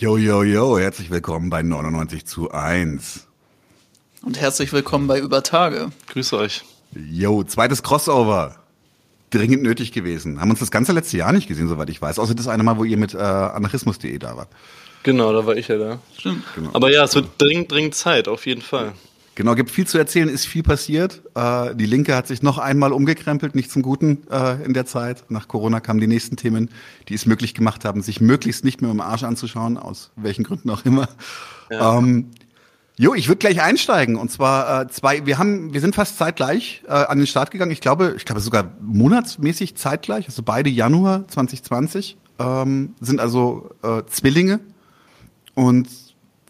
Yo, yo, yo, herzlich willkommen bei 99 zu 1. Und herzlich willkommen bei Übertage. Grüße euch. Yo, zweites Crossover. Dringend nötig gewesen. Haben uns das ganze letzte Jahr nicht gesehen, soweit ich weiß. Außer das eine Mal, wo ihr mit äh, anarchismus.de da wart. Genau, da war ich ja da. Stimmt. Genau. Aber ja, es wird dringend, dringend Zeit, auf jeden Fall. Genau, gibt viel zu erzählen, ist viel passiert. Äh, die Linke hat sich noch einmal umgekrempelt, nicht zum Guten äh, in der Zeit. Nach Corona kamen die nächsten Themen, die es möglich gemacht haben, sich möglichst nicht mehr im Arsch anzuschauen, aus welchen Gründen auch immer. Ja. Ähm, jo, ich würde gleich einsteigen. Und zwar äh, zwei, wir haben, wir sind fast zeitgleich äh, an den Start gegangen. Ich glaube, ich glaube sogar monatsmäßig zeitgleich. Also beide Januar 2020 ähm, sind also äh, Zwillinge. Und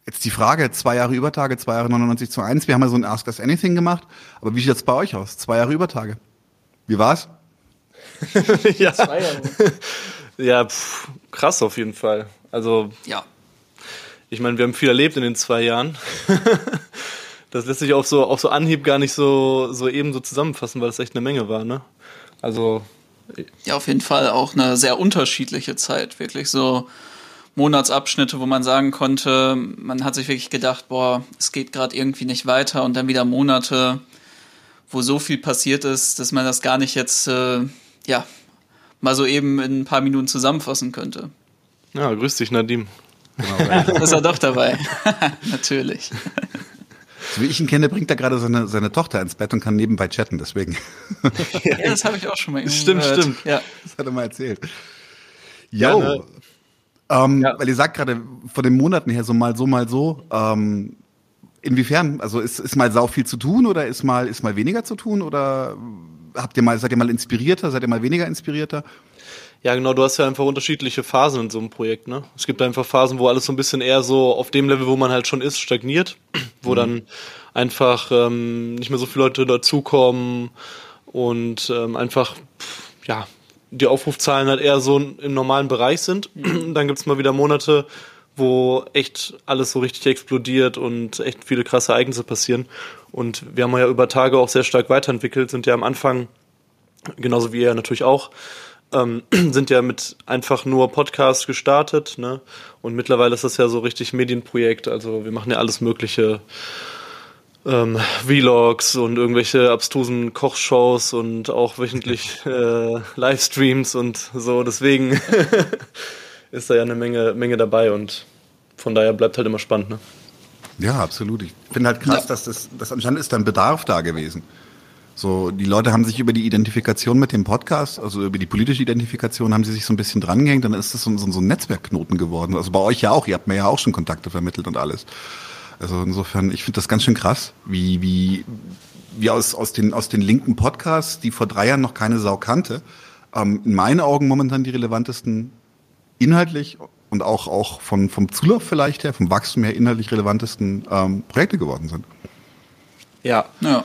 Jetzt die Frage, zwei Jahre Übertage, zwei Jahre 99 zu 1. Wir haben ja so ein Ask Us Anything gemacht. Aber wie sieht es bei euch aus? Zwei Jahre Übertage. Wie war's? ja, zwei Jahre. ja pff, krass auf jeden Fall. Also, ja. Ich meine, wir haben viel erlebt in den zwei Jahren. das lässt sich auf so, auf so Anhieb gar nicht so, so eben so zusammenfassen, weil es echt eine Menge war, ne? Also. Ja, auf jeden Fall auch eine sehr unterschiedliche Zeit. Wirklich so Monatsabschnitte, wo man sagen konnte, man hat sich wirklich gedacht, boah, es geht gerade irgendwie nicht weiter und dann wieder Monate, wo so viel passiert ist, dass man das gar nicht jetzt, äh, ja, mal so eben in ein paar Minuten zusammenfassen könnte. Ja, grüß dich, Nadim. Genau, ist er doch dabei. Natürlich. So wie ich ihn kenne, bringt er gerade seine, seine Tochter ins Bett und kann nebenbei chatten, deswegen. ja, das habe ich auch schon mal Stimmt, gehört. stimmt. Ja. Das hat er mal erzählt. Jo. Ja, ne? Ähm, ja. Weil ihr sagt gerade von den Monaten her so mal so, mal so. Ähm, inwiefern? Also ist, ist mal sau viel zu tun oder ist mal, ist mal weniger zu tun oder habt ihr mal, seid ihr mal inspirierter, seid ihr mal weniger inspirierter? Ja, genau, du hast ja einfach unterschiedliche Phasen in so einem Projekt, ne? Es gibt einfach Phasen, wo alles so ein bisschen eher so auf dem Level, wo man halt schon ist, stagniert, wo mhm. dann einfach ähm, nicht mehr so viele Leute dazukommen und ähm, einfach, ja, die Aufrufzahlen halt eher so im normalen Bereich sind. Mhm. Dann gibt's mal wieder Monate, wo echt alles so richtig explodiert und echt viele krasse Ereignisse passieren. Und wir haben ja über Tage auch sehr stark weiterentwickelt, sind ja am Anfang, genauso wie ihr natürlich auch, ähm, sind ja mit einfach nur Podcast gestartet, ne? Und mittlerweile ist das ja so richtig Medienprojekt. Also wir machen ja alles Mögliche ähm, Vlogs und irgendwelche abstrusen Kochshows und auch wöchentlich äh, Livestreams und so. Deswegen ist da ja eine Menge, Menge dabei und von daher bleibt halt immer spannend. Ne? Ja, absolut. Ich finde halt krass, ja. dass das, das anscheinend ist dann Bedarf da gewesen. So, die Leute haben sich über die Identifikation mit dem Podcast, also über die politische Identifikation, haben sie sich so ein bisschen drangehängt, dann ist das so, so, so ein Netzwerkknoten geworden. Also bei euch ja auch, ihr habt mir ja auch schon Kontakte vermittelt und alles. Also insofern, ich finde das ganz schön krass, wie, wie, wie aus, aus, den, aus den linken Podcasts, die vor drei Jahren noch keine Sau kannte, ähm, in meinen Augen momentan die relevantesten inhaltlich und auch, auch von, vom Zulauf vielleicht her, vom Wachstum her inhaltlich relevantesten ähm, Projekte geworden sind. Ja, ja.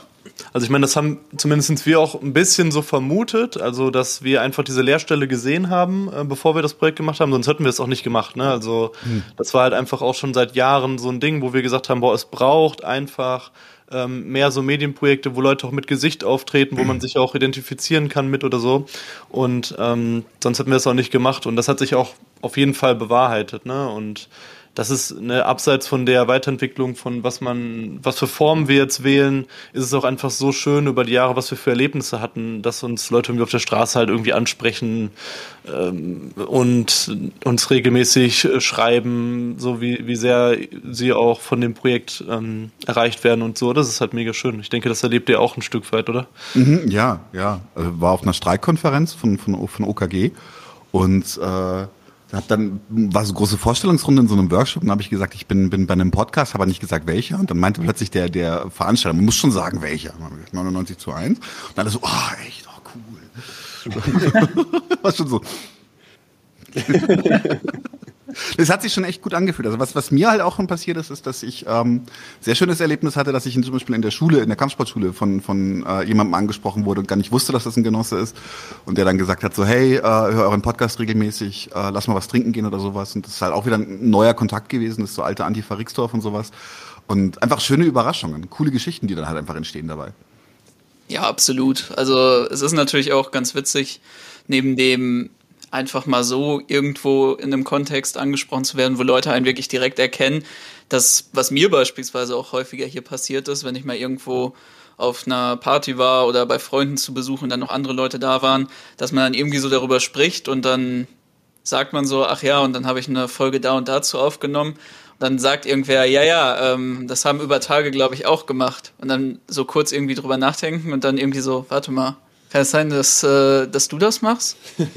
Also ich meine, das haben zumindest wir auch ein bisschen so vermutet, also dass wir einfach diese Leerstelle gesehen haben, äh, bevor wir das Projekt gemacht haben, sonst hätten wir es auch nicht gemacht. Ne? Also hm. das war halt einfach auch schon seit Jahren so ein Ding, wo wir gesagt haben, boah, es braucht einfach ähm, mehr so Medienprojekte, wo Leute auch mit Gesicht auftreten, wo man sich auch identifizieren kann mit oder so. Und ähm, sonst hätten wir es auch nicht gemacht. Und das hat sich auch auf jeden Fall bewahrheitet. Ne? Und das ist eine abseits von der Weiterentwicklung von was man, was für Formen wir jetzt wählen, ist es auch einfach so schön über die Jahre, was wir für Erlebnisse hatten, dass uns Leute irgendwie auf der Straße halt irgendwie ansprechen ähm, und uns regelmäßig äh, schreiben, so wie, wie sehr sie auch von dem Projekt ähm, erreicht werden und so. Das ist halt mega schön. Ich denke, das erlebt ihr auch ein Stück weit, oder? Mhm, ja, ja. Also war auf einer Streikkonferenz von, von, von OKG und äh hab dann war so eine große Vorstellungsrunde in so einem Workshop und habe ich gesagt, ich bin, bin bei einem Podcast, habe nicht gesagt welcher und dann meinte plötzlich der der Veranstalter, man muss schon sagen welcher, 99 zu 1 und dann so, oh, echt, oh cool. war schon so. Das hat sich schon echt gut angefühlt. Also was, was mir halt auch schon passiert ist, ist, dass ich ähm, sehr schönes Erlebnis hatte, dass ich zum Beispiel in der Schule, in der Kampfsportschule von, von äh, jemandem angesprochen wurde und gar nicht wusste, dass das ein Genosse ist. Und der dann gesagt hat, so, hey, äh, hör euren Podcast regelmäßig, äh, lass mal was trinken gehen oder sowas. Und das ist halt auch wieder ein neuer Kontakt gewesen, das ist so alte Antifa Rixdorf und sowas. Und einfach schöne Überraschungen, coole Geschichten, die dann halt einfach entstehen dabei. Ja, absolut. Also es ist natürlich auch ganz witzig, neben dem einfach mal so irgendwo in einem Kontext angesprochen zu werden, wo Leute einen wirklich direkt erkennen. Das, was mir beispielsweise auch häufiger hier passiert ist, wenn ich mal irgendwo auf einer Party war oder bei Freunden zu Besuch und dann noch andere Leute da waren, dass man dann irgendwie so darüber spricht und dann sagt man so, ach ja, und dann habe ich eine Folge da und dazu aufgenommen. Und dann sagt irgendwer, ja, ja, ähm, das haben über Tage, glaube ich, auch gemacht. Und dann so kurz irgendwie drüber nachdenken und dann irgendwie so, warte mal, kann es sein, dass, äh, dass du das machst?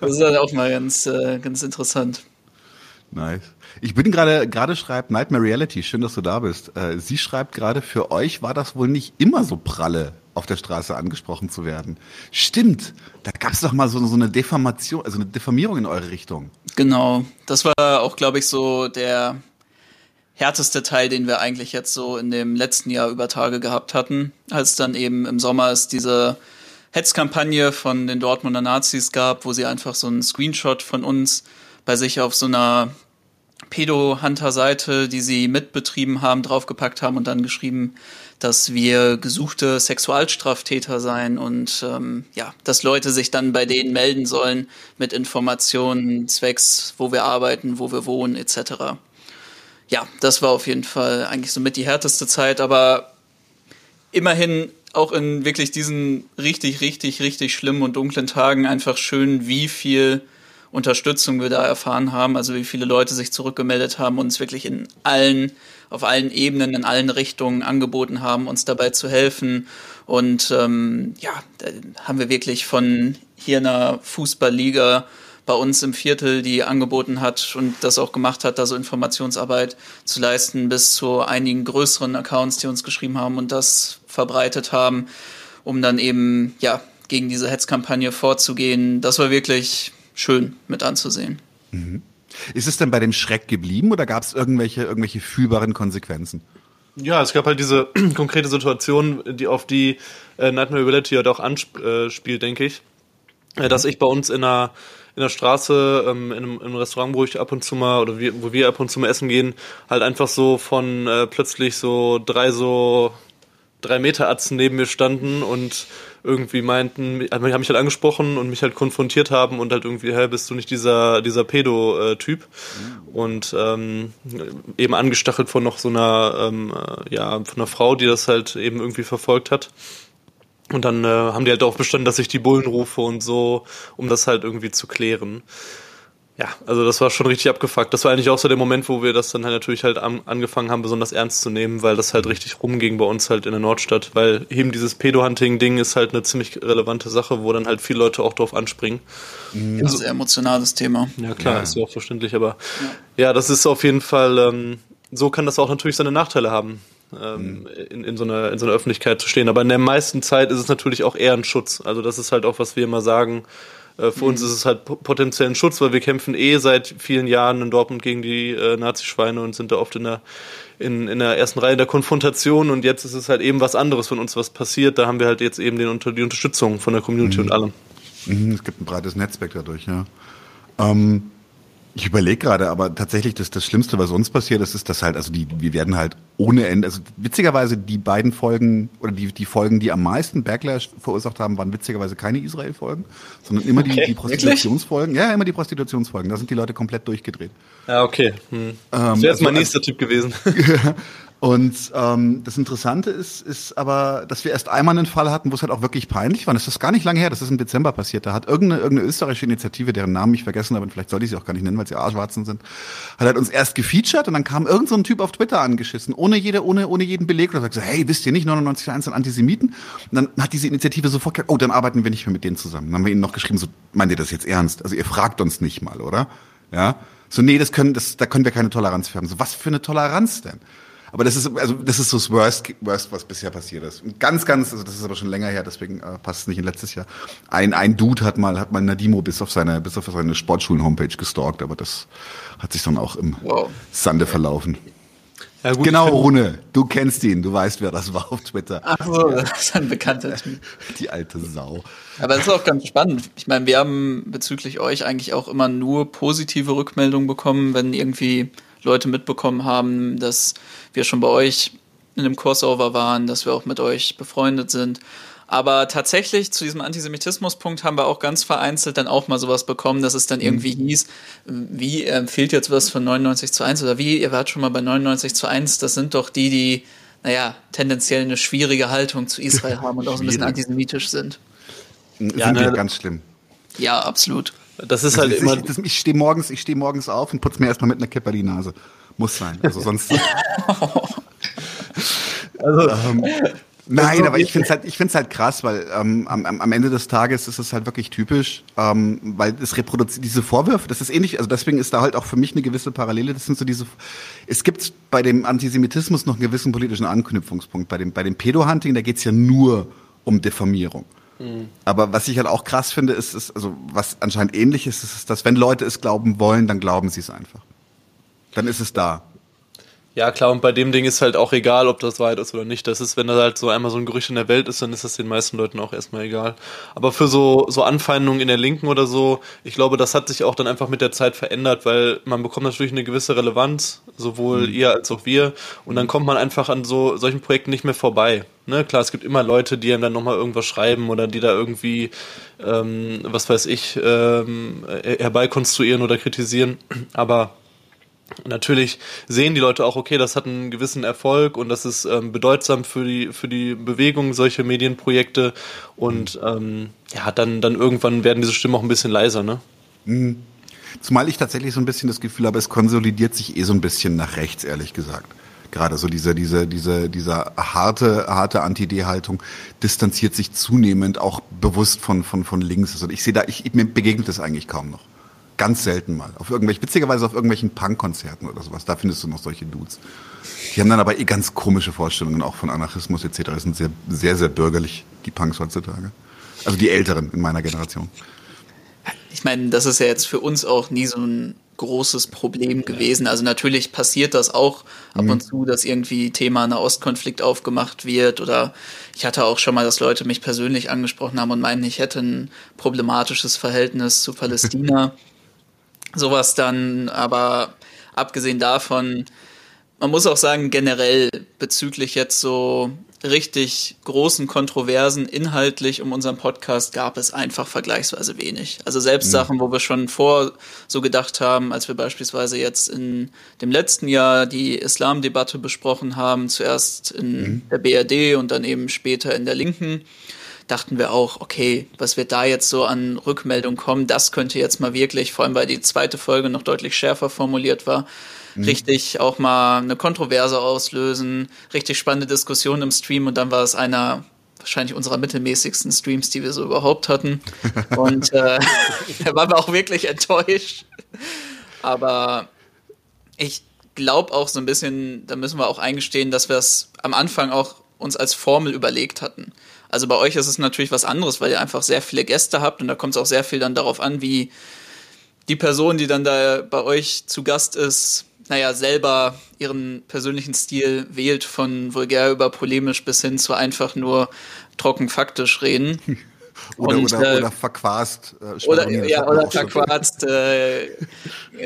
das ist halt auch mal ganz, äh, ganz interessant. Nice. Ich bin gerade, gerade schreibt Nightmare Reality, schön, dass du da bist. Äh, sie schreibt gerade, für euch war das wohl nicht immer so pralle, auf der Straße angesprochen zu werden. Stimmt, da gab es doch mal so, so eine Deformation, also eine Diffamierung in eure Richtung. Genau, das war auch, glaube ich, so der härteste Teil, den wir eigentlich jetzt so in dem letzten Jahr über Tage gehabt hatten, als dann eben im Sommer es diese Hetzkampagne von den Dortmunder Nazis gab, wo sie einfach so einen Screenshot von uns bei sich auf so einer Pedo-Hunter-Seite, die sie mitbetrieben haben, draufgepackt haben und dann geschrieben, dass wir gesuchte Sexualstraftäter seien und ähm, ja, dass Leute sich dann bei denen melden sollen mit Informationen zwecks, wo wir arbeiten, wo wir wohnen, etc. Ja, das war auf jeden Fall eigentlich so mit die härteste Zeit, aber immerhin auch in wirklich diesen richtig, richtig, richtig schlimmen und dunklen Tagen einfach schön, wie viel Unterstützung wir da erfahren haben, also wie viele Leute sich zurückgemeldet haben, uns wirklich in allen, auf allen Ebenen, in allen Richtungen angeboten haben, uns dabei zu helfen. Und ähm, ja, da haben wir wirklich von hier einer Fußballliga bei uns im Viertel, die angeboten hat und das auch gemacht hat, da so Informationsarbeit zu leisten, bis zu einigen größeren Accounts, die uns geschrieben haben und das verbreitet haben, um dann eben ja gegen diese Hetzkampagne vorzugehen. Das war wirklich schön mit anzusehen. Mhm. Ist es denn bei dem Schreck geblieben oder gab es irgendwelche, irgendwelche fühlbaren Konsequenzen? Ja, es gab halt diese konkrete Situation, die auf die äh, Nightmare Reality halt auch anspielt, denke ich. Äh, dass ich bei uns in einer, in der Straße, ähm, in, einem, in, einem, Restaurant, wo ich ab und zu mal, oder wir, wo wir ab und zu mal essen gehen, halt einfach so von äh, plötzlich so drei so drei Meter Atzen neben mir standen und irgendwie meinten, haben mich halt angesprochen und mich halt konfrontiert haben und halt irgendwie, hä, bist du nicht dieser, dieser Pedo-Typ? Mhm. Und ähm, eben angestachelt von noch so einer, ähm, äh, ja, von einer Frau, die das halt eben irgendwie verfolgt hat. Und dann äh, haben die halt darauf bestanden, dass ich die Bullen rufe und so, um das halt irgendwie zu klären ja, also das war schon richtig abgefuckt. Das war eigentlich auch so der Moment, wo wir das dann halt natürlich halt an, angefangen haben, besonders ernst zu nehmen, weil das halt richtig rumging bei uns halt in der Nordstadt, weil eben dieses Pedo-Hunting-Ding ist halt eine ziemlich relevante Sache, wo dann halt viele Leute auch drauf anspringen. Mhm. Das ist ein emotionales Thema. Ja, klar, ja. ist ja auch verständlich, aber ja. ja, das ist auf jeden Fall, ähm, so kann das auch natürlich seine Nachteile haben. Ähm, mhm. in, in, so einer, in so einer Öffentlichkeit zu stehen. Aber in der meisten Zeit ist es natürlich auch eher ein Schutz. Also das ist halt auch, was wir immer sagen äh, für mhm. uns ist es halt potenziell ein Schutz, weil wir kämpfen eh seit vielen Jahren in Dortmund gegen die äh, Nazischweine und sind da oft in der, in, in der ersten Reihe der Konfrontation und jetzt ist es halt eben was anderes von uns, was passiert. Da haben wir halt jetzt eben den, die Unterstützung von der Community mhm. und allem. Mhm, es gibt ein breites Netzwerk dadurch, ja. Ähm, ich überlege gerade, aber tatsächlich das, das Schlimmste, was uns passiert ist, ist, dass halt, also die, wir werden halt ohne Ende, also witzigerweise die beiden Folgen oder die, die Folgen, die am meisten Backlash verursacht haben, waren witzigerweise keine Israel-Folgen, sondern immer okay, die, die Prostitutionsfolgen. Ja, immer die Prostitutionsfolgen. Da sind die Leute komplett durchgedreht. Ja, okay. Hm. Ähm, das wäre jetzt also, mein nächster Typ gewesen. Und ähm, das Interessante ist, ist aber, dass wir erst einmal einen Fall hatten, wo es halt auch wirklich peinlich war. Das ist gar nicht lange her, das ist im Dezember passiert. Da hat irgendeine, irgendeine österreichische Initiative, deren Namen ich vergessen habe, und vielleicht sollte ich sie auch gar nicht nennen, weil sie Arschwarzen sind, hat halt uns erst gefeatured und dann kam irgend so Typ auf Twitter angeschissen, ohne jede, ohne, ohne jeden Beleg oder sagt so, hey, wisst ihr nicht, 99 sind Antisemiten? Und dann hat diese Initiative sofort gesagt, oh, dann arbeiten wir nicht mehr mit denen zusammen. Dann haben wir ihnen noch geschrieben, so, meint ihr das jetzt ernst? Also ihr fragt uns nicht mal, oder? Ja. So, nee, das können, das, da können wir keine Toleranz für haben. So, was für eine Toleranz denn? Aber das ist, also das ist so das Worst, Worst, was bisher passiert ist. Und ganz, ganz, also das ist aber schon länger her, deswegen äh, passt es nicht in letztes Jahr. Ein, ein Dude hat mal, hat mal Nadimo bis auf seine, bis auf seine Sportschulen-Homepage gestalkt, aber das hat sich dann auch im wow. Sande verlaufen. Ja, gut, genau, Rune, du kennst ihn, du weißt, wer das war auf Twitter. Ach so, das ist ein bekannter Typ. Die alte Sau. Aber es ist auch ganz spannend. Ich meine, wir haben bezüglich euch eigentlich auch immer nur positive Rückmeldungen bekommen, wenn irgendwie Leute mitbekommen haben, dass wir schon bei euch in einem Crossover waren, dass wir auch mit euch befreundet sind. Aber tatsächlich zu diesem Antisemitismuspunkt haben wir auch ganz vereinzelt dann auch mal sowas bekommen, dass es dann mhm. irgendwie hieß, wie empfiehlt jetzt was von 99 zu 1 oder wie, ihr wart schon mal bei 99 zu 1, das sind doch die, die, naja, tendenziell eine schwierige Haltung zu Israel haben und auch so ein bisschen antisemitisch sind. Ja, sind ne, ganz schlimm. Ja, absolut. Das ist halt ich, immer. Ich, ich stehe morgens, ich stehe morgens auf und putze mir erstmal mit einer Kipper die Nase. Muss sein. Also sonst. also, ähm, Nein, aber ich finde es halt, ich find's halt krass, weil ähm, am, am Ende des Tages ist es halt wirklich typisch, ähm, weil es reproduziert diese Vorwürfe, das ist ähnlich, also deswegen ist da halt auch für mich eine gewisse Parallele, das sind so diese, es gibt bei dem Antisemitismus noch einen gewissen politischen Anknüpfungspunkt, bei dem, bei dem Pedo-Hunting, da geht's ja nur um Diffamierung. Aber was ich halt auch krass finde, ist, ist, also was anscheinend ähnlich ist, ist, dass wenn Leute es glauben wollen, dann glauben sie es einfach. Dann ist es da. Ja, klar, und bei dem Ding ist halt auch egal, ob das Wahrheit ist oder nicht. Das ist, wenn da halt so einmal so ein Gerücht in der Welt ist, dann ist das den meisten Leuten auch erstmal egal. Aber für so, so Anfeindungen in der Linken oder so, ich glaube, das hat sich auch dann einfach mit der Zeit verändert, weil man bekommt natürlich eine gewisse Relevanz, sowohl mhm. ihr als auch wir. Und dann kommt man einfach an so solchen Projekten nicht mehr vorbei. Ne, klar, es gibt immer Leute, die einem dann nochmal irgendwas schreiben oder die da irgendwie, ähm, was weiß ich, ähm, herbeikonstruieren oder kritisieren. Aber Natürlich sehen die Leute auch, okay, das hat einen gewissen Erfolg und das ist ähm, bedeutsam für die, für die Bewegung, solche Medienprojekte. Und ähm, ja, dann, dann irgendwann werden diese Stimmen auch ein bisschen leiser, ne? Mhm. Zumal ich tatsächlich so ein bisschen das Gefühl habe, es konsolidiert sich eh so ein bisschen nach rechts, ehrlich gesagt. Gerade so diese, diese, diese, dieser harte, harte Anti-D-Haltung distanziert sich zunehmend auch bewusst von, von, von links. Also ich sehe da, ich, mir begegnet das eigentlich kaum noch. Ganz selten mal. Auf irgendwelchen, witzigerweise auf irgendwelchen Punk-Konzerten oder sowas. Da findest du noch solche Dudes. Die haben dann aber eh ganz komische Vorstellungen auch von Anarchismus etc. Das sind sehr, sehr, sehr bürgerlich, die Punks heutzutage. Also die Älteren in meiner Generation. Ich meine, das ist ja jetzt für uns auch nie so ein großes Problem gewesen. Also natürlich passiert das auch ab und mhm. zu, dass irgendwie Thema Nahostkonflikt aufgemacht wird oder ich hatte auch schon mal, dass Leute mich persönlich angesprochen haben und meinen, ich hätte ein problematisches Verhältnis zu Palästina. sowas dann, aber abgesehen davon, man muss auch sagen, generell bezüglich jetzt so richtig großen Kontroversen inhaltlich um unseren Podcast gab es einfach vergleichsweise wenig. Also selbst mhm. Sachen, wo wir schon vor so gedacht haben, als wir beispielsweise jetzt in dem letzten Jahr die Islamdebatte besprochen haben, zuerst in mhm. der BRD und dann eben später in der Linken, dachten wir auch, okay, was wird da jetzt so an Rückmeldung kommen, das könnte jetzt mal wirklich, vor allem weil die zweite Folge noch deutlich schärfer formuliert war, mhm. richtig auch mal eine Kontroverse auslösen, richtig spannende Diskussion im Stream und dann war es einer wahrscheinlich unserer mittelmäßigsten Streams, die wir so überhaupt hatten. Und äh, da waren wir auch wirklich enttäuscht. Aber ich glaube auch so ein bisschen, da müssen wir auch eingestehen, dass wir es am Anfang auch uns als Formel überlegt hatten. Also bei euch ist es natürlich was anderes, weil ihr einfach sehr viele Gäste habt und da kommt es auch sehr viel dann darauf an, wie die Person, die dann da bei euch zu Gast ist, naja, selber ihren persönlichen Stil wählt, von vulgär über polemisch bis hin zu einfach nur trocken faktisch reden. Oder, und, oder, äh, oder verquast. Äh, oder ja, oder verquast äh,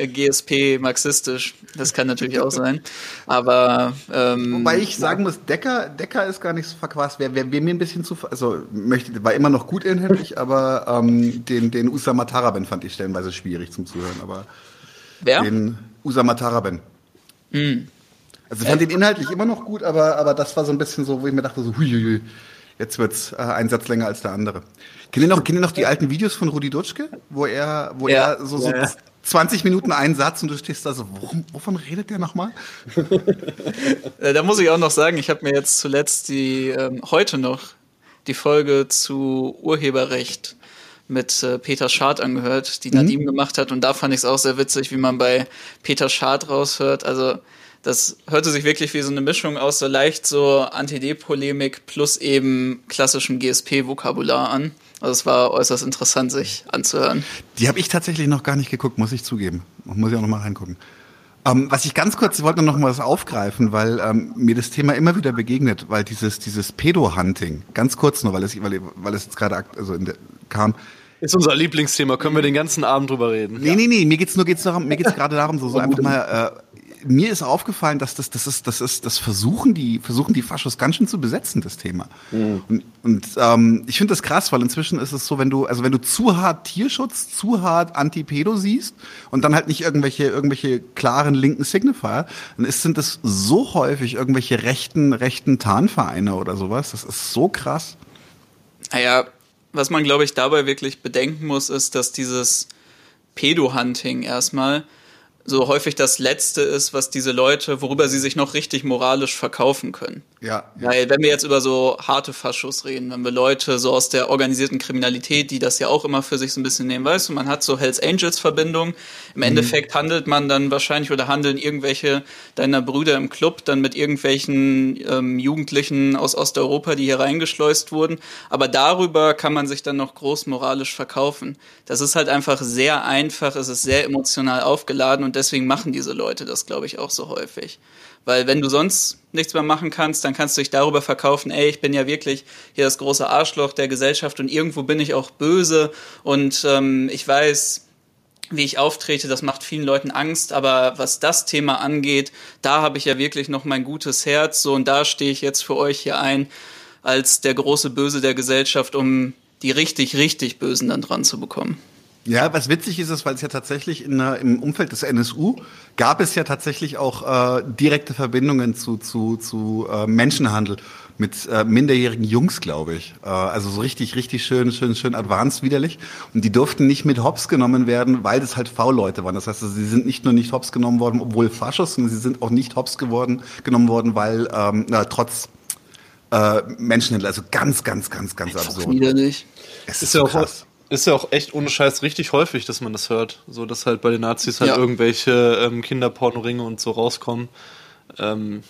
GSP marxistisch. Das kann natürlich auch sein. Aber ähm, wobei ich sagen muss, Decker, Decker ist gar nicht so verquast. Wer, wer, wer mir ein bisschen zu, also möchte, war immer noch gut inhaltlich, aber ähm, den den Usama Taraben fand ich stellenweise schwierig zum Zuhören. Aber wer? Den Usama Taraben. Mhm. Also ich fand den inhaltlich immer noch gut, aber aber das war so ein bisschen so, wo ich mir dachte so, huiuiui. Jetzt wird's äh, ein Satz länger als der andere. Kennt ihr noch, kennt ihr noch die alten Videos von Rudi Dutschke, wo er, wo ja. er so, so ja. 20 Minuten einen Satz und du stehst da so, worum, wovon redet der nochmal? Äh, da muss ich auch noch sagen, ich habe mir jetzt zuletzt die ähm, heute noch die Folge zu Urheberrecht mit äh, Peter Schad angehört, die Nadim mhm. gemacht hat. Und da fand ich es auch sehr witzig, wie man bei Peter Schad raushört. Also das hörte sich wirklich wie so eine Mischung aus so leicht so Anti-D-Polemik plus eben klassischem GSP-Vokabular an. Also es war äußerst interessant, sich anzuhören. Die habe ich tatsächlich noch gar nicht geguckt, muss ich zugeben. Muss ich auch noch mal reingucken. Ähm, was ich ganz kurz, ich wollte noch mal was aufgreifen, weil ähm, mir das Thema immer wieder begegnet, weil dieses, dieses Pedo-Hunting, ganz kurz nur, weil es, weil, weil es jetzt gerade also in der, kam. Ist unser Lieblingsthema, können wir den ganzen Abend drüber reden. Nee, ja. nee, nee, mir geht's nur geht's darum, mir geht's gerade darum, so, so einfach mal äh, mir ist aufgefallen, dass das, das ist, das ist, das versuchen die, versuchen die Faschos ganz schön zu besetzen, das Thema. Mhm. Und, und ähm, ich finde das krass, weil inzwischen ist es so, wenn du, also wenn du zu hart Tierschutz, zu hart Antipedo siehst und dann halt nicht irgendwelche, irgendwelche klaren linken Signifier, dann ist, sind das so häufig irgendwelche rechten, rechten Tarnvereine oder sowas. Das ist so krass. Naja, was man, glaube ich, dabei wirklich bedenken muss, ist, dass dieses Pedo-Hunting erstmal so häufig das Letzte ist, was diese Leute, worüber sie sich noch richtig moralisch verkaufen können. Ja, ja. Weil wenn wir jetzt über so harte Faschos reden, wenn wir Leute so aus der organisierten Kriminalität, die das ja auch immer für sich so ein bisschen nehmen, weißt du, man hat so Hells Angels Verbindung. Im mhm. Endeffekt handelt man dann wahrscheinlich oder handeln irgendwelche deiner Brüder im Club dann mit irgendwelchen ähm, Jugendlichen aus Osteuropa, die hier reingeschleust wurden. Aber darüber kann man sich dann noch groß moralisch verkaufen. Das ist halt einfach sehr einfach, es ist sehr emotional aufgeladen und deswegen machen diese Leute das, glaube ich, auch so häufig. Weil wenn du sonst nichts mehr machen kannst, dann kannst du dich darüber verkaufen, ey, ich bin ja wirklich hier das große Arschloch der Gesellschaft und irgendwo bin ich auch böse. Und ähm, ich weiß, wie ich auftrete, das macht vielen Leuten Angst, aber was das Thema angeht, da habe ich ja wirklich noch mein gutes Herz, so und da stehe ich jetzt für euch hier ein als der große Böse der Gesellschaft, um die richtig, richtig Bösen dann dran zu bekommen. Ja, was witzig ist, ist, weil es ja tatsächlich in, im Umfeld des NSU gab es ja tatsächlich auch äh, direkte Verbindungen zu, zu, zu äh, Menschenhandel mit äh, minderjährigen Jungs, glaube ich. Äh, also so richtig, richtig schön, schön, schön advanced widerlich. Und die durften nicht mit Hops genommen werden, weil das halt V-Leute waren. Das heißt, also, sie sind nicht nur nicht Hops genommen worden, obwohl Faschos, sondern sie sind auch nicht Hops geworden, genommen worden, weil ähm, na, trotz äh, Menschenhändler, also ganz, ganz, ganz, ganz absurd. Widerlich. Es ist, ist ja auch krass ist ja auch echt ohne Scheiß richtig häufig, dass man das hört. So, dass halt bei den Nazis halt ja. irgendwelche ähm, Kinderpornoringe und so rauskommen. Ähm,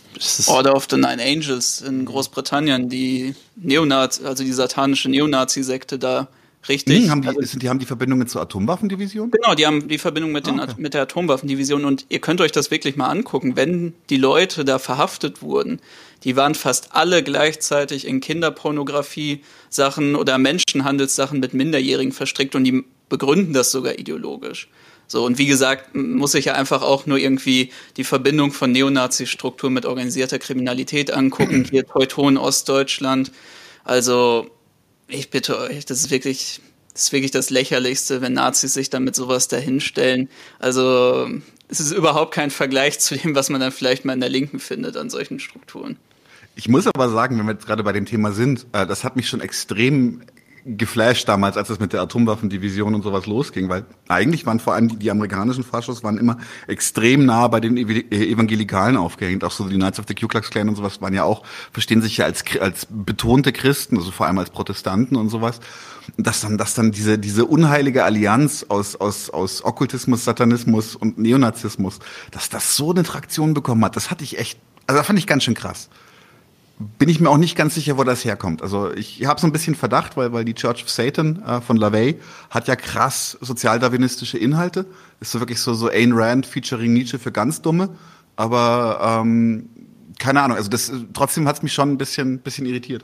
Order of the Nine Angels in Großbritannien, die Neonazi, also die satanische Neonazi-Sekte da Richtig. Hm, haben die, also, die haben die Verbindungen zur Atomwaffendivision? Genau, die haben die Verbindung mit, den, ah, okay. mit der Atomwaffendivision und ihr könnt euch das wirklich mal angucken. Wenn die Leute da verhaftet wurden, die waren fast alle gleichzeitig in Kinderpornografie-Sachen oder Menschenhandelssachen mit Minderjährigen verstrickt und die begründen das sogar ideologisch. So, und wie gesagt, muss ich ja einfach auch nur irgendwie die Verbindung von Neonazi-Struktur mit organisierter Kriminalität angucken, hier Teuton, Ostdeutschland. Also, ich bitte euch, das ist wirklich, das ist wirklich das Lächerlichste, wenn Nazis sich damit sowas dahinstellen. Also, es ist überhaupt kein Vergleich zu dem, was man dann vielleicht mal in der Linken findet an solchen Strukturen. Ich muss aber sagen, wenn wir jetzt gerade bei dem Thema sind, äh, das hat mich schon extrem geflasht damals, als es mit der Atomwaffendivision und sowas losging, weil eigentlich waren vor allem die, die amerikanischen Faschos waren immer extrem nah bei den äh, Evangelikalen aufgehängt. Auch so die Knights of the Ku Klux Klan und sowas waren ja auch, verstehen sich ja als, als betonte Christen, also vor allem als Protestanten und sowas. Dass dann, dass dann diese, diese unheilige Allianz aus, aus, aus Okkultismus, Satanismus und Neonazismus, dass das so eine Traktion bekommen hat, das hatte ich echt, also das fand ich ganz schön krass bin ich mir auch nicht ganz sicher, wo das herkommt. Also ich habe so ein bisschen Verdacht, weil, weil die Church of Satan äh, von LaVey hat ja krass sozialdarwinistische Inhalte. Ist so wirklich so, so Ayn Rand featuring Nietzsche für ganz Dumme. Aber ähm, keine Ahnung, also das trotzdem hat es mich schon ein bisschen, bisschen irritiert.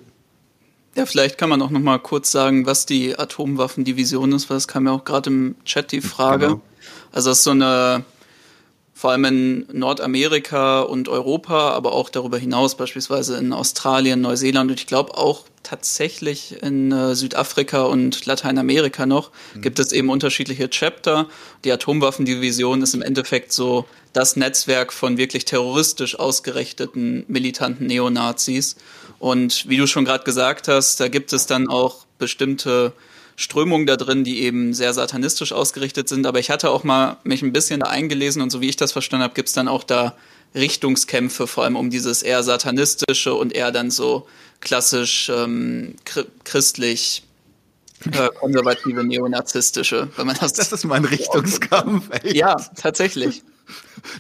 Ja, vielleicht kann man auch noch mal kurz sagen, was die Atomwaffendivision ist, weil es kam ja auch gerade im Chat die Frage. Genau. Also das ist so eine vor allem in Nordamerika und Europa, aber auch darüber hinaus, beispielsweise in Australien, Neuseeland und ich glaube auch tatsächlich in äh, Südafrika und Lateinamerika noch, mhm. gibt es eben unterschiedliche Chapter. Die Atomwaffendivision ist im Endeffekt so das Netzwerk von wirklich terroristisch ausgerichteten militanten Neonazis. Und wie du schon gerade gesagt hast, da gibt es dann auch bestimmte Strömungen da drin, die eben sehr satanistisch ausgerichtet sind. Aber ich hatte auch mal mich ein bisschen da eingelesen und so wie ich das verstanden habe, gibt es dann auch da Richtungskämpfe, vor allem um dieses eher satanistische und eher dann so klassisch ähm, christlich äh, konservative neonazistische, wenn man das. Das ist mein Richtungskampf. Ey. Ja, tatsächlich.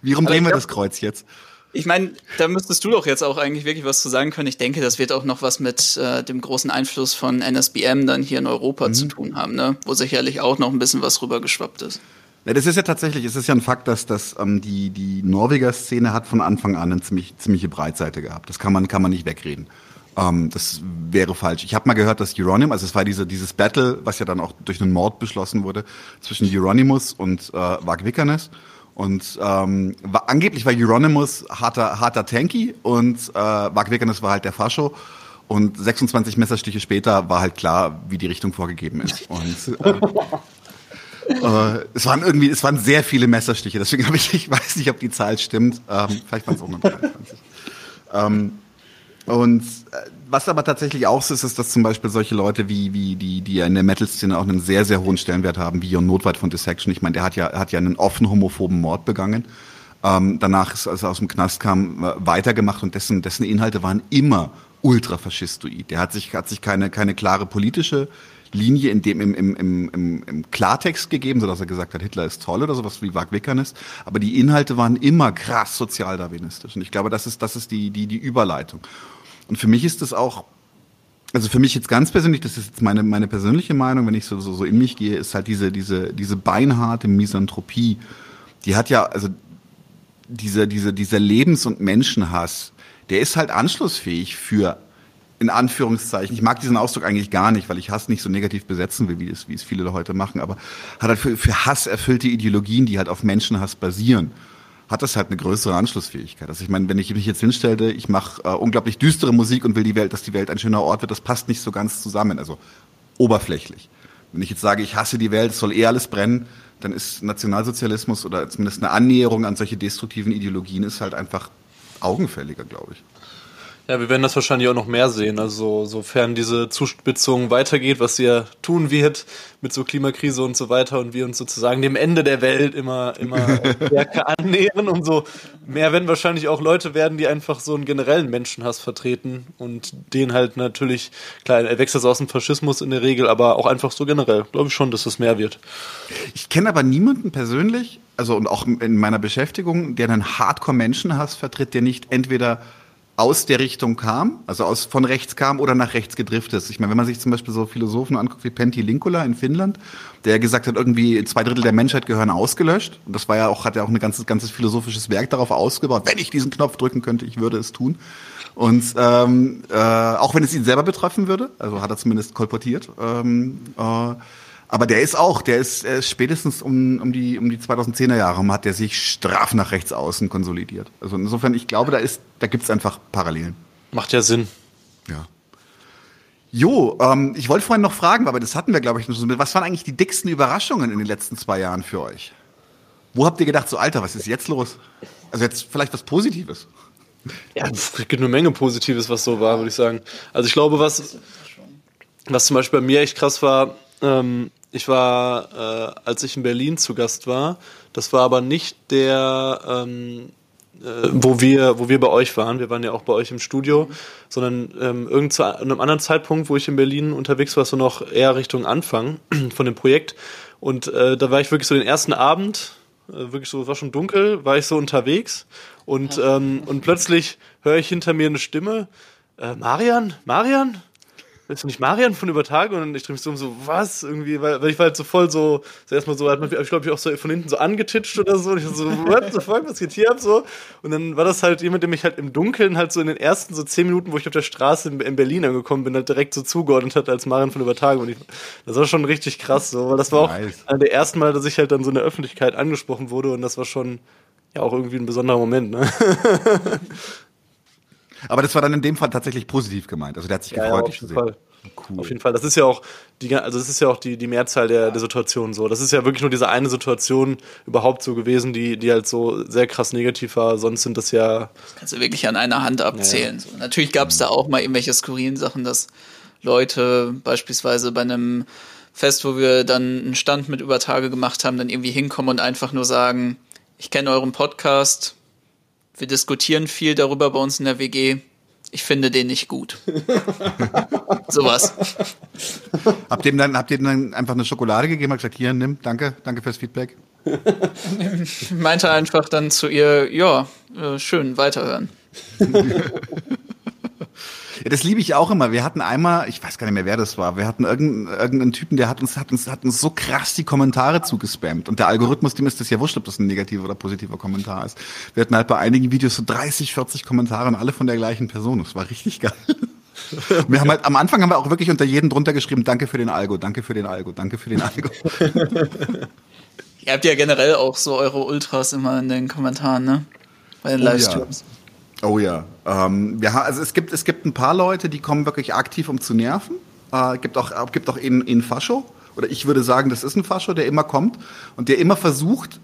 Wie rum drehen wir das Kreuz jetzt? Ich meine, da müsstest du doch jetzt auch eigentlich wirklich was zu sagen können. Ich denke, das wird auch noch was mit äh, dem großen Einfluss von NSBM dann hier in Europa mhm. zu tun haben, ne? wo sicherlich auch noch ein bisschen was rübergeschwappt ist. Ja, das ist ja tatsächlich, es ist ja ein Fakt, dass das ähm, die die Norweger Szene hat von Anfang an eine ziemlich ziemliche Breitseite gehabt. Das kann man kann man nicht wegreden. Ähm, das wäre falsch. Ich habe mal gehört, dass Euronymous, also es war diese dieses Battle, was ja dann auch durch einen Mord beschlossen wurde zwischen Euronymous und äh, Vag Vikernes. Und ähm, war, angeblich war Euronymous harter, harter Tanky und äh, Mark Wickernes war halt der Fascho. Und 26 Messerstiche später war halt klar, wie die Richtung vorgegeben ist. Und äh, äh, es waren irgendwie, es waren sehr viele Messerstiche. Deswegen habe ich, ich weiß nicht, ob die Zahl stimmt. Ähm, vielleicht waren es auch nur 23. ähm, und äh, was aber tatsächlich auch so ist, ist, dass zum Beispiel solche Leute wie, wie die, die ja in der Metal-Szene auch einen sehr, sehr hohen Stellenwert haben, wie Jon Notwald von Dissection. Ich meine, der hat ja, hat ja einen offen homophoben Mord begangen. Ähm, danach, ist, als er aus dem Knast kam, äh, weitergemacht und dessen, dessen Inhalte waren immer ultrafaschistoid. Der hat sich, hat sich keine, keine klare politische Linie in dem, im, im, im, im Klartext gegeben, sodass er gesagt hat, Hitler ist toll oder sowas wie Wag ist. Aber die Inhalte waren immer krass sozialdarwinistisch. Und ich glaube, das ist, das ist die, die, die Überleitung. Und für mich ist das auch, also für mich jetzt ganz persönlich, das ist jetzt meine, meine persönliche Meinung, wenn ich so, so, so in mich gehe, ist halt diese, diese, diese beinharte Misanthropie, die hat ja, also dieser, dieser, dieser Lebens- und Menschenhass, der ist halt anschlussfähig für in Anführungszeichen, ich mag diesen Ausdruck eigentlich gar nicht, weil ich Hass nicht so negativ besetzen will, wie es, wie es viele heute machen, aber hat halt für, für Hass erfüllte Ideologien, die halt auf Menschenhass basieren, hat das halt eine größere Anschlussfähigkeit. Also ich meine, wenn ich mich jetzt hinstelle, ich mache äh, unglaublich düstere Musik und will die Welt, dass die Welt ein schöner Ort wird, das passt nicht so ganz zusammen, also oberflächlich. Wenn ich jetzt sage, ich hasse die Welt, es soll eh alles brennen, dann ist Nationalsozialismus oder zumindest eine Annäherung an solche destruktiven Ideologien ist halt einfach augenfälliger, glaube ich. Ja, wir werden das wahrscheinlich auch noch mehr sehen. Also sofern diese Zuspitzung weitergeht, was sie ja tun wird mit so Klimakrise und so weiter und wir uns sozusagen dem Ende der Welt immer, immer stärker annähern, umso mehr werden wahrscheinlich auch Leute werden, die einfach so einen generellen Menschenhass vertreten und den halt natürlich, klar, er wächst das aus dem Faschismus in der Regel, aber auch einfach so generell. Glaube ich schon, dass es mehr wird. Ich kenne aber niemanden persönlich, also und auch in meiner Beschäftigung, der einen Hardcore-Menschenhass vertritt, der nicht entweder aus der Richtung kam, also aus, von rechts kam oder nach rechts gedriftet ist. Ich meine, wenn man sich zum Beispiel so Philosophen anguckt wie Pentti Linkula in Finnland, der gesagt hat, irgendwie zwei Drittel der Menschheit gehören ausgelöscht. Und das war ja auch, hat ja auch ein ganzes, ganzes philosophisches Werk darauf ausgebaut. Wenn ich diesen Knopf drücken könnte, ich würde es tun. Und ähm, äh, auch wenn es ihn selber betreffen würde, also hat er zumindest kolportiert, ähm, äh, aber der ist auch, der ist, ist spätestens um, um, die, um die 2010er Jahre hat der sich straff nach rechts außen konsolidiert. Also insofern, ich glaube, da ist, da gibt's einfach Parallelen. Macht ja Sinn. Ja. Jo, ähm, ich wollte vorhin noch fragen, aber das hatten wir, glaube ich, noch so. Was waren eigentlich die dicksten Überraschungen in den letzten zwei Jahren für euch? Wo habt ihr gedacht, so Alter, was ist jetzt los? Also jetzt vielleicht was Positives. Ja, es gibt eine Menge Positives, was so war, würde ich sagen. Also ich glaube, was, was zum Beispiel bei mir echt krass war, ähm, ich war, äh, als ich in Berlin zu Gast war, das war aber nicht der, ähm, äh, wo wir, wo wir bei euch waren. Wir waren ja auch bei euch im Studio, sondern ähm, irgend zu einem anderen Zeitpunkt, wo ich in Berlin unterwegs war, so noch eher Richtung Anfang von dem Projekt. Und äh, da war ich wirklich so den ersten Abend, äh, wirklich so, es war schon dunkel, war ich so unterwegs und, ähm, und plötzlich höre ich hinter mir eine Stimme, äh, Marian, Marian? Bist du nicht Marian von Übertage? Und ich drehe mich so um, so, was? Irgendwie, weil, weil ich war halt so voll so, so erstmal so, hat man, ich glaube, ich auch so von hinten so angetitscht oder so. Und ich so, what the fuck, was geht hier ab? So. Und dann war das halt jemand, der mich halt im Dunkeln halt so in den ersten so zehn Minuten, wo ich auf der Straße in, in Berlin angekommen bin, halt direkt so zugeordnet hat als Marian von Übertage. Und ich, das war schon richtig krass, so, weil das war nice. auch einer der ersten Mal, dass ich halt dann so in der Öffentlichkeit angesprochen wurde. Und das war schon, ja, auch irgendwie ein besonderer Moment, ne? Aber das war dann in dem Fall tatsächlich positiv gemeint. Also der hat sich ja, gefreut, ja, dich zu sehen. Fall. Cool. Auf jeden Fall. Das ist ja auch die, also das ist ja auch die, die Mehrzahl der, der Situationen so. Das ist ja wirklich nur diese eine Situation überhaupt so gewesen, die, die halt so sehr krass negativ war. Sonst sind das ja. Das kannst du wirklich an einer Hand abzählen. Ja, ja. So. Natürlich gab es da auch mal irgendwelche skurrilen Sachen, dass Leute beispielsweise bei einem Fest, wo wir dann einen Stand mit über Tage gemacht haben, dann irgendwie hinkommen und einfach nur sagen, ich kenne euren Podcast, wir diskutieren viel darüber bei uns in der WG. Ich finde den nicht gut. Sowas. Habt ihr, dann, habt ihr dann einfach eine Schokolade gegeben und gesagt, hier, nimm, danke, danke fürs Feedback? Ich meinte einfach dann zu ihr, ja, äh, schön, weiterhören. Ja, das liebe ich auch immer. Wir hatten einmal, ich weiß gar nicht mehr, wer das war, wir hatten irgendeinen, irgendeinen Typen, der hat uns, hat uns, hat uns so krass die Kommentare zugespammt. Und der Algorithmus, dem ist das ja wurscht, ob das ein negativer oder positiver Kommentar ist. Wir hatten halt bei einigen Videos so 30, 40 Kommentare und alle von der gleichen Person. Das war richtig geil. Wir haben halt, am Anfang haben wir auch wirklich unter jeden drunter geschrieben, danke für den Algo, danke für den Algo, danke für den Algo. Ihr habt ja generell auch so eure Ultras immer in den Kommentaren, ne? Bei den Oh ja. Livestreams. Oh ja. Ähm, wir, also es gibt, es gibt ein paar Leute, die kommen wirklich aktiv, um zu nerven. Äh, gibt auch, äh, gibt auch einen, einen Fascho. Oder ich würde sagen, das ist ein Fascho, der immer kommt und der immer versucht,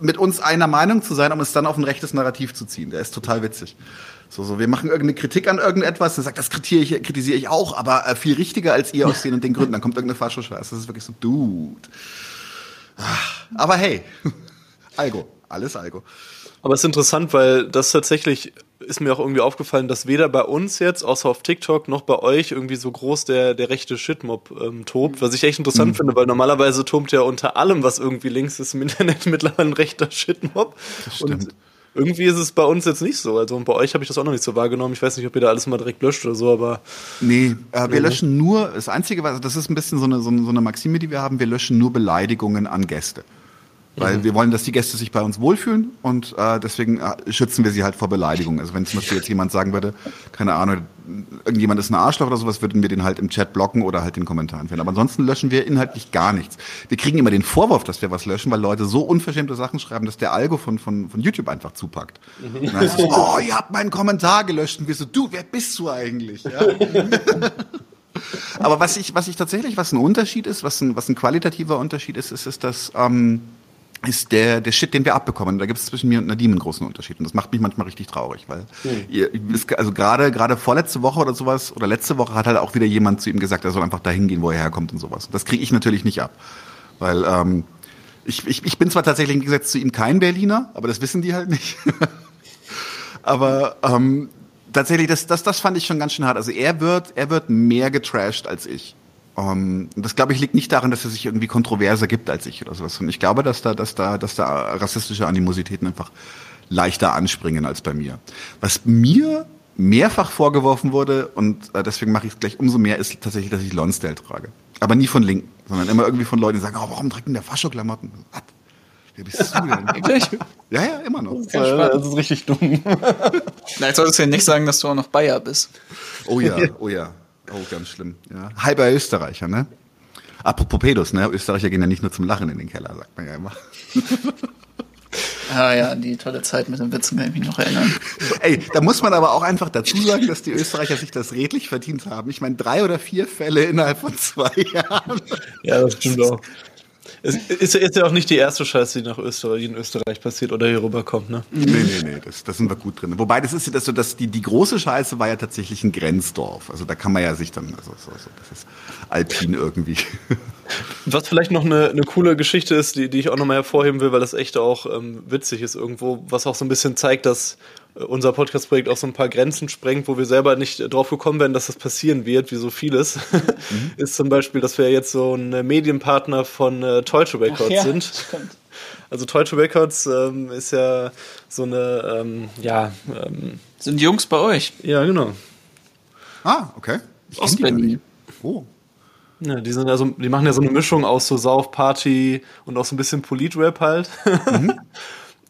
mit uns einer Meinung zu sein, um es dann auf ein rechtes Narrativ zu ziehen. Der ist total witzig. So, so, wir machen irgendeine Kritik an irgendetwas, der sagt, das kritisiere ich, kritisiere ich auch, aber äh, viel richtiger als ihr aus den und den Gründen. Dann kommt irgendeine Fascho-Scheiße. Das ist wirklich so, dude. Ah, Aber hey, Algo, alles Algo. Aber es ist interessant, weil das tatsächlich ist mir auch irgendwie aufgefallen, dass weder bei uns jetzt, außer auf TikTok, noch bei euch irgendwie so groß der, der rechte Shitmob ähm, tobt. Was ich echt interessant Mhm. finde, weil normalerweise tobt ja unter allem, was irgendwie links ist im Internet, mittlerweile ein rechter Shitmob. Und stimmt. irgendwie ist es bei uns jetzt nicht so. Also und bei euch habe ich das auch noch nicht so wahrgenommen. Ich weiß nicht, ob ihr da alles mal direkt löscht oder so, aber Nee, äh, wir löschen nur, das Einzige, was, das ist ein bisschen so, eine, so eine Maxime, die wir haben, wir löschen nur Beleidigungen an Gäste. Weil wir wollen, dass die Gäste sich bei uns wohlfühlen und äh, deswegen äh, schützen wir sie halt vor Beleidigungen. Also wenn zum Beispiel jetzt jemand sagen würde, keine Ahnung, irgendjemand ist ein Arschloch oder sowas, würden wir den halt im Chat blocken oder halt den Kommentaren finden. Aber ansonsten löschen wir inhaltlich gar nichts. Wir kriegen immer den Vorwurf, dass wir was löschen, weil Leute so unverschämte Sachen schreiben, dass der Algo von, von, von YouTube einfach zupackt. Und dann heißt es, oh, ihr habt meinen Kommentar gelöscht. Und wir so, du, wer bist du eigentlich? Ja? Aber was ich, was ich tatsächlich, was ein Unterschied ist, was ein, was ein qualitativer Unterschied ist, ist, ist das, ähm, ist der, der Shit, den wir abbekommen. Da gibt es zwischen mir und Nadim einen großen Unterschied. Und das macht mich manchmal richtig traurig, weil ihr, ist- also gerade, gerade vorletzte Woche oder sowas, oder letzte Woche hat halt auch wieder jemand zu ihm gesagt, er soll einfach dahin gehen, wo er herkommt und sowas. Das kriege ich natürlich nicht ab. Weil, ähm, ich, ich, ich bin zwar tatsächlich im Gegensatz zu ihm kein Berliner, aber das wissen die halt nicht. Aber ähm, tatsächlich, das, das, das fand ich schon ganz schön hart. Also er wird, er wird mehr getrashed als ich. Ähm, und das glaube ich liegt nicht daran, dass er sich irgendwie kontroverser gibt als ich oder sowas. Und ich glaube, dass da, dass da, dass da rassistische Animositäten einfach leichter anspringen als bei mir. Was mir mehrfach vorgeworfen wurde und äh, deswegen mache ich es gleich umso mehr, ist tatsächlich, dass ich Lonsdale trage. Aber nie von Linken, sondern immer irgendwie von Leuten, die sagen, oh, warum trägt denn der Fascho-Klamotten? Was? Wer bist du denn? Ja, ja, immer noch. äh, das ist richtig dumm. Jetzt solltest du ja nicht sagen, dass du auch noch Bayer bist. Oh ja, oh ja. Oh, ganz schlimm. Ja. Halber Österreicher, ne? Apropos Pedos, ne? Österreicher gehen ja nicht nur zum Lachen in den Keller, sagt man ja immer. Ah ja, die tolle Zeit mit den Witzen kann ich mich noch erinnern. Ey, da muss man aber auch einfach dazu sagen, dass die Österreicher sich das redlich verdient haben. Ich meine, drei oder vier Fälle innerhalb von zwei Jahren. Ja, das stimmt auch. Es ist, ist ja auch nicht die erste Scheiße, die nach Österreich, in Österreich passiert oder hier rüberkommt, ne? Nee, nee, nee, das, das sind wir gut drin. Wobei, das ist ja das so, dass die, die große Scheiße war ja tatsächlich ein Grenzdorf. Also da kann man ja sich dann, also so, so, das ist alpin irgendwie. Was vielleicht noch eine, eine coole Geschichte ist, die, die ich auch nochmal hervorheben will, weil das echt auch ähm, witzig ist irgendwo, was auch so ein bisschen zeigt, dass unser Podcast-Projekt auch so ein paar Grenzen sprengt, wo wir selber nicht drauf gekommen wären, dass das passieren wird, wie so vieles, ist zum Beispiel, dass wir jetzt so ein Medienpartner von äh, Deutsche Records sind. Also Deutsche Records ähm, ist ja so eine, ähm, ja, ähm, Sind die Jungs bei euch? ja genau. Ah, okay. Ich Aus kenn die gar Berlin. Oh. Ja, die sind also, die machen ja so eine Mischung aus so Sauf, Party und auch so ein bisschen Polit-Rap halt.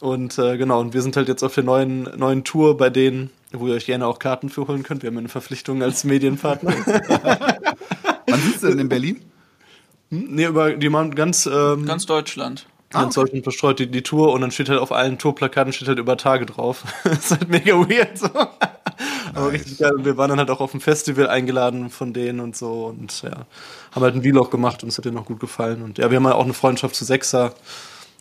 und äh, genau, und wir sind halt jetzt auf der neuen, neuen Tour bei denen, wo ihr euch gerne auch Karten für holen könnt. Wir haben eine Verpflichtung als Medienpartner. Wann sitzt du denn in Berlin? nee, über, die machen ganz, ähm, Ganz Deutschland. ganz Deutschland verstreut die, die Tour und dann steht halt auf allen Tourplakaten steht halt über Tage drauf. ist halt mega weird so. Aber richtig geil. Und wir waren dann halt auch auf dem Festival eingeladen von denen und so und ja, haben halt einen Vlog gemacht und es hat denen auch gut gefallen. Und ja, wir haben halt auch eine Freundschaft zu Sechser,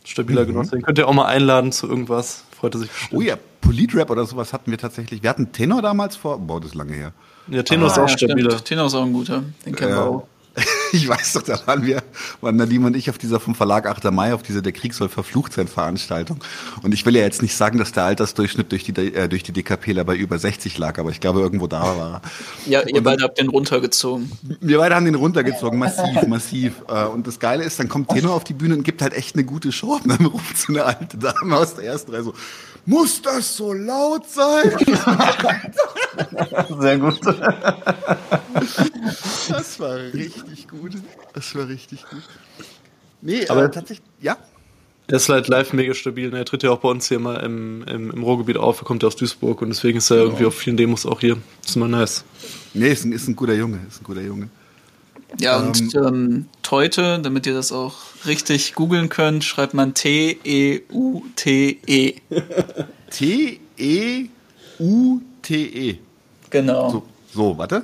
stabiler Genosse. Den könnt ihr auch mal einladen zu irgendwas. Freut er sich bestimmt. Oh ja, Politrap oder sowas hatten wir tatsächlich. Wir hatten Tenor damals vor, boah, das ist lange her. Ja, Tenor ist auch stabiler. stimmt. Tenor ist auch ein guter. Den kennen wir Ja. auch. Ich weiß doch, da waren wir, waren Nadim und ich auf dieser vom Verlag 8. Mai, auf dieser Der Krieg soll verflucht sein Veranstaltung. Und ich will ja jetzt nicht sagen, dass der Altersdurchschnitt durch die, äh, durch die DKPler bei über 60 lag, aber ich glaube, irgendwo da war er. Ja, ihr beide habt den runtergezogen. Wir beide haben den runtergezogen, massiv, massiv. Äh, Und das Geile ist, dann kommt Tenor auf die Bühne und gibt halt echt eine gute Show. Und dann ruft so eine alte Dame aus der ersten Reihe so, muss das so laut sein? Sehr gut. Das war richtig gut. Das war richtig gut. Nee, Aber- aber tatsächlich, ja. Der ist halt live mega stabil. ne? Er tritt ja auch bei uns hier mal im, im, im Ruhrgebiet auf. Er kommt ja aus Duisburg und deswegen ist er irgendwie auf vielen Demos auch hier. Das ist immer nice. Nee, ist ein, ist ein guter Junge, ist ein guter Junge. Ja, und ähm, ähm, Teute, damit ihr das auch richtig googeln könnt, schreibt man T-E-U-T-E. T-E-U-T-E. -E. Genau. So, so warte.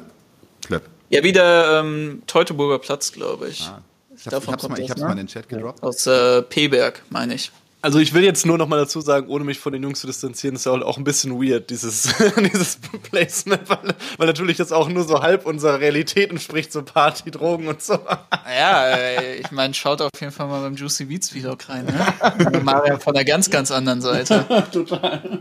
Clip. Ja, wieder ähm, Teutoburger Platz, glaube ich. Ah, ich, hab's, ich hab's, mal, ich hab's ne? mal in den Chat gedroppt. Aus äh, P-Berg, meine ich. Also ich will jetzt nur noch mal dazu sagen, ohne mich von den Jungs zu distanzieren, ist ja auch ein bisschen weird, dieses, dieses Placement, weil, weil natürlich das auch nur so halb unserer Realität entspricht, so Party, Drogen und so. Ja, äh, ich meine, schaut auf jeden Fall mal beim Juicy Beats Vlog rein, ne? Mario von der ganz, ganz anderen Seite. Total.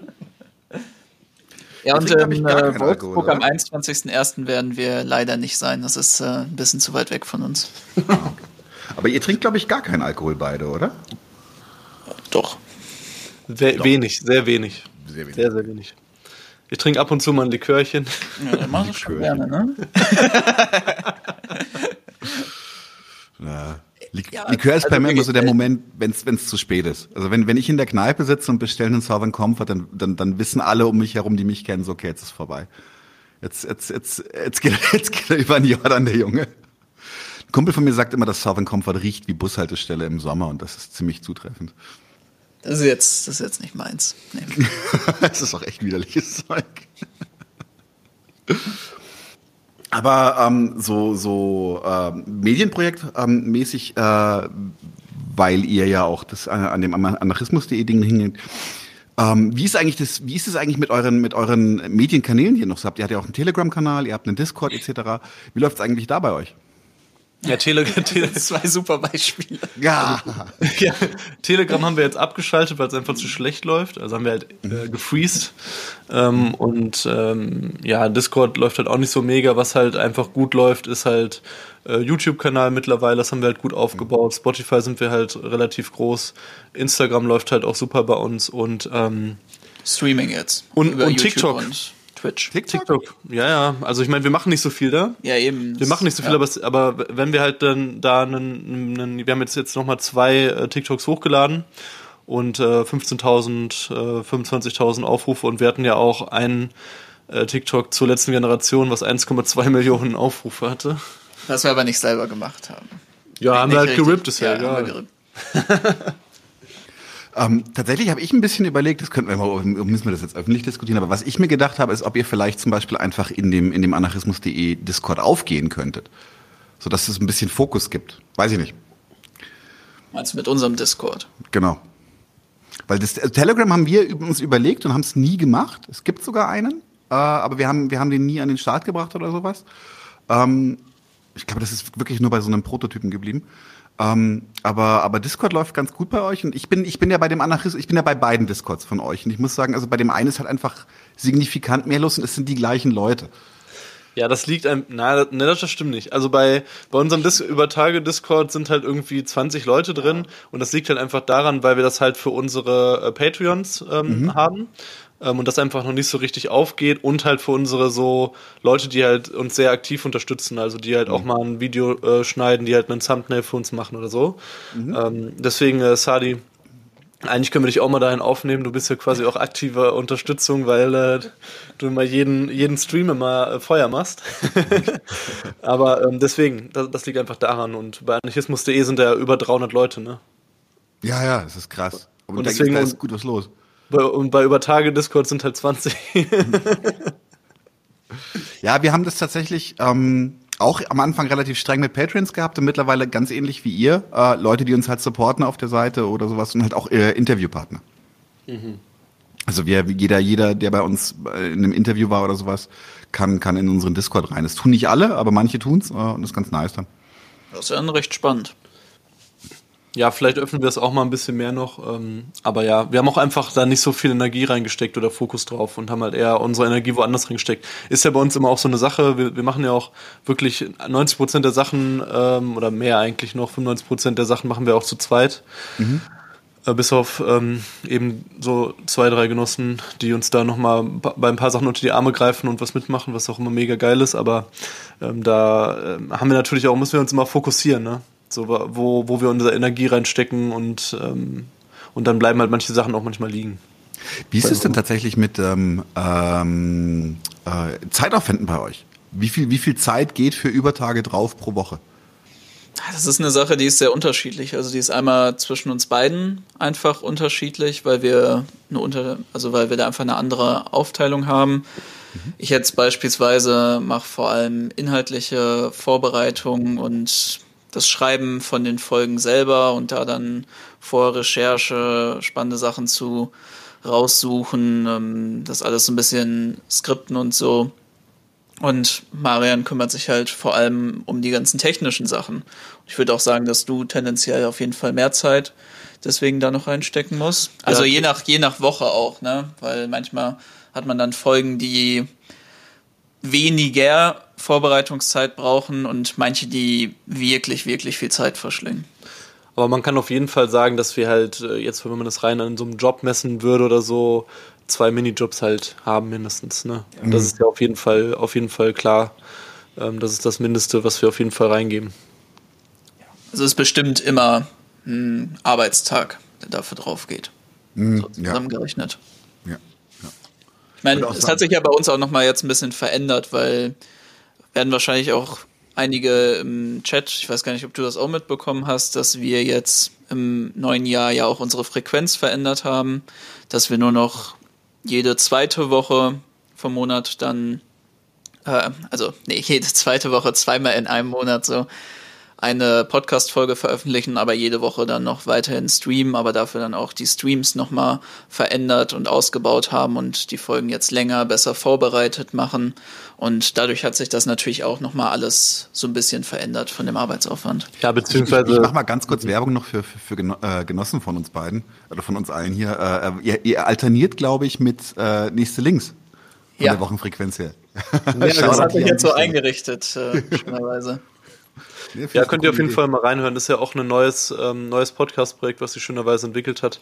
Ja, und in ähm, äh, Wolfsburg am 21.01. werden wir leider nicht sein. Das ist äh, ein bisschen zu weit weg von uns. Aber ihr trinkt, glaube ich, gar keinen Alkohol beide, oder? Doch. We Doch. Wenig, sehr wenig. Sehr wenig. Sehr, sehr wenig. Ich trinke ab und zu mal ein Likörchen. Ja, das mach ich schon gerne, ne? ja. Lik ja, Likör ist also bei mir immer so der Moment, wenn es zu spät ist. Also wenn, wenn ich in der Kneipe sitze und bestelle einen Southern Comfort, dann, dann, dann wissen alle um mich herum, die mich kennen, so okay, jetzt ist vorbei. Jetzt, jetzt, jetzt, jetzt, geht, jetzt geht er über den Jordan, der Junge. Ein Kumpel von mir sagt immer, dass Southern Comfort riecht wie Bushaltestelle im Sommer und das ist ziemlich zutreffend. Das ist jetzt, das ist jetzt nicht meins. Nee. das ist auch echt widerliches Zeug. Aber ähm, so, so äh, Medienprojekt ähm, mäßig, äh, weil ihr ja auch das äh, an dem Anarchismus.de Ding hingeht. Ähm, wie ist eigentlich das, wie ist es eigentlich mit euren, mit euren Medienkanälen, die ihr noch habt? Ihr habt ja auch einen Telegram-Kanal, ihr habt einen Discord etc. Wie läuft es eigentlich da bei euch? Ja, Telegram. Tele zwei super Beispiele. Ja. ja. Telegram haben wir jetzt abgeschaltet, weil es einfach zu schlecht läuft. Also haben wir halt äh, gefreezed. Ähm, und ähm, ja, Discord läuft halt auch nicht so mega. Was halt einfach gut läuft, ist halt äh, YouTube-Kanal mittlerweile. Das haben wir halt gut aufgebaut. Spotify sind wir halt relativ groß. Instagram läuft halt auch super bei uns und ähm, Streaming jetzt. Und, und TikTok. Und Twitch. TikTok? TikTok. Ja, ja. Also ich meine, wir machen nicht so viel da. Ja, eben. Wir machen nicht so viel, ja. aber, aber wenn wir halt dann da einen, einen wir haben jetzt, jetzt nochmal zwei äh, TikToks hochgeladen und äh, 15.000, äh, 25.000 Aufrufe und wir hatten ja auch einen äh, TikTok zur letzten Generation, was 1,2 Millionen Aufrufe hatte. Was wir aber nicht selber gemacht haben. Ja, haben wir halt gerippt, ist ja, ja egal. Ähm, tatsächlich habe ich ein bisschen überlegt, das könnten wir mal, müssen wir das jetzt öffentlich diskutieren, aber was ich mir gedacht habe, ist, ob ihr vielleicht zum Beispiel einfach in dem, in dem anarchismus.de Discord aufgehen könntet. Sodass es ein bisschen Fokus gibt. Weiß ich nicht. Meinst du mit unserem Discord? Genau. Weil das äh, Telegram haben wir uns überlegt und haben es nie gemacht. Es gibt sogar einen, äh, aber wir haben, wir haben den nie an den Start gebracht oder sowas. Ähm, ich glaube, das ist wirklich nur bei so einem Prototypen geblieben. Ähm, aber, aber Discord läuft ganz gut bei euch und ich bin, ich bin ja bei dem Anarchist, ich bin ja bei beiden Discords von euch und ich muss sagen, also bei dem einen ist halt einfach signifikant mehr los und es sind die gleichen Leute. Ja, das liegt einem, na, ne, das stimmt nicht. Also bei, bei unserem Dis über Tage Discord sind halt irgendwie 20 Leute drin und das liegt halt einfach daran, weil wir das halt für unsere äh, Patreons ähm, mhm. haben ähm, und das einfach noch nicht so richtig aufgeht und halt für unsere so Leute, die halt uns sehr aktiv unterstützen, also die halt mhm. auch mal ein Video äh, schneiden, die halt einen Thumbnail für uns machen oder so. Mhm. Ähm, deswegen, äh, Sadi, eigentlich können wir dich auch mal dahin aufnehmen. Du bist ja quasi auch aktive Unterstützung, weil äh, du immer jeden, jeden Stream immer äh, Feuer machst. Aber ähm, deswegen, das, das, liegt einfach daran. Und bei anarchismus.de sind ja über 300 Leute, ne? Ja, ja, das ist krass. Aber und deswegen ist gut was los. Bei, und bei Übertage Discord sind halt 20. ja, wir haben das tatsächlich ähm, auch am Anfang relativ streng mit Patreons gehabt und mittlerweile ganz ähnlich wie ihr. Äh, Leute, die uns halt supporten auf der Seite oder sowas und halt auch äh, Interviewpartner. Mhm. Also wir, jeder, jeder, der bei uns äh, in einem Interview war oder sowas, kann, kann in unseren Discord rein. Das tun nicht alle, aber manche tun's äh, und das ist ganz nice dann. Das ist ja dann recht spannend. Ja, vielleicht öffnen wir es auch mal ein bisschen mehr noch. Ähm, aber ja, wir haben auch einfach da nicht so viel Energie reingesteckt oder Fokus drauf und haben halt eher unsere Energie woanders reingesteckt. Ist ja bei uns immer auch so eine Sache. Wir, wir machen ja auch wirklich 90 Prozent der Sachen ähm, oder mehr eigentlich noch, 95 Prozent der Sachen machen wir auch zu zweit. Mhm. Äh, bis auf ähm, eben so zwei, drei Genossen, die uns da nochmal bei ein paar Sachen unter die Arme greifen und was mitmachen, was auch immer mega geil ist. Aber ähm, da äh, haben wir natürlich auch, müssen wir uns immer fokussieren, ne? So, wo, wo wir unsere Energie reinstecken und, ähm, und dann bleiben halt manche Sachen auch manchmal liegen. Wie ist es denn tatsächlich mit ähm, ähm, äh, Zeitaufwänden bei euch? Wie viel, wie viel Zeit geht für Übertage drauf pro Woche? Das ist eine Sache, die ist sehr unterschiedlich. Also die ist einmal zwischen uns beiden einfach unterschiedlich, weil wir eine unter, also weil wir da einfach eine andere Aufteilung haben. Mhm. Ich jetzt beispielsweise mache vor allem inhaltliche Vorbereitungen und das Schreiben von den Folgen selber und da dann vor Recherche spannende Sachen zu raussuchen, ähm, das alles so ein bisschen skripten und so. Und Marian kümmert sich halt vor allem um die ganzen technischen Sachen. Ich würde auch sagen, dass du tendenziell auf jeden Fall mehr Zeit deswegen da noch reinstecken musst. Also ja, je nach, je nach Woche auch, ne? Weil manchmal hat man dann Folgen, die weniger Vorbereitungszeit brauchen und manche, die wirklich, wirklich viel Zeit verschlingen. Aber man kann auf jeden Fall sagen, dass wir halt äh, jetzt, wenn man das rein an so einem Job messen würde oder so, zwei Minijobs halt haben mindestens. Ne? Und das ist ja auf jeden Fall, auf jeden Fall klar. Ähm, das ist das Mindeste, was wir auf jeden Fall reingeben. Also es ist bestimmt immer ein Arbeitstag, der dafür drauf geht. Mhm, so zusammengerechnet. Ja. Ich meine, es hat sich ja bei uns auch nochmal jetzt ein bisschen verändert, weil werden wahrscheinlich auch einige im Chat, ich weiß gar nicht, ob du das auch mitbekommen hast, dass wir jetzt im neuen Jahr ja auch unsere Frequenz verändert haben, dass wir nur noch jede zweite Woche vom Monat dann, äh, also nee, jede zweite Woche zweimal in einem Monat so eine Podcast-Folge veröffentlichen, aber jede Woche dann noch weiterhin streamen, aber dafür dann auch die Streams nochmal verändert und ausgebaut haben und die Folgen jetzt länger, besser vorbereitet machen. Und dadurch hat sich das natürlich auch nochmal alles so ein bisschen verändert von dem Arbeitsaufwand. Ja, beziehungsweise. Ich, ich, ich mach mal ganz kurz Werbung noch für, für, für äh, Genossen von uns beiden, oder von uns allen hier. Äh, ihr, ihr alterniert, glaube ich, mit äh, nächste Links von ja. der Wochenfrequenz her. Ja, das hat sich jetzt so eingerichtet, äh, schönerweise. Nee, ja, könnt ihr auf jeden Idee. Fall mal reinhören. Das ist ja auch ein neues, ähm, neues Podcast-Projekt, was sich schönerweise entwickelt hat.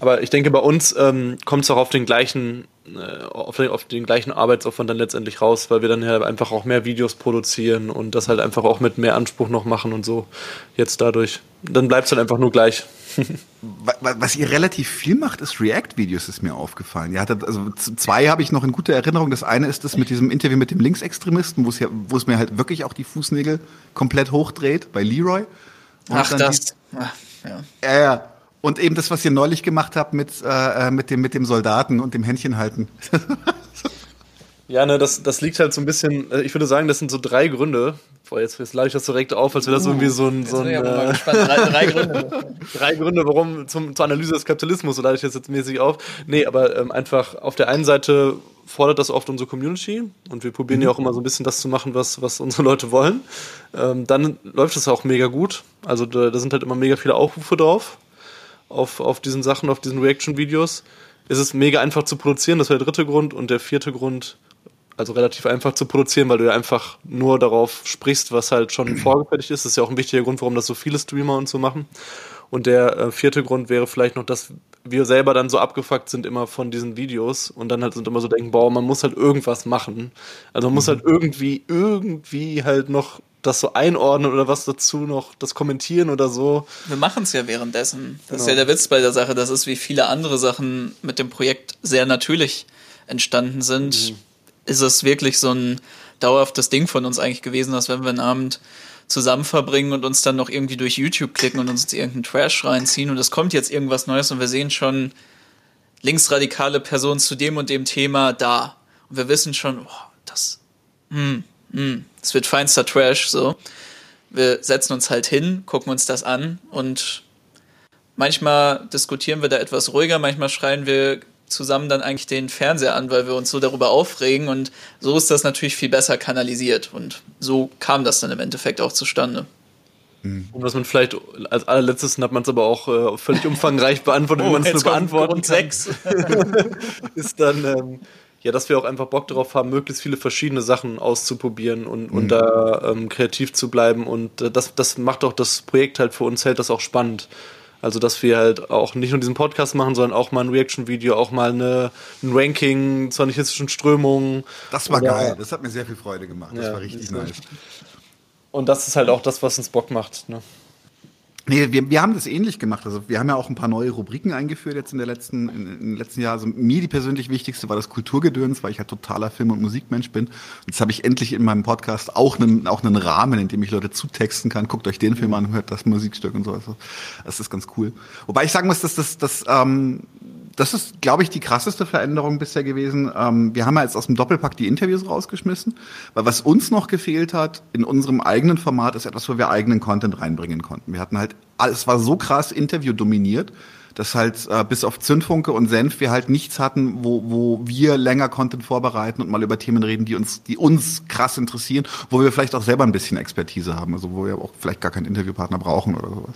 Aber ich denke, bei uns ähm, kommt es auch auf den gleichen, äh, auf, den, auf den gleichen Arbeitsaufwand dann letztendlich raus, weil wir dann ja einfach auch mehr Videos produzieren und das halt einfach auch mit mehr Anspruch noch machen und so. Jetzt dadurch. Dann bleibt es halt einfach nur gleich. Was ihr relativ viel macht, ist React-Videos, ist mir aufgefallen. Ihr hattet, also zwei habe ich noch in guter Erinnerung. Das eine ist das mit diesem Interview mit dem Linksextremisten, wo es ja, wo es mir halt wirklich auch die Fußnägel komplett hochdreht bei Leroy. Und Ach, das. Ach, ja. ja, ja. Und eben das, was ihr neulich gemacht habt mit, äh, mit, dem, mit dem Soldaten und dem Händchen halten. Ja, ne, das, das liegt halt so ein bisschen, äh, ich würde sagen, das sind so drei Gründe. Boah, jetzt, jetzt lade ich das direkt auf, als wäre das irgendwie so ein. So ein äh, drei, drei, Gründe. drei Gründe, warum zum, zur Analyse des Kapitalismus, so lade ich das jetzt mäßig auf. Nee, aber ähm, einfach auf der einen Seite fordert das oft unsere Community und wir probieren mhm. ja auch immer so ein bisschen das zu machen, was, was unsere Leute wollen. Ähm, dann läuft es auch mega gut. Also da, da sind halt immer mega viele Aufrufe drauf auf, auf diesen Sachen, auf diesen Reaction-Videos. Es ist mega einfach zu produzieren, das wäre der dritte Grund. Und der vierte Grund, also relativ einfach zu produzieren, weil du ja einfach nur darauf sprichst, was halt schon vorgefertigt ist. Das ist ja auch ein wichtiger Grund, warum das so viele Streamer und so machen. Und der äh, vierte Grund wäre vielleicht noch, dass wir selber dann so abgefuckt sind immer von diesen Videos und dann halt sind immer so denken, boah, man muss halt irgendwas machen. Also man muss mhm. halt irgendwie, irgendwie halt noch das so einordnen oder was dazu noch, das kommentieren oder so. Wir machen es ja währenddessen. Das genau. ist ja der Witz bei der Sache. Das ist wie viele andere Sachen mit dem Projekt sehr natürlich entstanden sind. Mhm ist es wirklich so ein dauerhaftes Ding von uns eigentlich gewesen, dass wenn wir einen Abend zusammen verbringen und uns dann noch irgendwie durch YouTube klicken und uns irgendeinen Trash reinziehen und es kommt jetzt irgendwas Neues und wir sehen schon linksradikale Personen zu dem und dem Thema da. Und wir wissen schon, oh, das, hm, hm, das wird feinster Trash, so. Wir setzen uns halt hin, gucken uns das an und manchmal diskutieren wir da etwas ruhiger, manchmal schreien wir zusammen dann eigentlich den Fernseher an, weil wir uns so darüber aufregen und so ist das natürlich viel besser kanalisiert und so kam das dann im Endeffekt auch zustande. Mhm. Und was man vielleicht als allerletztes hat man es aber auch äh, völlig umfangreich beantwortet, oh, wie man es nur beantworten kann, ist dann ähm, ja, dass wir auch einfach Bock darauf haben, möglichst viele verschiedene Sachen auszuprobieren und, mhm. und da ähm, kreativ zu bleiben und äh, das, das macht auch das Projekt halt für uns hält das auch spannend. Also, dass wir halt auch nicht nur diesen Podcast machen, sondern auch mal ein Reaction-Video, auch mal eine, ein Ranking zur anarchistischen Strömungen. Das war geil. Das hat mir sehr viel Freude gemacht. Das ja, war richtig nice. Und das ist halt auch das, was uns Bock macht. Ne? Nee, wir, wir haben das ähnlich gemacht. Also wir haben ja auch ein paar neue Rubriken eingeführt jetzt in der letzten, in, in den letzten Jahren. Also mir die persönlich wichtigste war das Kulturgedöns, weil ich halt totaler Film- und Musikmensch bin. Jetzt habe ich endlich in meinem Podcast auch einen, auch einen Rahmen, in dem ich Leute zutexten kann. Guckt euch den Film an, hört das Musikstück und so. Also das ist ganz cool. Wobei ich sagen muss, dass das, das ähm, das ist, glaube ich, die krasseste Veränderung bisher gewesen. Ähm, wir haben ja jetzt aus dem Doppelpack die Interviews rausgeschmissen, weil was uns noch gefehlt hat in unserem eigenen Format ist etwas, wo wir eigenen Content reinbringen konnten. Wir hatten halt, es war so krass Interview dominiert, dass halt äh, bis auf Zündfunke und Senf wir halt nichts hatten, wo, wo wir länger Content vorbereiten und mal über Themen reden, die uns, die uns krass interessieren, wo wir vielleicht auch selber ein bisschen Expertise haben, also wo wir auch vielleicht gar keinen Interviewpartner brauchen oder sowas.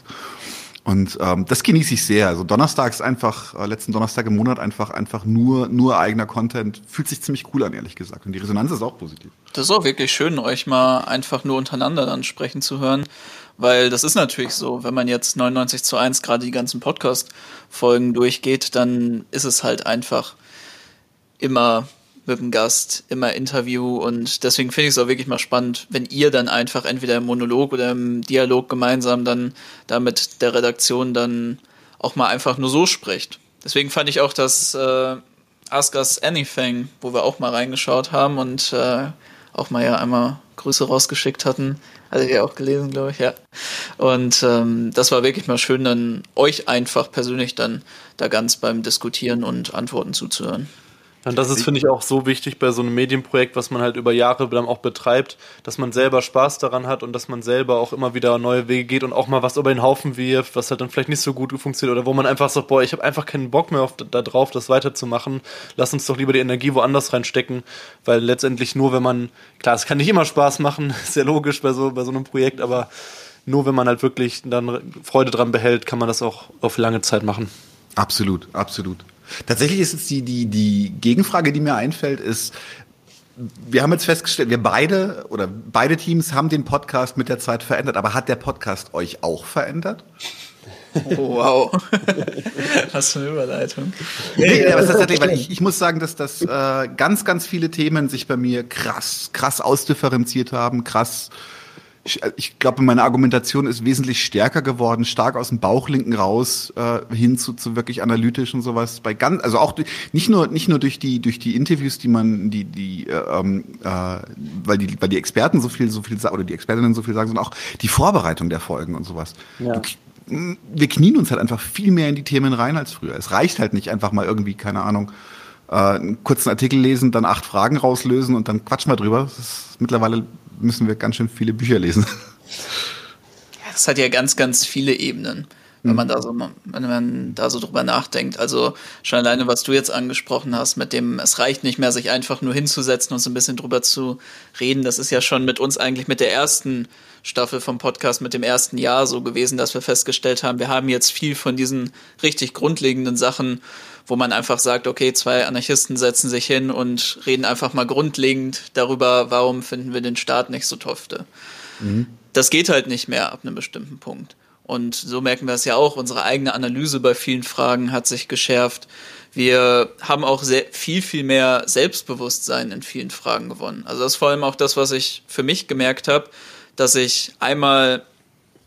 Und ähm, das genieße ich sehr. Also Donnerstag ist einfach, äh, letzten Donnerstag im Monat einfach, einfach nur, nur eigener Content. Fühlt sich ziemlich cool an, ehrlich gesagt. Und die Resonanz ist auch positiv. Das ist auch wirklich schön, euch mal einfach nur untereinander dann sprechen zu hören. Weil das ist natürlich so, wenn man jetzt 99 zu 1 gerade die ganzen Podcast-Folgen durchgeht, dann ist es halt einfach immer mit dem Gast, immer Interview und deswegen finde ich es auch wirklich mal spannend, wenn ihr dann einfach entweder im Monolog oder im Dialog gemeinsam dann da mit der Redaktion dann auch mal einfach nur so spricht. Deswegen fand ich auch das äh, Ask Us Anything, wo wir auch mal reingeschaut haben und äh, auch mal ja einmal Grüße rausgeschickt hatten. Hattet ihr auch gelesen, glaube ich, ja. Und ähm, das war wirklich mal schön, dann euch einfach persönlich dann da ganz beim Diskutieren und Antworten zuzuhören. Und das ist, finde ich, auch so wichtig bei so einem Medienprojekt, was man halt über Jahre dann auch betreibt, dass man selber Spaß daran hat und dass man selber auch immer wieder neue Wege geht und auch mal was über den Haufen wirft, was halt dann vielleicht nicht so gut funktioniert oder wo man einfach sagt, boah, ich habe einfach keinen Bock mehr auf, da drauf, das weiterzumachen. Lass uns doch lieber die Energie woanders reinstecken, weil letztendlich nur, wenn man, klar, es kann nicht immer Spaß machen, ist ja logisch bei so, bei so einem Projekt, aber nur wenn man halt wirklich dann Freude dran behält, kann man das auch auf lange Zeit machen. Absolut, absolut. Tatsächlich ist jetzt die, die, die Gegenfrage, die mir einfällt, ist, wir haben jetzt festgestellt, wir beide oder beide Teams haben den Podcast mit der Zeit verändert, aber hat der Podcast euch auch verändert? Oh, wow. Hast du eine Überleitung? Nee, aber tatsächlich, weil ich, ich muss sagen, dass das äh, ganz, ganz viele Themen sich bei mir krass, krass ausdifferenziert haben, krass ich, ich glaube, meine Argumentation ist wesentlich stärker geworden, stark aus dem Bauchlinken raus äh, hin zu, zu wirklich analytisch und sowas. Bei ganz, also auch nicht nur nicht nur durch die durch die Interviews, die man die die äh, ähm, äh, weil die weil die Experten so viel so viel sagen oder die Expertinnen so viel sagen, sondern auch die Vorbereitung der Folgen und sowas. Ja. Wir knien uns halt einfach viel mehr in die Themen rein als früher. Es reicht halt nicht einfach mal irgendwie keine Ahnung äh, einen kurzen Artikel lesen, dann acht Fragen rauslösen und dann quatschen wir drüber. Das ist mittlerweile müssen wir ganz schön viele Bücher lesen. Ja, das hat ja ganz, ganz viele Ebenen, wenn man da so, wenn man da so drüber nachdenkt. Also schon alleine, was du jetzt angesprochen hast, mit dem, es reicht nicht mehr, sich einfach nur hinzusetzen und so ein bisschen drüber zu reden. Das ist ja schon mit uns eigentlich mit der ersten Staffel vom Podcast, mit dem ersten Jahr so gewesen, dass wir festgestellt haben, wir haben jetzt viel von diesen richtig grundlegenden Sachen wo man einfach sagt, okay, zwei Anarchisten setzen sich hin und reden einfach mal grundlegend darüber, warum finden wir den Staat nicht so tofte. Mhm. Das geht halt nicht mehr ab einem bestimmten Punkt. Und so merken wir es ja auch. Unsere eigene Analyse bei vielen Fragen hat sich geschärft. Wir haben auch sehr, viel, viel mehr Selbstbewusstsein in vielen Fragen gewonnen. Also das ist vor allem auch das, was ich für mich gemerkt habe, dass ich einmal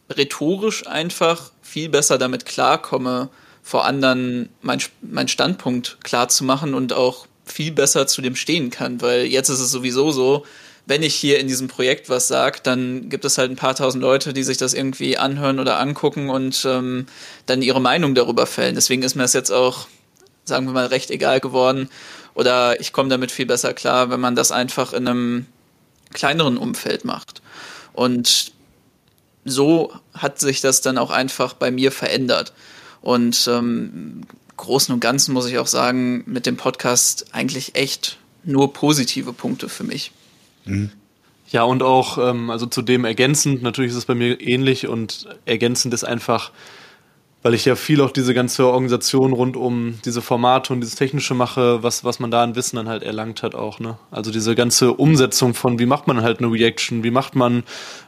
rhetorisch einfach viel besser damit klarkomme, vor anderen mein, mein Standpunkt klar zu machen und auch viel besser zu dem stehen kann, weil jetzt ist es sowieso so, wenn ich hier in diesem Projekt was sage, dann gibt es halt ein paar tausend Leute, die sich das irgendwie anhören oder angucken und ähm, dann ihre Meinung darüber fällen. Deswegen ist mir das jetzt auch, sagen wir mal, recht egal geworden. Oder ich komme damit viel besser klar, wenn man das einfach in einem kleineren Umfeld macht. Und so hat sich das dann auch einfach bei mir verändert. Und ähm, Großen und Ganzen muss ich auch sagen, mit dem Podcast eigentlich echt nur positive Punkte für mich. Mhm. Ja, und auch, ähm, also zu dem ergänzend, natürlich ist es bei mir ähnlich und ergänzend ist einfach, weil ich ja viel auch diese ganze Organisation rund um diese Formate und dieses Technische mache, was, was man da an Wissen dann halt erlangt hat auch, ne? Also diese ganze Umsetzung von, wie macht man halt eine Reaction, wie macht man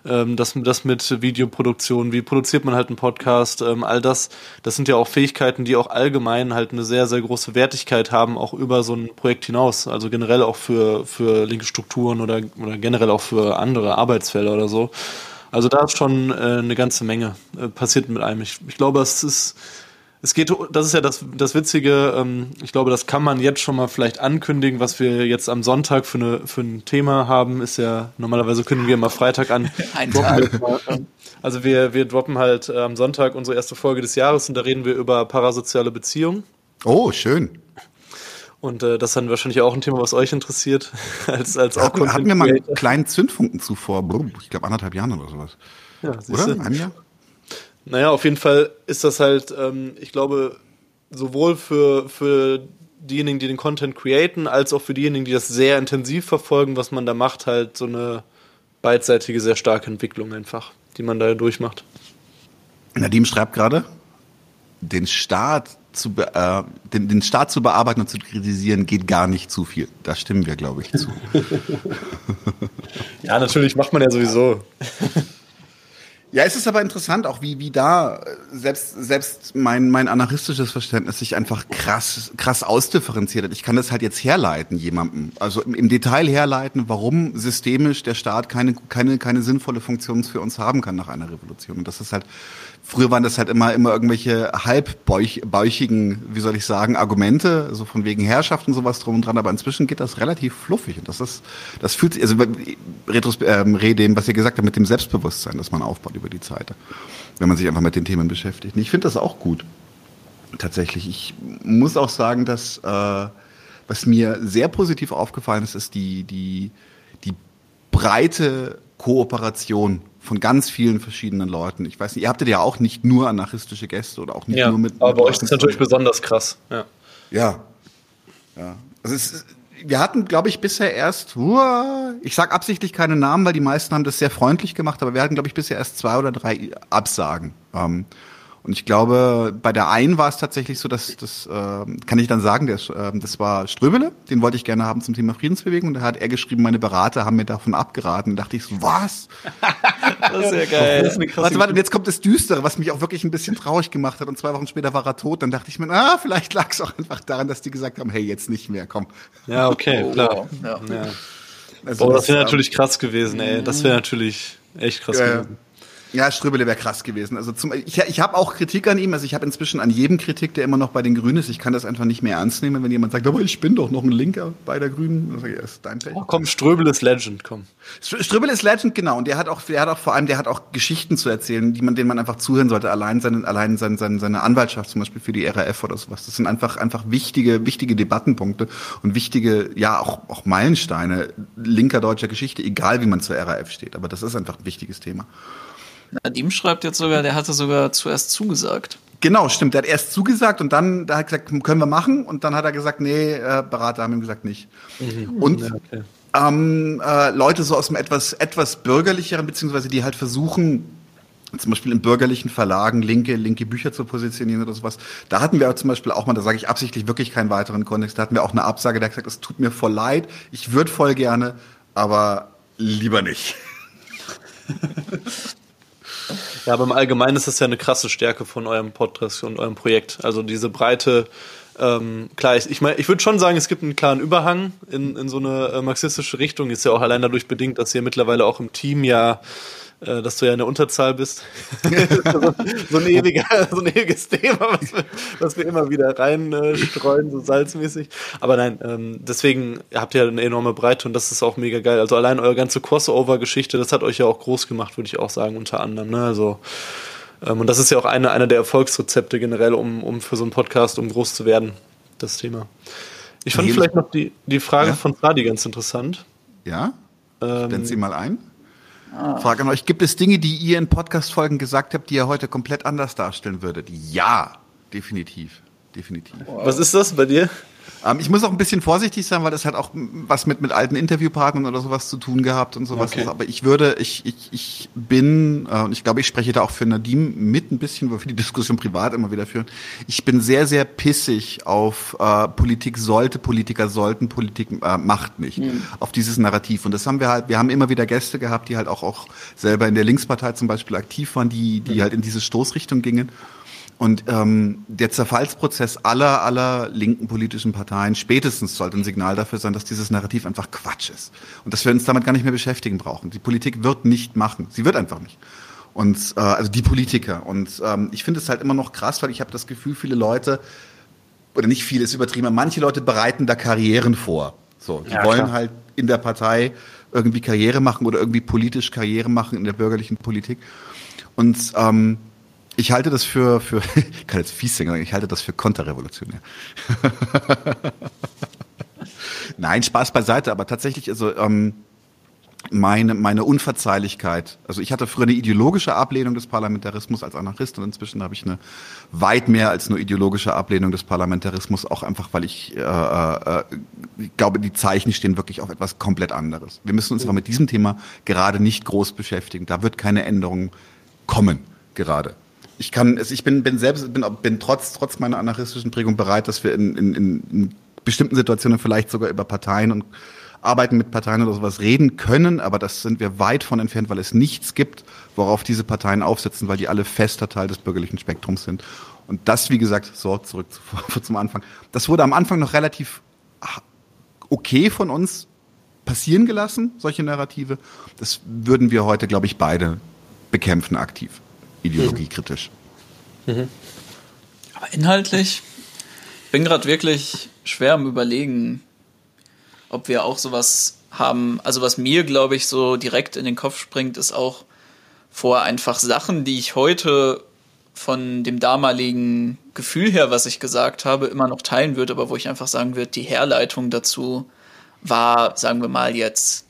ähm, das, das mit Videoproduktion, wie produziert man halt einen Podcast, ähm, all das, das sind ja auch Fähigkeiten, die auch allgemein halt eine sehr, sehr große Wertigkeit haben, auch über so ein Projekt hinaus, also generell auch für, für linke Strukturen oder, oder generell auch für andere Arbeitsfelder oder so. Also da ist schon äh, eine ganze Menge äh, passiert mit einem. Ich, ich glaube, es ist es geht, das ist ja das, das Witzige, ähm, ich glaube, das kann man jetzt schon mal vielleicht ankündigen, was wir jetzt am Sonntag für, eine, für ein Thema haben, ist ja, normalerweise kündigen wir immer Freitag an. Ein Tag. Also wir, wir droppen halt äh, am Sonntag unsere erste Folge des Jahres und da reden wir über parasoziale Beziehungen. Oh, schön. Und äh, das ist dann wahrscheinlich auch ein Thema, was euch interessiert. als, als auch hatten, hatten wir mal einen kleinen Zündfunken zuvor, ich glaube anderthalb Jahren oder sowas. Ja, oder? Ein Jahr? Naja, auf jeden Fall ist das halt, ähm, ich glaube, sowohl für, für diejenigen, die den Content createn, als auch für diejenigen, die das sehr intensiv verfolgen, was man da macht, halt so eine beidseitige, sehr starke Entwicklung einfach, die man da durchmacht. Nadim schreibt gerade, den Staat zu äh, den, den Staat zu bearbeiten und zu kritisieren geht gar nicht zu viel. Da stimmen wir, glaube ich, zu. ja, natürlich macht man ja sowieso. Ja, es ist aber interessant, auch wie, wie da äh, selbst, selbst mein, mein anarchistisches Verständnis sich einfach krass, krass ausdifferenziert hat. Ich kann das halt jetzt herleiten, jemandem, also im, im Detail herleiten, warum systemisch der Staat keine, keine, keine sinnvolle Funktion für uns haben kann nach einer Revolution. Und das ist halt Früher waren das halt immer, immer irgendwelche halbbäuchigen, wie soll ich sagen, Argumente, so von wegen Herrschaft und sowas drum und dran, aber inzwischen geht das relativ fluffig und das ist, das fühlt sich, also Retros, ähm, dem, was ihr gesagt habt, mit dem Selbstbewusstsein, das man aufbaut über die Zeit, wenn man sich einfach mit den Themen beschäftigt. Und ich finde das auch gut. Tatsächlich. Ich muss auch sagen, dass, äh, was mir sehr positiv aufgefallen ist, ist die, die, die breite Kooperation von ganz vielen verschiedenen Leuten. Ich weiß nicht, ihr habt ja auch nicht nur anarchistische Gäste oder auch nicht ja, nur mit. Aber bei euch ist es natürlich besonders krass. Ja. Ja. ja. Also es, wir hatten, glaube ich, bisher erst, ich sag absichtlich keine Namen, weil die meisten haben das sehr freundlich gemacht, aber wir hatten, glaube ich, bisher erst zwei oder drei Absagen. Ähm, und ich glaube, bei der einen war es tatsächlich so, dass das äh, kann ich dann sagen, der, äh, das war Ströbele, den wollte ich gerne haben zum Thema Friedensbewegung. Und da hat er geschrieben, meine Berater haben mir davon abgeraten. Und dachte ich so, was? das ist ja geil. Das ist warte, warte, und jetzt kommt das Düstere, was mich auch wirklich ein bisschen traurig gemacht hat. Und zwei Wochen später war er tot. Dann dachte ich mir, ah, vielleicht lag es auch einfach daran, dass die gesagt haben, hey, jetzt nicht mehr, komm. Ja, okay, oh, klar. Ja. Ja. Also Boah, das, das wäre natürlich krass gewesen, ey. Das wäre natürlich echt krass ja, gewesen. Ja, Ströbele wäre krass gewesen. Also zum, ich, ich habe auch Kritik an ihm. Also ich habe inzwischen an jedem Kritik, der immer noch bei den Grünen ist. Ich kann das einfach nicht mehr ernst nehmen, wenn jemand sagt, aber ich bin doch noch ein Linker bei der Grünen. Also, ja, ist dein Pech. Oh, komm, Ströbele ist Legend, komm. Ströbele ist Legend, genau. Und der hat auch, der hat auch vor allem, der hat auch Geschichten zu erzählen, die man, denen man einfach zuhören sollte. Allein seine, allein seine, seine, seine Anwaltschaft zum Beispiel für die RAF oder sowas. Das sind einfach, einfach wichtige, wichtige Debattenpunkte und wichtige, ja, auch, auch Meilensteine linker deutscher Geschichte, egal wie man zur RAF steht. Aber das ist einfach ein wichtiges Thema. Nadim schreibt jetzt sogar, der hatte sogar zuerst zugesagt. Genau, stimmt. Der hat erst zugesagt und dann da hat gesagt, können wir machen. Und dann hat er gesagt, nee, äh, Berater haben ihm gesagt, nicht. Mhm. Und ja, okay. ähm, äh, Leute so aus dem etwas, etwas bürgerlicheren, beziehungsweise die halt versuchen, zum Beispiel in bürgerlichen Verlagen linke, linke Bücher zu positionieren oder sowas. Da hatten wir zum Beispiel auch mal, da sage ich absichtlich wirklich keinen weiteren Kontext, da hatten wir auch eine Absage, der hat gesagt, es tut mir voll leid, ich würde voll gerne, aber lieber nicht. Ja, aber im Allgemeinen ist das ja eine krasse Stärke von eurem Podcast und eurem Projekt. Also diese breite, ähm, klar, ich, ich meine, ich würde schon sagen, es gibt einen klaren Überhang in, in so eine äh, marxistische Richtung. Ist ja auch allein dadurch bedingt, dass ihr mittlerweile auch im Team ja dass du ja in der Unterzahl bist. so, so, ein ewiger, so ein ewiges Thema, was wir, was wir immer wieder reinstreuen, äh, so salzmäßig. Aber nein, ähm, deswegen habt ihr eine enorme Breite und das ist auch mega geil. Also allein eure ganze Crossover-Geschichte, das hat euch ja auch groß gemacht, würde ich auch sagen, unter anderem. Ne? Also, ähm, und das ist ja auch eine, eine der Erfolgsrezepte generell, um, um für so einen Podcast, um groß zu werden, das Thema. Ich fand vielleicht noch die, die Frage ja? von Fradi ganz interessant. Ja? Ähm, Stellen Sie mal ein. Ah. Frage an euch, gibt es Dinge, die ihr in Podcast-Folgen gesagt habt, die ihr heute komplett anders darstellen würdet? Ja, definitiv. Definitiv. Was ist das bei dir? Ähm, ich muss auch ein bisschen vorsichtig sein, weil das hat auch was mit, mit alten Interviewpartnern oder sowas zu tun gehabt und sowas. Okay. Aber ich würde, ich, ich, ich bin, äh, und ich glaube, ich spreche da auch für Nadim mit ein bisschen, weil wir die Diskussion privat immer wieder führen. Ich bin sehr, sehr pissig auf äh, Politik sollte, Politiker sollten, Politik äh, macht nicht. Mhm. Auf dieses Narrativ. Und das haben wir halt, wir haben immer wieder Gäste gehabt, die halt auch, auch selber in der Linkspartei zum Beispiel aktiv waren, die, die mhm. halt in diese Stoßrichtung gingen. Und ähm, der Zerfallsprozess aller, aller linken politischen Parteien spätestens sollte ein Signal dafür sein, dass dieses Narrativ einfach Quatsch ist. Und dass wir uns damit gar nicht mehr beschäftigen brauchen. Die Politik wird nicht machen. Sie wird einfach nicht. Und äh, also die Politiker. Und ähm, ich finde es halt immer noch krass, weil ich habe das Gefühl, viele Leute, oder nicht viele, ist übertrieben, manche Leute bereiten da Karrieren vor. So, die ja, wollen klar. halt in der Partei irgendwie Karriere machen oder irgendwie politisch Karriere machen in der bürgerlichen Politik. Und ähm, ich halte das für, für ich kann jetzt fies sagen, ich halte das für konterrevolutionär. Nein, Spaß beiseite, aber tatsächlich, also ähm, meine, meine Unverzeihlichkeit. Also ich hatte früher eine ideologische Ablehnung des Parlamentarismus als Anarchist und inzwischen habe ich eine weit mehr als nur ideologische Ablehnung des Parlamentarismus, auch einfach, weil ich äh, äh, ich glaube, die Zeichen stehen wirklich auf etwas komplett anderes. Wir müssen uns aber mit diesem Thema gerade nicht groß beschäftigen. Da wird keine Änderung kommen gerade. Ich kann, ich bin, bin selbst, bin, bin trotz, trotz meiner anarchistischen Prägung bereit, dass wir in, in, in bestimmten Situationen vielleicht sogar über Parteien und Arbeiten mit Parteien oder sowas reden können, aber das sind wir weit von entfernt, weil es nichts gibt, worauf diese Parteien aufsetzen, weil die alle fester Teil des bürgerlichen Spektrums sind. Und das, wie gesagt, so zurück zu, zum Anfang. Das wurde am Anfang noch relativ okay von uns passieren gelassen, solche Narrative. Das würden wir heute, glaube ich, beide bekämpfen aktiv, ideologiekritisch. Mhm. Aber inhaltlich, ich bin gerade wirklich schwer am Überlegen, ob wir auch sowas haben. Also was mir, glaube ich, so direkt in den Kopf springt, ist auch vor einfach Sachen, die ich heute von dem damaligen Gefühl her, was ich gesagt habe, immer noch teilen würde, aber wo ich einfach sagen würde, die Herleitung dazu war, sagen wir mal jetzt,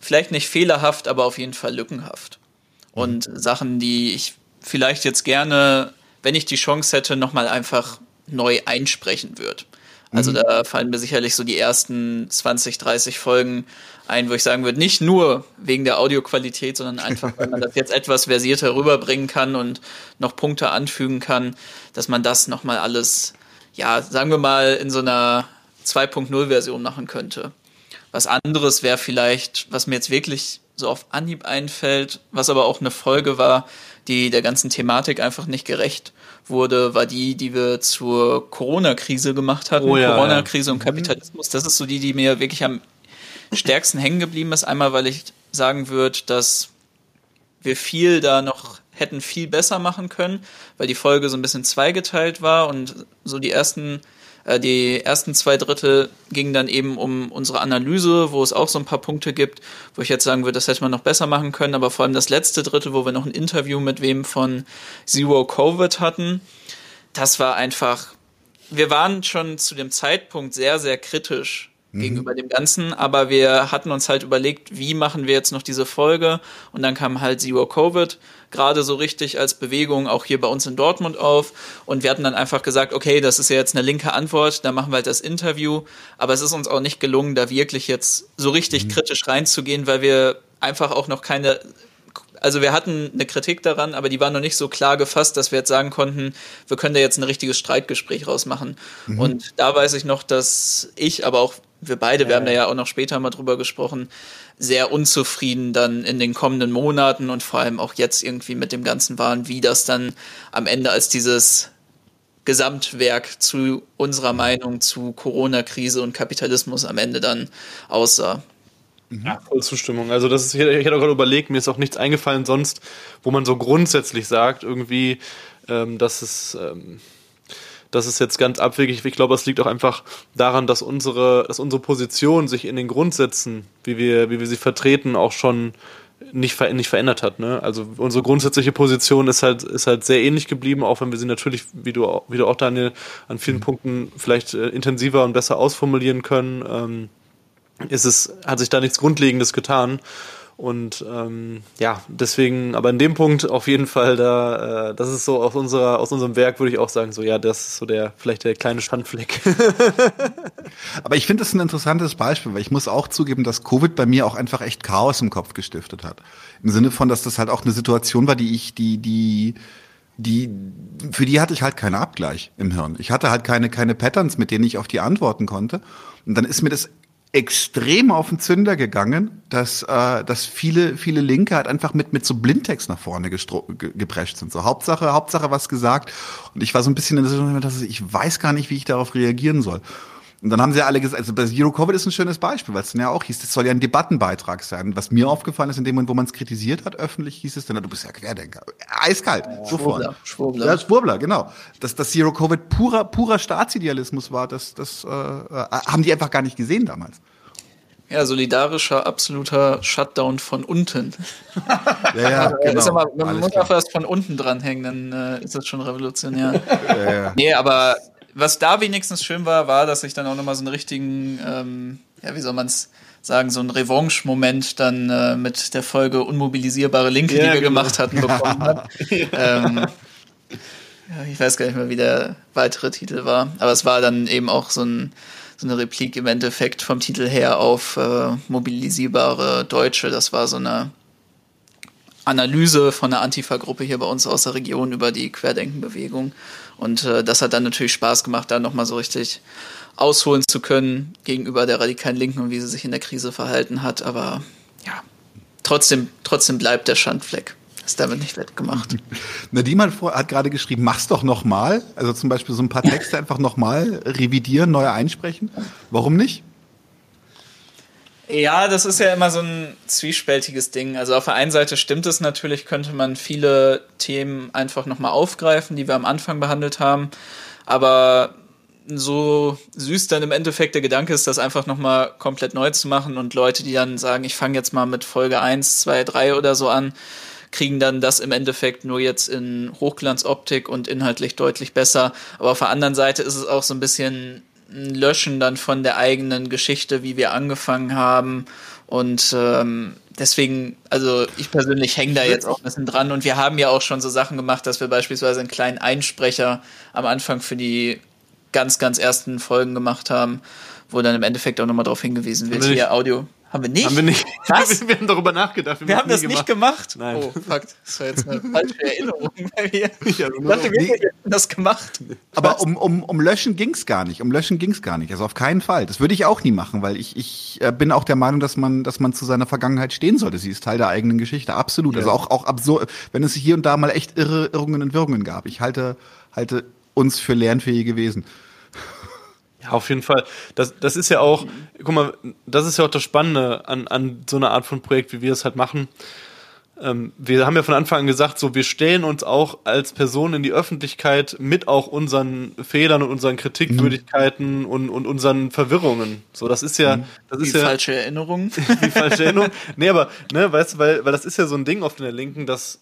vielleicht nicht fehlerhaft, aber auf jeden Fall lückenhaft. Und mhm. Sachen, die ich vielleicht jetzt gerne, wenn ich die Chance hätte, nochmal einfach neu einsprechen würde. Also mhm. da fallen mir sicherlich so die ersten 20, 30 Folgen ein, wo ich sagen würde, nicht nur wegen der Audioqualität, sondern einfach, weil man das jetzt etwas versierter rüberbringen kann und noch Punkte anfügen kann, dass man das nochmal alles, ja, sagen wir mal, in so einer 2.0-Version machen könnte. Was anderes wäre vielleicht, was mir jetzt wirklich so auf Anhieb einfällt, was aber auch eine Folge war, die der ganzen Thematik einfach nicht gerecht wurde, war die, die wir zur Corona-Krise gemacht hatten. Oh, ja, Corona-Krise ja. und mhm. Kapitalismus. Das ist so die, die mir wirklich am stärksten hängen geblieben ist. Einmal, weil ich sagen würde, dass wir viel da noch hätten viel besser machen können, weil die Folge so ein bisschen zweigeteilt war und so die ersten die ersten zwei Drittel gingen dann eben um unsere Analyse, wo es auch so ein paar Punkte gibt, wo ich jetzt sagen würde, das hätte man noch besser machen können, aber vor allem das letzte Drittel, wo wir noch ein Interview mit wem von Zero Covid hatten, das war einfach, wir waren schon zu dem Zeitpunkt sehr, sehr kritisch mhm. gegenüber dem Ganzen, aber wir hatten uns halt überlegt, wie machen wir jetzt noch diese Folge und dann kam halt Zero Covid gerade so richtig als Bewegung auch hier bei uns in Dortmund auf und wir hatten dann einfach gesagt, okay, das ist ja jetzt eine linke Antwort, da machen wir halt das Interview, aber es ist uns auch nicht gelungen, da wirklich jetzt so richtig mhm. kritisch reinzugehen, weil wir einfach auch noch keine also wir hatten eine Kritik daran, aber die war noch nicht so klar gefasst, dass wir jetzt sagen konnten, wir können da jetzt ein richtiges Streitgespräch rausmachen. Mhm. Und da weiß ich noch, dass ich, aber auch wir beide, wir haben da ja auch noch später mal drüber gesprochen, sehr unzufrieden dann in den kommenden Monaten und vor allem auch jetzt irgendwie mit dem Ganzen waren, wie das dann am Ende als dieses Gesamtwerk zu unserer Meinung zu Corona-Krise und Kapitalismus am Ende dann aussah. Mhm. Ja, voll Zustimmung. Also das ist, ich hätte auch gerade überlegt, mir ist auch nichts eingefallen sonst, wo man so grundsätzlich sagt, irgendwie, ähm, dass es ähm, das ist jetzt ganz abwegig. Ich glaube, es liegt auch einfach daran, dass unsere, dass unsere Position sich in den Grundsätzen, wie wir, wie wir sie vertreten, auch schon nicht, ver nicht verändert hat. Ne? Also unsere grundsätzliche Position ist halt, ist halt sehr ähnlich geblieben, auch wenn wir sie natürlich, wie du, wie du auch, Daniel, an vielen mhm. Punkten vielleicht äh, intensiver und besser ausformulieren können. Ähm, ist es, hat sich da nichts Grundlegendes getan. Und ähm, ja, deswegen, aber in dem Punkt auf jeden Fall, da, äh, das ist so aus unserer, aus unserem Werk würde ich auch sagen, so ja, das ist so der, vielleicht der kleine Schandfleck. aber ich finde das ein interessantes Beispiel, weil ich muss auch zugeben, dass Covid bei mir auch einfach echt Chaos im Kopf gestiftet hat. Im Sinne von, dass das halt auch eine Situation war, die ich, die, die, die, für die hatte ich halt keinen Abgleich im Hirn. Ich hatte halt keine, keine Patterns, mit denen ich auf die antworten konnte. Und dann ist mir das extrem auf den Zünder gegangen, dass, äh, dass viele, viele Linke halt einfach mit, mit so Blindtext nach vorne ge geprescht sind. So Hauptsache, Hauptsache was gesagt. Und ich war so ein bisschen in der Situation, dass ich weiß gar nicht, wie ich darauf reagieren soll. Und dann haben sie ja alle gesagt, also bei Zero Covid ist ein schönes Beispiel, weil es dann ja auch hieß, das soll ja ein Debattenbeitrag sein. Was mir aufgefallen ist, in dem Moment, wo man es kritisiert hat, öffentlich hieß es dann, du bist ja Querdenker. Eiskalt, ja, sofort. Schwurbler, Schwurbler. Ja, Schwurbler, genau. Dass das Zero Covid purer, purer Staatsidealismus war, das, das äh, äh, haben die einfach gar nicht gesehen damals. Ja, solidarischer, absoluter Shutdown von unten. Ja, ja, genau. Mal, man Alles muss klar. auch erst von unten dranhängen, dann äh, ist das schon revolutionär. ja, ja. Nee, aber was da wenigstens schön war, war, dass ich dann auch nochmal so einen richtigen, ähm, ja, wie soll man es sagen, so einen Revanche-Moment dann äh, mit der Folge Unmobilisierbare Linke, ja, die wir genau. gemacht hatten, bekommen habe. ähm, ja, ich weiß gar nicht mehr, wie der weitere Titel war, aber es war dann eben auch so, ein, so eine Replik im Endeffekt vom Titel her auf äh, mobilisierbare Deutsche. Das war so eine Analyse von einer Antifa-Gruppe hier bei uns aus der Region über die Querdenkenbewegung. Und äh, das hat dann natürlich Spaß gemacht, da nochmal so richtig ausholen zu können gegenüber der radikalen Linken und wie sie sich in der Krise verhalten hat. Aber ja, trotzdem, trotzdem bleibt der Schandfleck. Ist damit nicht wettgemacht. Nadine hat, hat gerade geschrieben, mach's doch nochmal. Also zum Beispiel so ein paar Texte einfach nochmal revidieren, neu einsprechen. Warum nicht? Ja, das ist ja immer so ein zwiespältiges Ding. Also auf der einen Seite stimmt es natürlich, könnte man viele Themen einfach nochmal aufgreifen, die wir am Anfang behandelt haben. Aber so süß dann im Endeffekt der Gedanke ist, das einfach nochmal komplett neu zu machen und Leute, die dann sagen, ich fange jetzt mal mit Folge 1, 2, 3 oder so an, kriegen dann das im Endeffekt nur jetzt in Hochglanzoptik und inhaltlich deutlich besser. Aber auf der anderen Seite ist es auch so ein bisschen Löschen dann von der eigenen Geschichte, wie wir angefangen haben. Und ähm, deswegen, also ich persönlich hänge da jetzt auch ein bisschen dran. Und wir haben ja auch schon so Sachen gemacht, dass wir beispielsweise einen kleinen Einsprecher am Anfang für die ganz, ganz ersten Folgen gemacht haben, wo dann im Endeffekt auch nochmal darauf hingewiesen wird, hier Audio. Haben wir nicht? Haben wir nicht. Was? wir haben darüber nachgedacht. Wir, wir haben das gemacht. nicht gemacht. Nein. Oh, fuck. Das war jetzt eine falsche Erinnerung bei mir. Ich dachte, wir hätten das gemacht. Aber um, um, um Löschen ging's gar nicht. Um Löschen ging's gar nicht. Also auf keinen Fall. Das würde ich auch nie machen, weil ich, ich äh, bin auch der Meinung, dass man, dass man zu seiner Vergangenheit stehen sollte. Sie ist Teil der eigenen Geschichte. Absolut. Ja. Also auch, auch absurd, wenn es hier und da mal echt irre Irrungen und Wirrungen gab. Ich halte, halte uns für lernfähige Wesen. Ja, auf jeden Fall. Das, das ist ja auch, guck mal, das ist ja auch das Spannende an, an so einer Art von Projekt, wie wir es halt machen. Ähm, wir haben ja von Anfang an gesagt, so wir stellen uns auch als Person in die Öffentlichkeit mit auch unseren Fehlern und unseren Kritikwürdigkeiten mhm. und, und unseren Verwirrungen. So, das ist ja, mhm. das ist die ja falsche Erinnerung. die falsche Erinnerung. Nee, aber, ne, weißt du, weil, weil das ist ja so ein Ding oft in der Linken, dass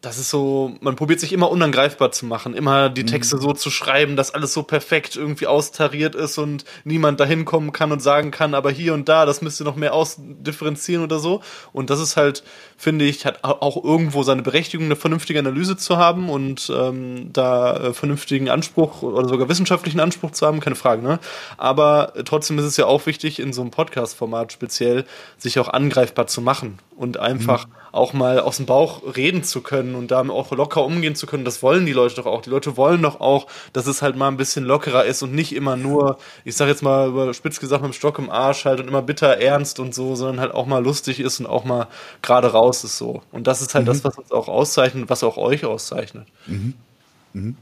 das ist so, man probiert sich immer unangreifbar zu machen, immer die mhm. Texte mhm. so zu schreiben, dass alles so perfekt irgendwie austariert ist und niemand dahin kommen kann und sagen kann, aber hier und da, das müsst ihr noch mehr ausdifferenzieren oder so. Und das ist halt, finde ich, hat auch irgendwo seine Berechtigung, eine vernünftige Analyse zu haben und ähm, da äh, vernünftigen Anspruch oder sogar wissenschaftlichen Anspruch zu haben, keine Frage, ne? Aber trotzdem ist es ja auch wichtig, in so einem Podcast-Format speziell, sich auch angreifbar zu machen und einfach mhm. Auch mal aus dem Bauch reden zu können und damit auch locker umgehen zu können. Das wollen die Leute doch auch. Die Leute wollen doch auch, dass es halt mal ein bisschen lockerer ist und nicht immer nur, ich sag jetzt mal über spitz gesagt, mit dem Stock im Arsch halt und immer bitter ernst und so, sondern halt auch mal lustig ist und auch mal gerade raus ist so. Und das ist halt mhm. das, was uns auch auszeichnet, was auch euch auszeichnet. Mhm. Mhm.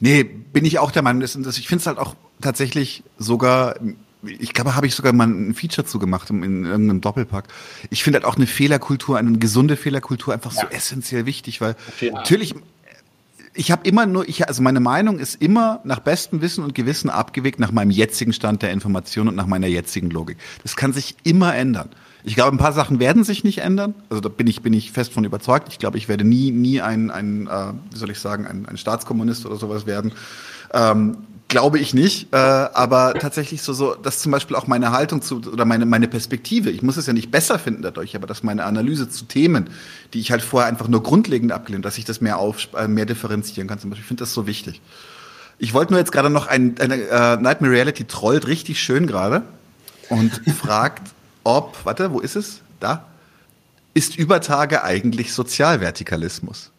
Nee, bin ich auch der Meinung. Ich finde es halt auch tatsächlich sogar ich glaube, habe ich sogar mal ein Feature zu gemacht in, in irgendeinem Doppelpack. Ich finde halt auch eine Fehlerkultur, eine gesunde Fehlerkultur einfach ja. so essentiell wichtig, weil natürlich ich habe immer nur, ich, also meine Meinung ist immer nach bestem Wissen und Gewissen abgewegt nach meinem jetzigen Stand der Information und nach meiner jetzigen Logik. Das kann sich immer ändern. Ich glaube, ein paar Sachen werden sich nicht ändern. Also da bin ich, bin ich fest von überzeugt. Ich glaube, ich werde nie, nie ein, ein äh, wie soll ich sagen, ein, ein Staatskommunist oder sowas werden. Ähm, Glaube ich nicht, äh, aber tatsächlich so, so, dass zum Beispiel auch meine Haltung zu oder meine meine Perspektive, ich muss es ja nicht besser finden dadurch, aber dass meine Analyse zu Themen, die ich halt vorher einfach nur grundlegend abgelehnt, dass ich das mehr auf äh, mehr differenzieren kann. Zum Beispiel, ich finde das so wichtig. Ich wollte nur jetzt gerade noch ein äh, Nightmare Reality trollt richtig schön gerade und fragt, ob, warte, wo ist es? Da ist Übertage eigentlich Sozialvertikalismus?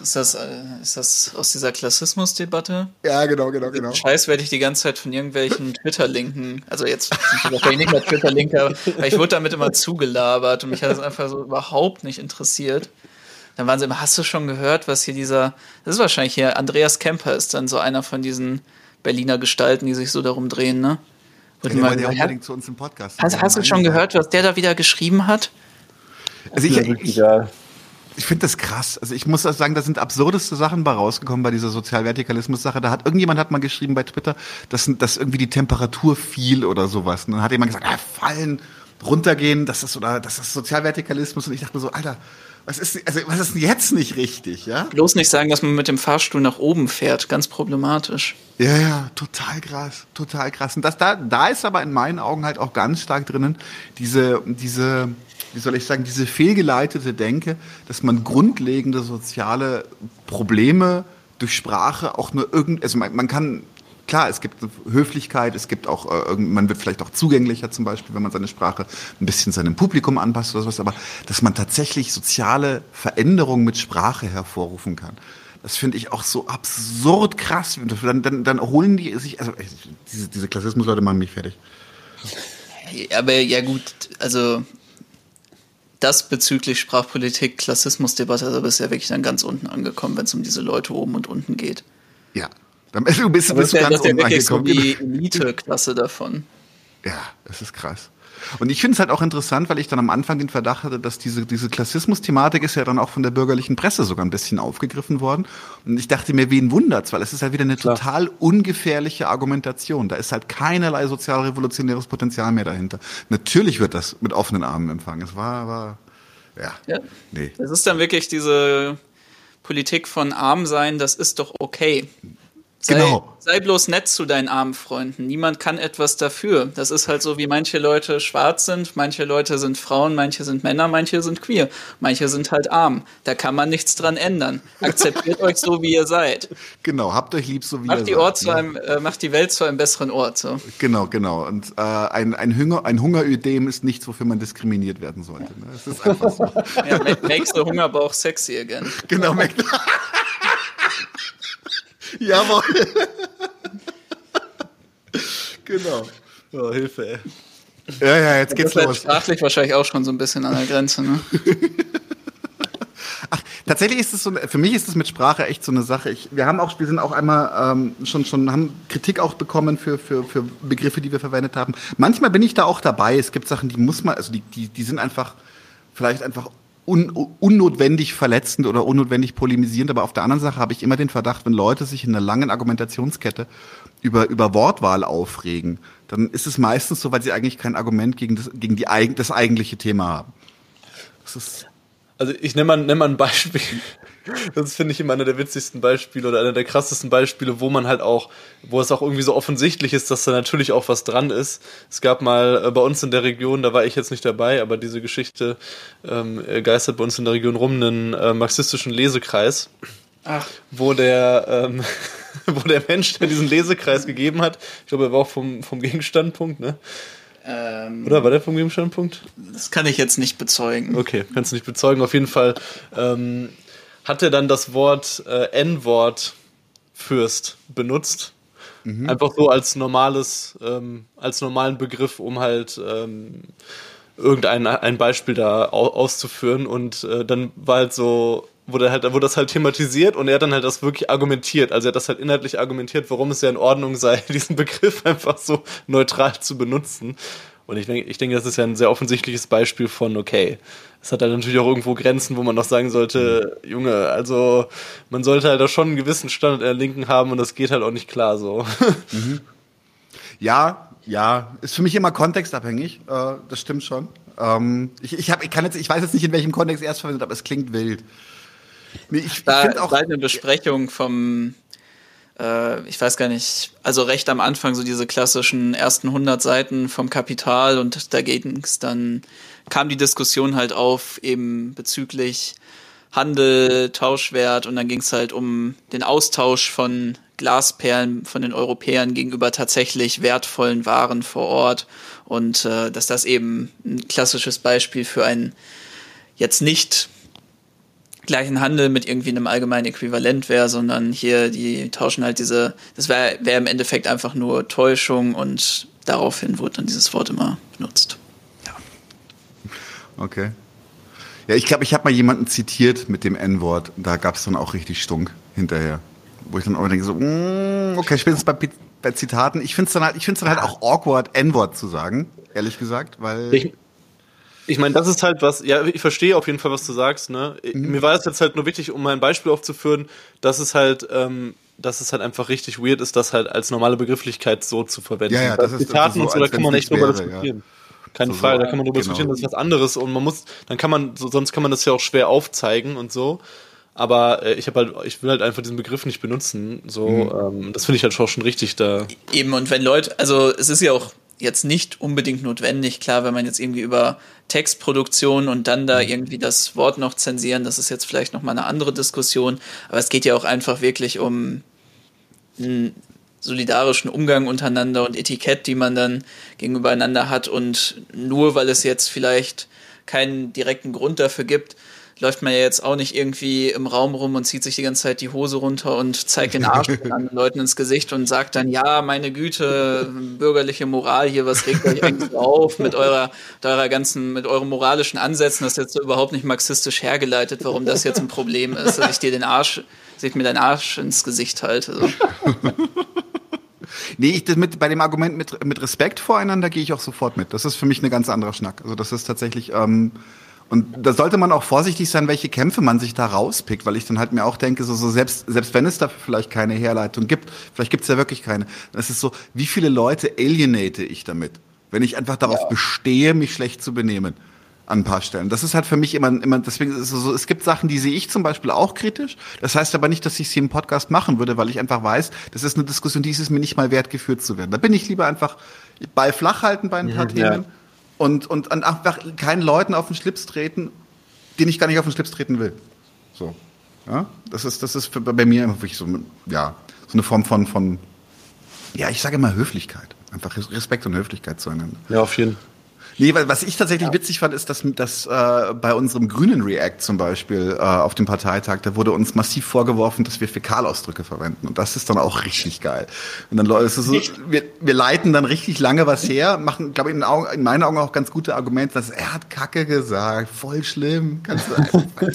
Ist das, äh, ist das aus dieser Klassismusdebatte? Ja, genau, genau, genau. Scheiß werde ich die ganze Zeit von irgendwelchen Twitter-Linken, also jetzt sind ich wahrscheinlich nicht mehr Twitter-Linker, weil ich wurde damit immer zugelabert und mich hat das einfach so überhaupt nicht interessiert. Dann waren sie immer, hast du schon gehört, was hier dieser, das ist wahrscheinlich hier, Andreas Kemper ist dann so einer von diesen Berliner Gestalten, die sich so darum drehen, ne? Ja, der unbedingt zu uns im Podcast. Hast, hast du schon gehört, was der da wieder geschrieben hat? Also ich, ich, ich finde das krass. Also ich muss sagen, da sind absurdeste Sachen bei rausgekommen bei dieser Sozialvertikalismus-Sache. Da hat irgendjemand hat mal geschrieben bei Twitter, dass, dass irgendwie die Temperatur fiel oder sowas. Und dann hat jemand gesagt, ah, fallen, runtergehen, das ist oder das ist Sozialvertikalismus. Und ich dachte so, Alter, was ist, also was ist denn jetzt nicht richtig, ja? Bloß nicht sagen, dass man mit dem Fahrstuhl nach oben fährt, ganz problematisch. Ja, ja, total krass, total krass. Und das da, da ist aber in meinen Augen halt auch ganz stark drinnen diese, diese wie soll ich sagen, diese fehlgeleitete Denke, dass man grundlegende soziale Probleme durch Sprache auch nur irgend, also man, man kann klar, es gibt Höflichkeit, es gibt auch, äh, man wird vielleicht auch zugänglicher zum Beispiel, wenn man seine Sprache ein bisschen seinem Publikum anpasst oder sowas, aber dass man tatsächlich soziale Veränderungen mit Sprache hervorrufen kann. Das finde ich auch so absurd krass. Dann, dann, dann holen die sich, also diese, diese Klassismus-Leute machen mich fertig. Aber ja gut, also das bezüglich Sprachpolitik, Klassismusdebatte, also bist ja wirklich dann ganz unten angekommen, wenn es um diese Leute oben und unten geht. Ja. Du bist, du bist das ganz unten angekommen. So die Elite-Klasse davon. Ja, das ist krass. Und ich finde es halt auch interessant, weil ich dann am Anfang den Verdacht hatte, dass diese, diese Klassismus-Thematik ist ja dann auch von der bürgerlichen Presse sogar ein bisschen aufgegriffen worden. Und ich dachte mir, wen wundert's, weil es ist halt wieder eine Klar. total ungefährliche Argumentation. Da ist halt keinerlei sozialrevolutionäres Potenzial mehr dahinter. Natürlich wird das mit offenen Armen empfangen. Es war, war, ja. ja. Nee. Das ist dann wirklich diese Politik von arm sein, das ist doch okay. Sei, genau. sei bloß nett zu deinen armen Freunden. Niemand kann etwas dafür. Das ist halt so, wie manche Leute schwarz sind, manche Leute sind Frauen, manche sind Männer, manche sind queer, manche sind halt arm. Da kann man nichts dran ändern. Akzeptiert euch so, wie ihr seid. Genau, habt euch lieb, so wie macht ihr die seid. Ort zu ne? einem, äh, macht die Welt zu einem besseren Ort. So. Genau, genau. Und äh, ein, ein, Hunger, ein Hungerödem ist nichts, wofür man diskriminiert werden sollte. Ne? Das ist einfach so. ja, makes the Hungerbauch sexy again. Genau, make Jawohl. genau. Oh, Hilfe, ey. Ja, ja, jetzt geht's das los. Ist sprachlich wahrscheinlich auch schon so ein bisschen an der Grenze, ne? Ach, tatsächlich ist es so, für mich ist es mit Sprache echt so eine Sache. Ich, wir haben auch, wir sind auch einmal ähm, schon, schon, haben Kritik auch bekommen für, für, für Begriffe, die wir verwendet haben. Manchmal bin ich da auch dabei. Es gibt Sachen, die muss man, also die, die, die sind einfach, vielleicht einfach un, unnotwendig verletzend oder unnotwendig polemisierend, aber auf der anderen Sache habe ich immer den Verdacht, wenn Leute sich in einer langen Argumentationskette über, über Wortwahl aufregen, dann ist es meistens so, weil sie eigentlich kein Argument gegen das, gegen die, das eigentliche Thema haben. Das ist also ich nenne mal, nenn mal ein Beispiel. Das finde ich immer einer der witzigsten Beispiele oder einer der krassesten Beispiele, wo man halt auch, wo es auch irgendwie so offensichtlich ist, dass da natürlich auch was dran ist. Es gab mal äh, bei uns in der Region, da war ich jetzt nicht dabei, aber diese Geschichte ähm, geistert bei uns in der Region rum, einen äh, marxistischen Lesekreis. Ach. Wo der, ähm, wo der Mensch, der diesen Lesekreis gegeben hat, ich glaube, er war auch vom, vom Gegenstandpunkt, ne? Ähm, Oder war der vom Gegenstandpunkt? Das kann ich jetzt nicht bezeugen. Okay, kannst du nicht bezeugen. Auf jeden Fall ähm, hat er dann das Wort äh, N-Wort Fürst benutzt. Mhm. Einfach so als normales, ähm, als normalen Begriff, um halt ähm, irgendein ein Beispiel da auszuführen. Und äh, dann war halt so, wurde halt, wurde das halt thematisiert und er hat dann halt das wirklich argumentiert. Also er hat das halt inhaltlich argumentiert, warum es ja in Ordnung sei, diesen Begriff einfach so neutral zu benutzen. Und ich denke, ich denke, das ist ja ein sehr offensichtliches Beispiel von, okay, es hat halt natürlich auch irgendwo Grenzen, wo man noch sagen sollte, Junge, also man sollte halt auch schon einen gewissen Standard in der Linken haben und das geht halt auch nicht klar so. Mhm. Ja, ja, ist für mich immer kontextabhängig, äh, das stimmt schon. Ähm, ich, ich, hab, ich, kann jetzt, ich weiß jetzt nicht, in welchem Kontext er es verwendet, aber es klingt wild. Nee, ich, da ich auch eine Besprechung vom äh, ich weiß gar nicht, also recht am Anfang so diese klassischen ersten 100 Seiten vom Kapital und da ging es dann, kam die Diskussion halt auf eben bezüglich Handel, Tauschwert und dann ging es halt um den Austausch von Glasperlen von den Europäern gegenüber tatsächlich wertvollen Waren vor Ort und äh, dass das eben ein klassisches Beispiel für ein jetzt nicht gleichen Handel mit irgendwie einem allgemeinen Äquivalent wäre, sondern hier, die tauschen halt diese, das wäre wär im Endeffekt einfach nur Täuschung und daraufhin wurde dann dieses Wort immer benutzt. Ja. Okay. Ja, ich glaube, ich habe mal jemanden zitiert mit dem N-Wort. Da gab es dann auch richtig Stunk hinterher. Wo ich dann auch denke, so, mm, okay, spätestens bei, bei Zitaten. Ich finde es dann, halt, ich find's dann halt auch awkward, N-Wort zu sagen, ehrlich gesagt, weil. Ich ich meine, das ist halt was, ja, ich verstehe auf jeden Fall, was du sagst, ne? Mhm. Mir war es jetzt halt nur wichtig, um ein Beispiel aufzuführen, dass es halt, ähm, dass es halt einfach richtig weird ist, das halt als normale Begrifflichkeit so zu verwenden. Ja, ja, das ist Zitaten so, und so, da kann man echt drüber diskutieren. Ja. Keine so, Frage, da kann man drüber genau. diskutieren, das ist was anderes und man muss, dann kann man, so, sonst kann man das ja auch schwer aufzeigen und so. Aber äh, ich habe halt, ich will halt einfach diesen Begriff nicht benutzen. So, mhm. ähm, das finde ich halt auch schon richtig da. Eben, und wenn Leute, also es ist ja auch jetzt nicht unbedingt notwendig. Klar, wenn man jetzt irgendwie über Textproduktion und dann da mhm. irgendwie das Wort noch zensieren, das ist jetzt vielleicht nochmal eine andere Diskussion. Aber es geht ja auch einfach wirklich um einen solidarischen Umgang untereinander und Etikett, die man dann gegenübereinander hat. Und nur weil es jetzt vielleicht keinen direkten Grund dafür gibt, läuft man ja jetzt auch nicht irgendwie im Raum rum und zieht sich die ganze Zeit die Hose runter und zeigt den Arsch anderen Leuten ins Gesicht und sagt dann, ja, meine Güte, bürgerliche Moral hier, was regt euch eigentlich auf mit eurer, mit eurer ganzen, mit euren moralischen Ansätzen, das ist jetzt so überhaupt nicht marxistisch hergeleitet, warum das jetzt ein Problem ist, dass ich dir den Arsch, dass ich mir deinen Arsch ins Gesicht halte. So. Nee, ich, das mit, bei dem Argument mit, mit Respekt voreinander gehe ich auch sofort mit. Das ist für mich ein ganz anderer Schnack. Also das ist tatsächlich, ähm, und da sollte man auch vorsichtig sein, welche Kämpfe man sich da rauspickt, weil ich dann halt mir auch denke, so, so selbst, selbst wenn es dafür vielleicht keine Herleitung gibt, vielleicht gibt es ja wirklich keine, dann ist es so, wie viele Leute alienate ich damit, wenn ich einfach darauf ja. bestehe, mich schlecht zu benehmen an ein paar Stellen. Das ist halt für mich immer, immer deswegen ist es so, es gibt Sachen, die sehe ich zum Beispiel auch kritisch. Das heißt aber nicht, dass ich sie im Podcast machen würde, weil ich einfach weiß, das ist eine Diskussion, die ist es mir nicht mal wert, geführt zu werden. Da bin ich lieber einfach Ball flach halten bei ein paar mhm, Themen. Ja und, und einfach keinen Leuten auf den Schlips treten, den ich gar nicht auf den Schlips treten will. So. Ja, das ist, das ist bei mir immer wirklich so, ja, so eine Form von, von, ja, ich sage immer Höflichkeit. Einfach Respekt und Höflichkeit zueinander. Ja, auf jeden Fall. Nee, weil was ich tatsächlich ja. witzig fand, ist, dass, dass äh, bei unserem grünen React zum Beispiel äh, auf dem Parteitag, da wurde uns massiv vorgeworfen, dass wir Fäkalausdrücke verwenden. Und das ist dann auch richtig geil. Und dann Leute, so, wir, wir leiten dann richtig lange was her, machen, glaube ich, in, Augen, in meinen Augen auch ganz gute Argumente, dass er hat Kacke gesagt, voll schlimm. Kannst du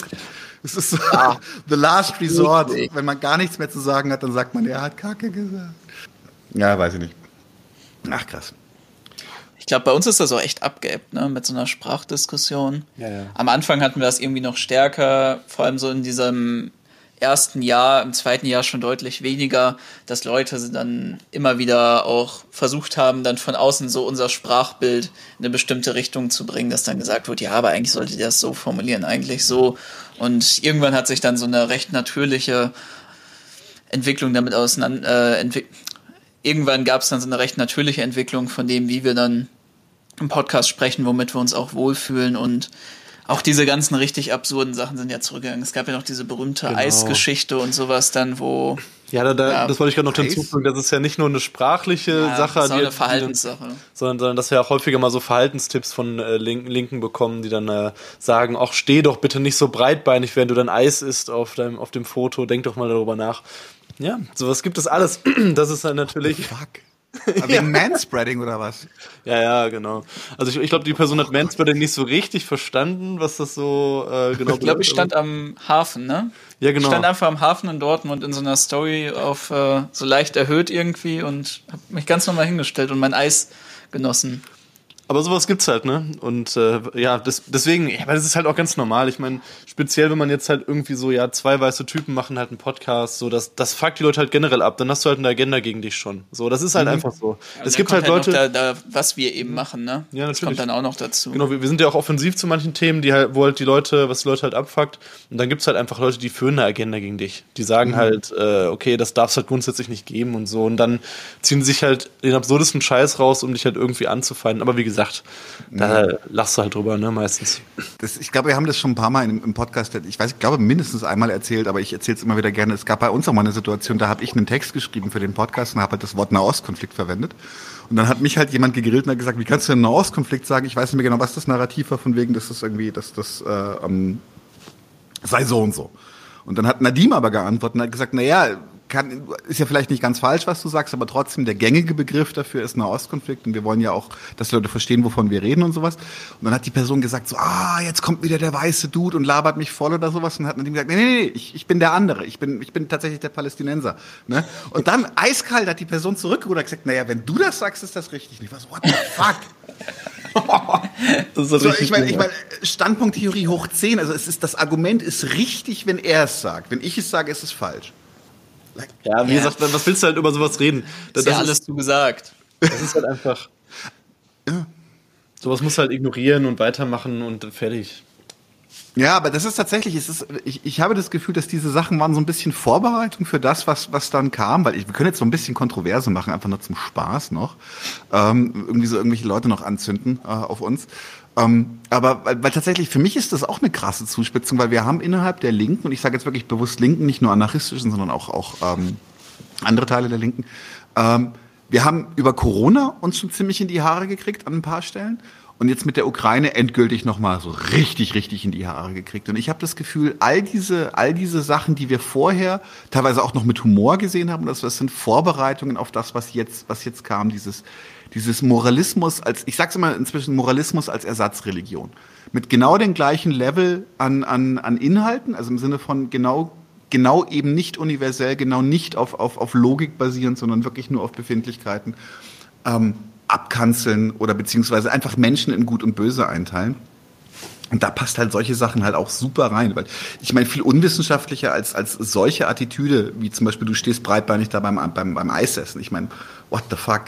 Es ist so ja. the last resort. Wenn man gar nichts mehr zu sagen hat, dann sagt man, er hat Kacke gesagt. Ja, weiß ich nicht. Ach, krass. Ich glaube, bei uns ist das auch echt abgeebbt, ne, mit so einer Sprachdiskussion. Ja, ja. Am Anfang hatten wir das irgendwie noch stärker, vor allem so in diesem ersten Jahr, im zweiten Jahr schon deutlich weniger, dass Leute dann immer wieder auch versucht haben, dann von außen so unser Sprachbild in eine bestimmte Richtung zu bringen, dass dann gesagt wird, ja, aber eigentlich solltet ihr das so formulieren, eigentlich so. Und irgendwann hat sich dann so eine recht natürliche Entwicklung damit auseinander, äh, entwickelt irgendwann gab es dann so eine recht natürliche Entwicklung von dem, wie wir dann im Podcast sprechen, womit wir uns auch wohlfühlen und auch diese ganzen richtig absurden Sachen sind ja zurückgegangen. Es gab ja noch diese berühmte genau. Eisgeschichte und sowas dann, wo. Ja, da, da, ja, das wollte ich gerade noch hinzufügen. Das ist ja nicht nur eine sprachliche ja, Sache, das ist auch eine Verhaltenssache. sondern, sondern dass wir auch häufiger mal so Verhaltenstipps von äh, Linken, Linken bekommen, die dann äh, sagen, ach, steh doch bitte nicht so breitbeinig, während du dein Eis isst auf, deinem, auf dem Foto. Denk doch mal darüber nach. Ja, sowas gibt es alles. Das ist dann natürlich. Oh, fuck. Wegen Manspreading oder was? Ja, ja, genau. Also ich, ich glaube, die Person hat Manspreading nicht so richtig verstanden, was das so äh, genau Ich glaube, ich stand am Hafen, ne? Ja, genau. Ich stand einfach am Hafen in Dortmund in so einer Story auf äh, so leicht erhöht irgendwie und habe mich ganz normal hingestellt und mein Eis genossen. Aber sowas gibt's halt, ne? Und äh, ja, das, deswegen, ja, weil das ist halt auch ganz normal. Ich meine, speziell, wenn man jetzt halt irgendwie so, ja, zwei weiße Typen machen halt einen Podcast, so, das, das fuckt die Leute halt generell ab. Dann hast du halt eine Agenda gegen dich schon. So, das ist halt mhm. einfach so. Ja, es gibt halt, halt Leute. Da, da, was wir eben machen, ne? Ja, natürlich. Das kommt dann auch noch dazu. Genau, wir, wir sind ja auch offensiv zu manchen Themen, die halt, wo halt die Leute, was die Leute halt abfuckt. Und dann gibt's halt einfach Leute, die führen eine Agenda gegen dich. Die sagen mhm. halt, äh, okay, das darf's halt grundsätzlich nicht geben und so. Und dann ziehen sie sich halt den absurdesten Scheiß raus, um dich halt irgendwie anzufeinden. Aber wie gesagt, da ja. lachst du halt drüber, ne, meistens. Das, ich glaube, wir haben das schon ein paar Mal im, im Podcast, ich weiß, ich glaube, mindestens einmal erzählt, aber ich erzähle es immer wieder gerne. Es gab bei uns auch mal eine Situation, da habe ich einen Text geschrieben für den Podcast und habe halt das Wort Nahostkonflikt verwendet. Und dann hat mich halt jemand gegrillt und hat gesagt, wie kannst du einen Nahostkonflikt sagen? Ich weiß nicht mehr genau, was das Narrativ war, von wegen, dass das irgendwie, dass das äh, ähm, sei so und so. Und dann hat Nadim aber geantwortet und hat gesagt, na ja, kann, ist ja vielleicht nicht ganz falsch, was du sagst, aber trotzdem der gängige Begriff dafür ist Nahostkonflikt und wir wollen ja auch, dass Leute verstehen, wovon wir reden und sowas. Und dann hat die Person gesagt so, ah, jetzt kommt wieder der weiße Dude und labert mich voll oder sowas und hat Nadim gesagt, nee, nee, nee, ich, ich bin der andere, ich bin, ich bin tatsächlich der Palästinenser. Ne? Und dann eiskalt hat die Person zurückgerudert und gesagt, naja, wenn du das sagst, ist das richtig. Und ich war so, what the fuck? so, ich meine, ich mein, Standpunkttheorie hoch 10, also es ist, das Argument ist richtig, wenn er es sagt. Wenn ich es sage, ist es falsch. Ja, wie ja. gesagt, was willst du halt über sowas reden? Das, ist ja alles zu gesagt. Das ist halt einfach. Ja. Sowas muss halt ignorieren und weitermachen und fertig. Ja, aber das ist tatsächlich, es ist, ich, ich habe das Gefühl, dass diese Sachen waren so ein bisschen Vorbereitung für das, was, was dann kam, weil ich, wir können jetzt so ein bisschen Kontroverse machen, einfach nur zum Spaß noch. Ähm, irgendwie so irgendwelche Leute noch anzünden äh, auf uns. Ähm, aber weil, weil tatsächlich für mich ist das auch eine krasse Zuspitzung, weil wir haben innerhalb der Linken, und ich sage jetzt wirklich bewusst Linken, nicht nur anarchistischen, sondern auch, auch ähm, andere Teile der Linken, ähm, wir haben über Corona uns schon ziemlich in die Haare gekriegt an ein paar Stellen und jetzt mit der Ukraine endgültig nochmal so richtig, richtig in die Haare gekriegt. Und ich habe das Gefühl, all diese, all diese Sachen, die wir vorher teilweise auch noch mit Humor gesehen haben, das, das sind Vorbereitungen auf das, was jetzt, was jetzt kam, dieses, dieses Moralismus als, ich sag's immer inzwischen Moralismus als Ersatzreligion. Mit genau dem gleichen Level an, an, an Inhalten, also im Sinne von genau, genau eben nicht universell, genau nicht auf, auf, auf Logik basierend, sondern wirklich nur auf Befindlichkeiten, ähm, abkanzeln oder beziehungsweise einfach Menschen in Gut und Böse einteilen. Und da passt halt solche Sachen halt auch super rein, weil ich meine, viel unwissenschaftlicher als, als solche Attitüde, wie zum Beispiel du stehst breitbeinig da beim, beim, beim Eisessen. Ich meine, what the fuck?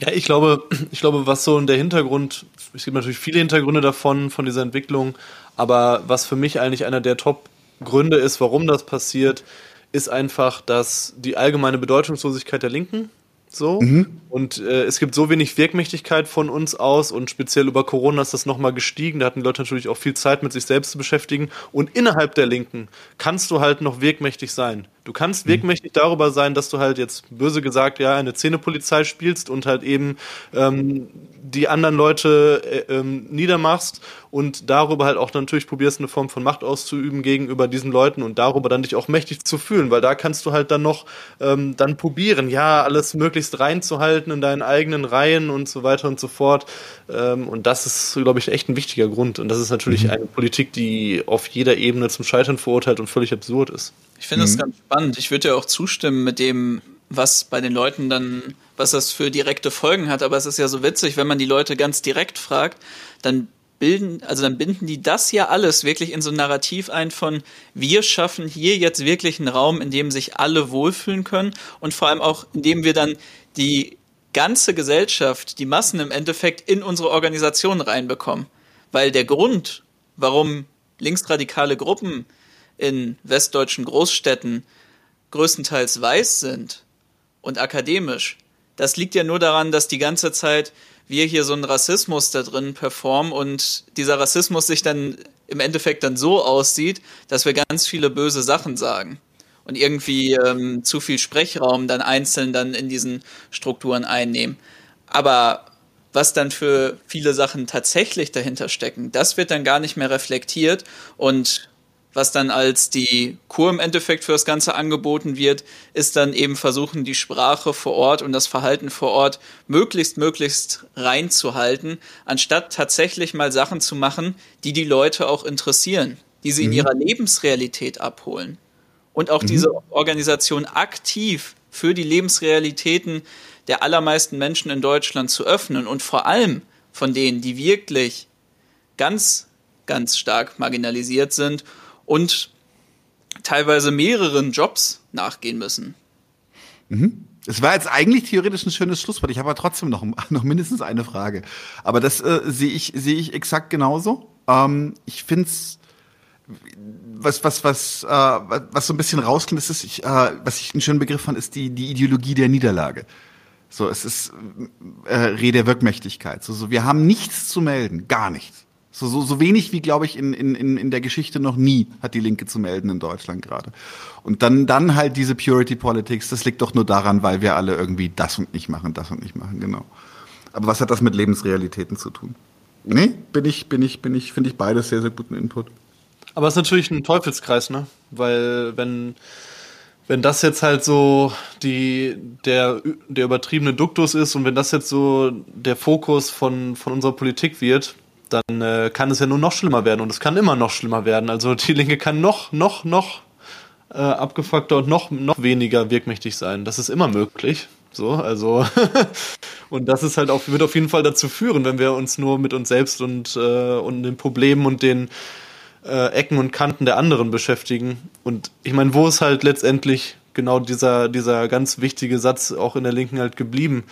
Ja, ich glaube, ich glaube, was so in der Hintergrund, es gibt natürlich viele Hintergründe davon, von dieser Entwicklung, aber was für mich eigentlich einer der Top-Gründe ist, warum das passiert, ist einfach, dass die allgemeine Bedeutungslosigkeit der Linken so. Mhm. Und äh, es gibt so wenig Wirkmächtigkeit von uns aus und speziell über Corona ist das nochmal gestiegen. Da hatten die Leute natürlich auch viel Zeit mit sich selbst zu beschäftigen. Und innerhalb der Linken kannst du halt noch wirkmächtig sein. Du kannst mhm. wirkmächtig darüber sein, dass du halt jetzt böse gesagt ja eine Zähnepolizei spielst und halt eben ähm, die anderen Leute äh, ähm, niedermachst und darüber halt auch natürlich probierst, eine Form von Macht auszuüben gegenüber diesen Leuten und darüber dann dich auch mächtig zu fühlen, weil da kannst du halt dann noch ähm, dann probieren, ja, alles möglichst reinzuhalten in deinen eigenen Reihen und so weiter und so fort. Ähm, und das ist, glaube ich, echt ein wichtiger Grund. Und das ist natürlich mhm. eine Politik, die auf jeder Ebene zum Scheitern verurteilt und völlig absurd ist. Ich finde das mhm. ganz spannend. Ich würde ja auch zustimmen mit dem, was bei den Leuten dann, was das für direkte Folgen hat. Aber es ist ja so witzig, wenn man die Leute ganz direkt fragt, dann bilden, also dann binden die das ja alles wirklich in so ein Narrativ ein von, wir schaffen hier jetzt wirklich einen Raum, in dem sich alle wohlfühlen können und vor allem auch, in dem wir dann die ganze Gesellschaft, die Massen im Endeffekt in unsere Organisation reinbekommen. Weil der Grund, warum linksradikale Gruppen in westdeutschen Großstädten größtenteils weiß sind und akademisch, das liegt ja nur daran, dass die ganze Zeit wir hier so einen Rassismus da drin performen und dieser Rassismus sich dann im Endeffekt dann so aussieht, dass wir ganz viele böse Sachen sagen und irgendwie ähm, zu viel Sprechraum dann einzeln dann in diesen Strukturen einnehmen. Aber was dann für viele Sachen tatsächlich dahinter stecken, das wird dann gar nicht mehr reflektiert und was dann als die Kur im Endeffekt für das Ganze angeboten wird, ist dann eben versuchen, die Sprache vor Ort und das Verhalten vor Ort möglichst, möglichst reinzuhalten, anstatt tatsächlich mal Sachen zu machen, die die Leute auch interessieren, die sie mhm. in ihrer Lebensrealität abholen. Und auch mhm. diese Organisation aktiv für die Lebensrealitäten der allermeisten Menschen in Deutschland zu öffnen und vor allem von denen, die wirklich ganz, ganz stark marginalisiert sind und teilweise mehreren Jobs nachgehen müssen. Mhm. Es war jetzt eigentlich theoretisch ein schönes Schlusswort. Ich habe aber trotzdem noch, noch mindestens eine Frage. Aber das äh, sehe ich, sehe ich exakt genauso. Ähm, ich finde es, was, was, was, äh, was so ein bisschen rausklingt, ist, ich, äh, was ich einen schönen Begriff fand, ist die, die Ideologie der Niederlage. So, es ist äh, Rede der Wirkmächtigkeit. So, so, wir haben nichts zu melden, gar nichts. So, so, so wenig wie, glaube ich, in, in, in der Geschichte noch nie hat die Linke zu melden in Deutschland gerade. Und dann, dann halt diese Purity Politics, das liegt doch nur daran, weil wir alle irgendwie das und nicht machen, das und nicht machen, genau. Aber was hat das mit Lebensrealitäten zu tun? Nee, bin ich, bin ich, bin ich, finde ich beides sehr, sehr guten Input. Aber es ist natürlich ein Teufelskreis, ne? Weil wenn, wenn das jetzt halt so die, der, der übertriebene Duktus ist und wenn das jetzt so der Fokus von, von unserer Politik wird, dann äh, kann es ja nur noch schlimmer werden und es kann immer noch schlimmer werden. Also die Linke kann noch, noch, noch äh, abgefuckter und noch, noch weniger wirkmächtig sein. Das ist immer möglich. So, also und das ist halt auch, wird auf jeden Fall dazu führen, wenn wir uns nur mit uns selbst und, äh, und den Problemen und den äh, Ecken und Kanten der anderen beschäftigen. Und ich meine, wo ist halt letztendlich genau dieser, dieser ganz wichtige Satz auch in der Linken halt geblieben?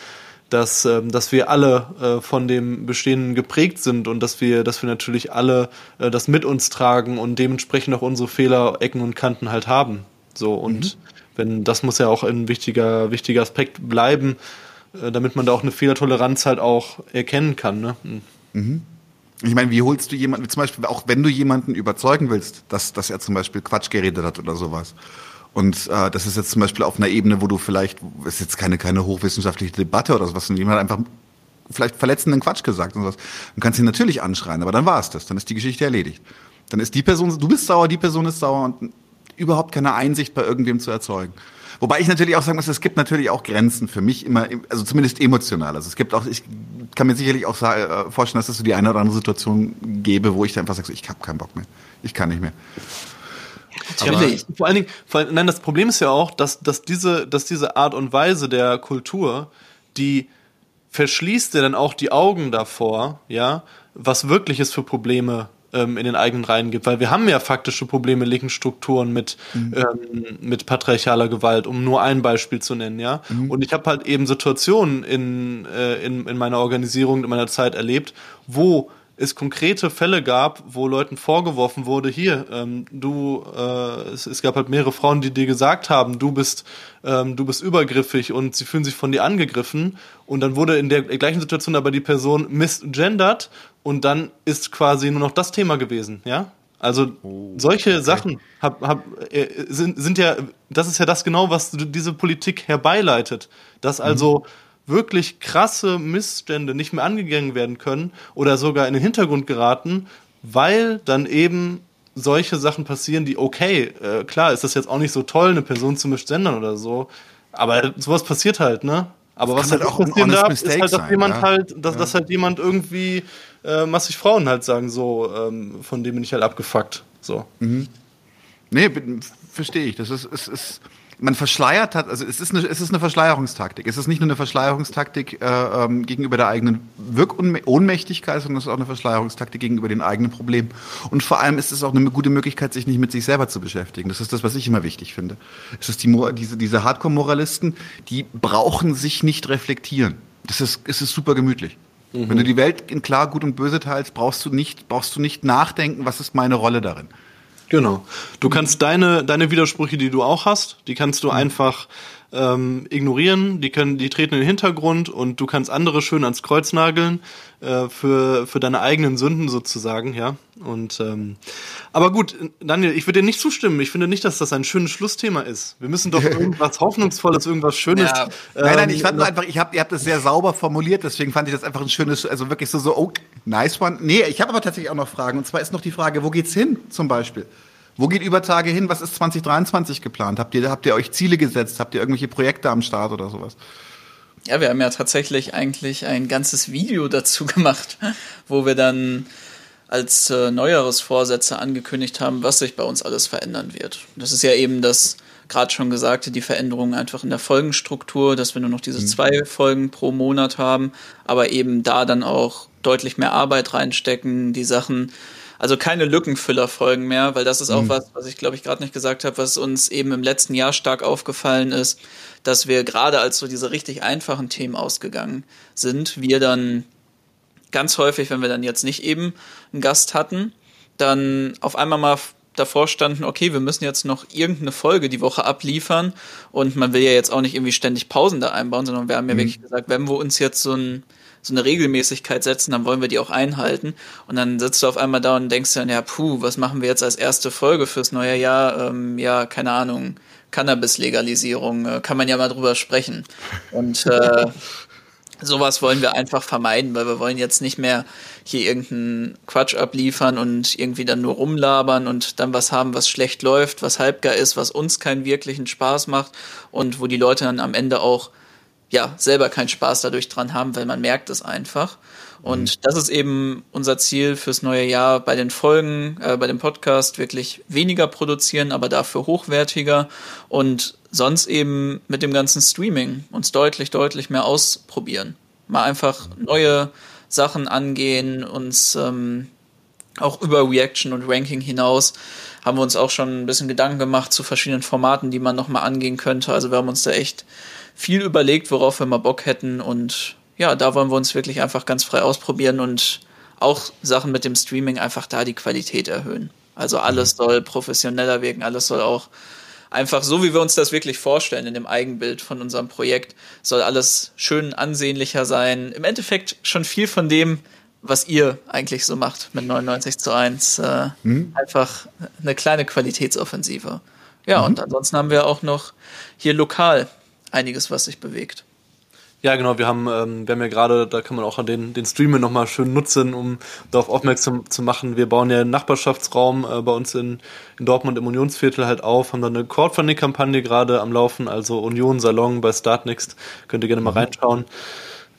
Dass, ähm, dass wir alle äh, von dem Bestehenden geprägt sind und dass wir, dass wir natürlich alle äh, das mit uns tragen und dementsprechend auch unsere Fehler, Ecken und Kanten halt haben. So und mhm. wenn das muss ja auch ein wichtiger, wichtiger Aspekt bleiben, äh, damit man da auch eine Fehlertoleranz halt auch erkennen kann. Ne? Mhm. mhm. Ich meine, wie holst du jemanden, zum Beispiel, auch wenn du jemanden überzeugen willst, dass, dass er zum Beispiel Quatsch geredet hat oder sowas, und äh, das ist jetzt zum Beispiel auf einer Ebene, wo du vielleicht, ist jetzt keine, keine hochwissenschaftliche Debatte oder sowas, sondern jemand hat einfach vielleicht verletzenden Quatsch gesagt und sowas. Du kannst ihn natürlich anschreien, aber dann war es das, dann ist die Geschichte erledigt. Dann ist die Person, du bist sauer, die Person ist sauer und überhaupt keine Einsicht bei irgendwem zu erzeugen. Wobei ich natürlich auch sagen muss, es gibt natürlich auch Grenzen für mich immer, also zumindest emotional. Also es gibt auch, ich kann mir sicherlich auch äh, vorstellen, dass es so die eine oder andere Situation gäbe, wo ich dann einfach sage, ich habe keinen Bock mehr, ich kann nicht mehr. Aber vor allen Dingen, vor allen, nein, das Problem ist ja auch, dass, dass, diese, dass diese Art und Weise der Kultur, die verschließt ja dann auch die Augen davor, ja, was wirklich es für Probleme ähm, in den eigenen Reihen gibt, weil wir haben ja faktische Probleme, linken Strukturen mit, mhm. ähm, mit patriarchaler Gewalt, um nur ein Beispiel zu nennen, ja. Mhm. Und ich habe halt eben Situationen in, äh, in, in meiner Organisierung, in meiner Zeit erlebt, wo es konkrete Fälle gab, wo Leuten vorgeworfen wurde, hier, ähm, du, äh, es, es, gab halt mehrere Frauen, die dir gesagt haben, du bist, ähm, du bist übergriffig und sie fühlen sich von dir angegriffen und dann wurde in der gleichen Situation aber die Person misgendert und dann ist quasi nur noch das Thema gewesen, ja? Also oh, solche okay. Sachen hab, hab, äh, sind, sind ja, das ist ja das genau, was diese Politik herbeileitet, dass also mhm wirklich krasse Missstände nicht mehr angegangen werden können oder sogar in den Hintergrund geraten, weil dann eben solche Sachen passieren, die okay, äh, klar ist das jetzt auch nicht so toll, eine Person zu misgendern oder so, aber sowas passiert halt, ne? Aber was halt auch passieren darf, ist halt, dass sein, jemand ja? halt, dass, ja. dass halt jemand irgendwie äh, massig Frauen halt sagen, so, ähm, von dem bin ich halt abgefuckt. So. Mhm. Nee, verstehe ich. Das ist, ist, ist man verschleiert hat, also es ist eine, es ist eine Verschleierungstaktik. Es ist nicht nur eine Verschleierungstaktik äh, ähm, gegenüber der eigenen Wirkohnmächtigkeit, sondern es ist auch eine Verschleierungstaktik gegenüber den eigenen Problemen. Und vor allem ist es auch eine gute Möglichkeit, sich nicht mit sich selber zu beschäftigen. Das ist das, was ich immer wichtig finde. Es ist die, diese, diese Hardcore-Moralisten, die brauchen sich nicht reflektieren. Das ist, es ist super gemütlich. Mhm. Wenn du die Welt in klar, gut und böse teilst, brauchst du nicht, brauchst du nicht nachdenken, was ist meine Rolle darin. Genau. Du kannst deine, deine Widersprüche, die du auch hast, die kannst du mhm. einfach ähm, ignorieren, die können, die treten in den Hintergrund und du kannst andere schön ans Kreuz nageln äh, für, für deine eigenen Sünden sozusagen, ja. Und ähm, aber gut, Daniel, ich würde dir nicht zustimmen. Ich finde nicht, dass das ein schönes Schlussthema ist. Wir müssen doch irgendwas Hoffnungsvolles, irgendwas Schönes. Ja. Ähm, nein, nein, ich fand nur einfach, ich hab, ihr habt das sehr sauber formuliert, deswegen fand ich das einfach ein schönes, also wirklich so, so, oh, nice one. Nee, ich habe aber tatsächlich auch noch Fragen. Und zwar ist noch die Frage, wo geht's hin, zum Beispiel? Wo geht Übertage hin? Was ist 2023 geplant? Habt ihr, habt ihr euch Ziele gesetzt? Habt ihr irgendwelche Projekte am Start oder sowas? Ja, wir haben ja tatsächlich eigentlich ein ganzes Video dazu gemacht, wo wir dann als äh, neueres Vorsätze angekündigt haben, was sich bei uns alles verändern wird. Das ist ja eben das gerade schon gesagte, die Veränderung einfach in der Folgenstruktur, dass wir nur noch diese mhm. zwei Folgen pro Monat haben, aber eben da dann auch deutlich mehr Arbeit reinstecken, die Sachen also keine Lückenfüllerfolgen mehr, weil das ist auch mhm. was, was ich glaube ich gerade nicht gesagt habe, was uns eben im letzten Jahr stark aufgefallen ist, dass wir gerade als so diese richtig einfachen Themen ausgegangen sind, wir dann ganz häufig, wenn wir dann jetzt nicht eben einen Gast hatten, dann auf einmal mal davor standen, okay, wir müssen jetzt noch irgendeine Folge die Woche abliefern und man will ja jetzt auch nicht irgendwie ständig Pausen da einbauen, sondern wir haben ja mhm. wirklich gesagt, wenn wir uns jetzt so ein so eine Regelmäßigkeit setzen, dann wollen wir die auch einhalten. Und dann sitzt du auf einmal da und denkst dann, ja, puh, was machen wir jetzt als erste Folge fürs neue Jahr? Ähm, ja, keine Ahnung, Cannabis-Legalisierung, äh, kann man ja mal drüber sprechen. Und äh, sowas wollen wir einfach vermeiden, weil wir wollen jetzt nicht mehr hier irgendeinen Quatsch abliefern und irgendwie dann nur rumlabern und dann was haben, was schlecht läuft, was halbgar ist, was uns keinen wirklichen Spaß macht und wo die Leute dann am Ende auch ja selber keinen Spaß dadurch dran haben, weil man merkt es einfach. Und mhm. das ist eben unser Ziel fürs neue Jahr bei den Folgen, äh, bei dem Podcast wirklich weniger produzieren, aber dafür hochwertiger und sonst eben mit dem ganzen Streaming uns deutlich, deutlich mehr ausprobieren. Mal einfach neue Sachen angehen, uns ähm, auch über Reaction und Ranking hinaus haben wir uns auch schon ein bisschen Gedanken gemacht zu verschiedenen Formaten, die man nochmal angehen könnte. Also wir haben uns da echt viel überlegt, worauf wir mal Bock hätten und ja, da wollen wir uns wirklich einfach ganz frei ausprobieren und auch Sachen mit dem Streaming einfach da die Qualität erhöhen. Also alles mhm. soll professioneller wirken, alles soll auch einfach so, wie wir uns das wirklich vorstellen in dem Eigenbild von unserem Projekt, soll alles schön ansehnlicher sein. Im Endeffekt schon viel von dem, was ihr eigentlich so macht mit 99 zu 1. Äh, mhm. Einfach eine kleine Qualitätsoffensive. Ja, mhm. und ansonsten haben wir auch noch hier lokal einiges, was sich bewegt. Ja, genau, wir haben, ähm, wir haben ja gerade, da kann man auch an den, den Streamer nochmal schön nutzen, um darauf aufmerksam zu machen. Wir bauen ja einen Nachbarschaftsraum äh, bei uns in, in Dortmund im Unionsviertel halt auf, haben da eine Crowdfunding-Kampagne gerade am Laufen, also Union Salon bei Startnext, könnt ihr gerne mal mhm. reinschauen.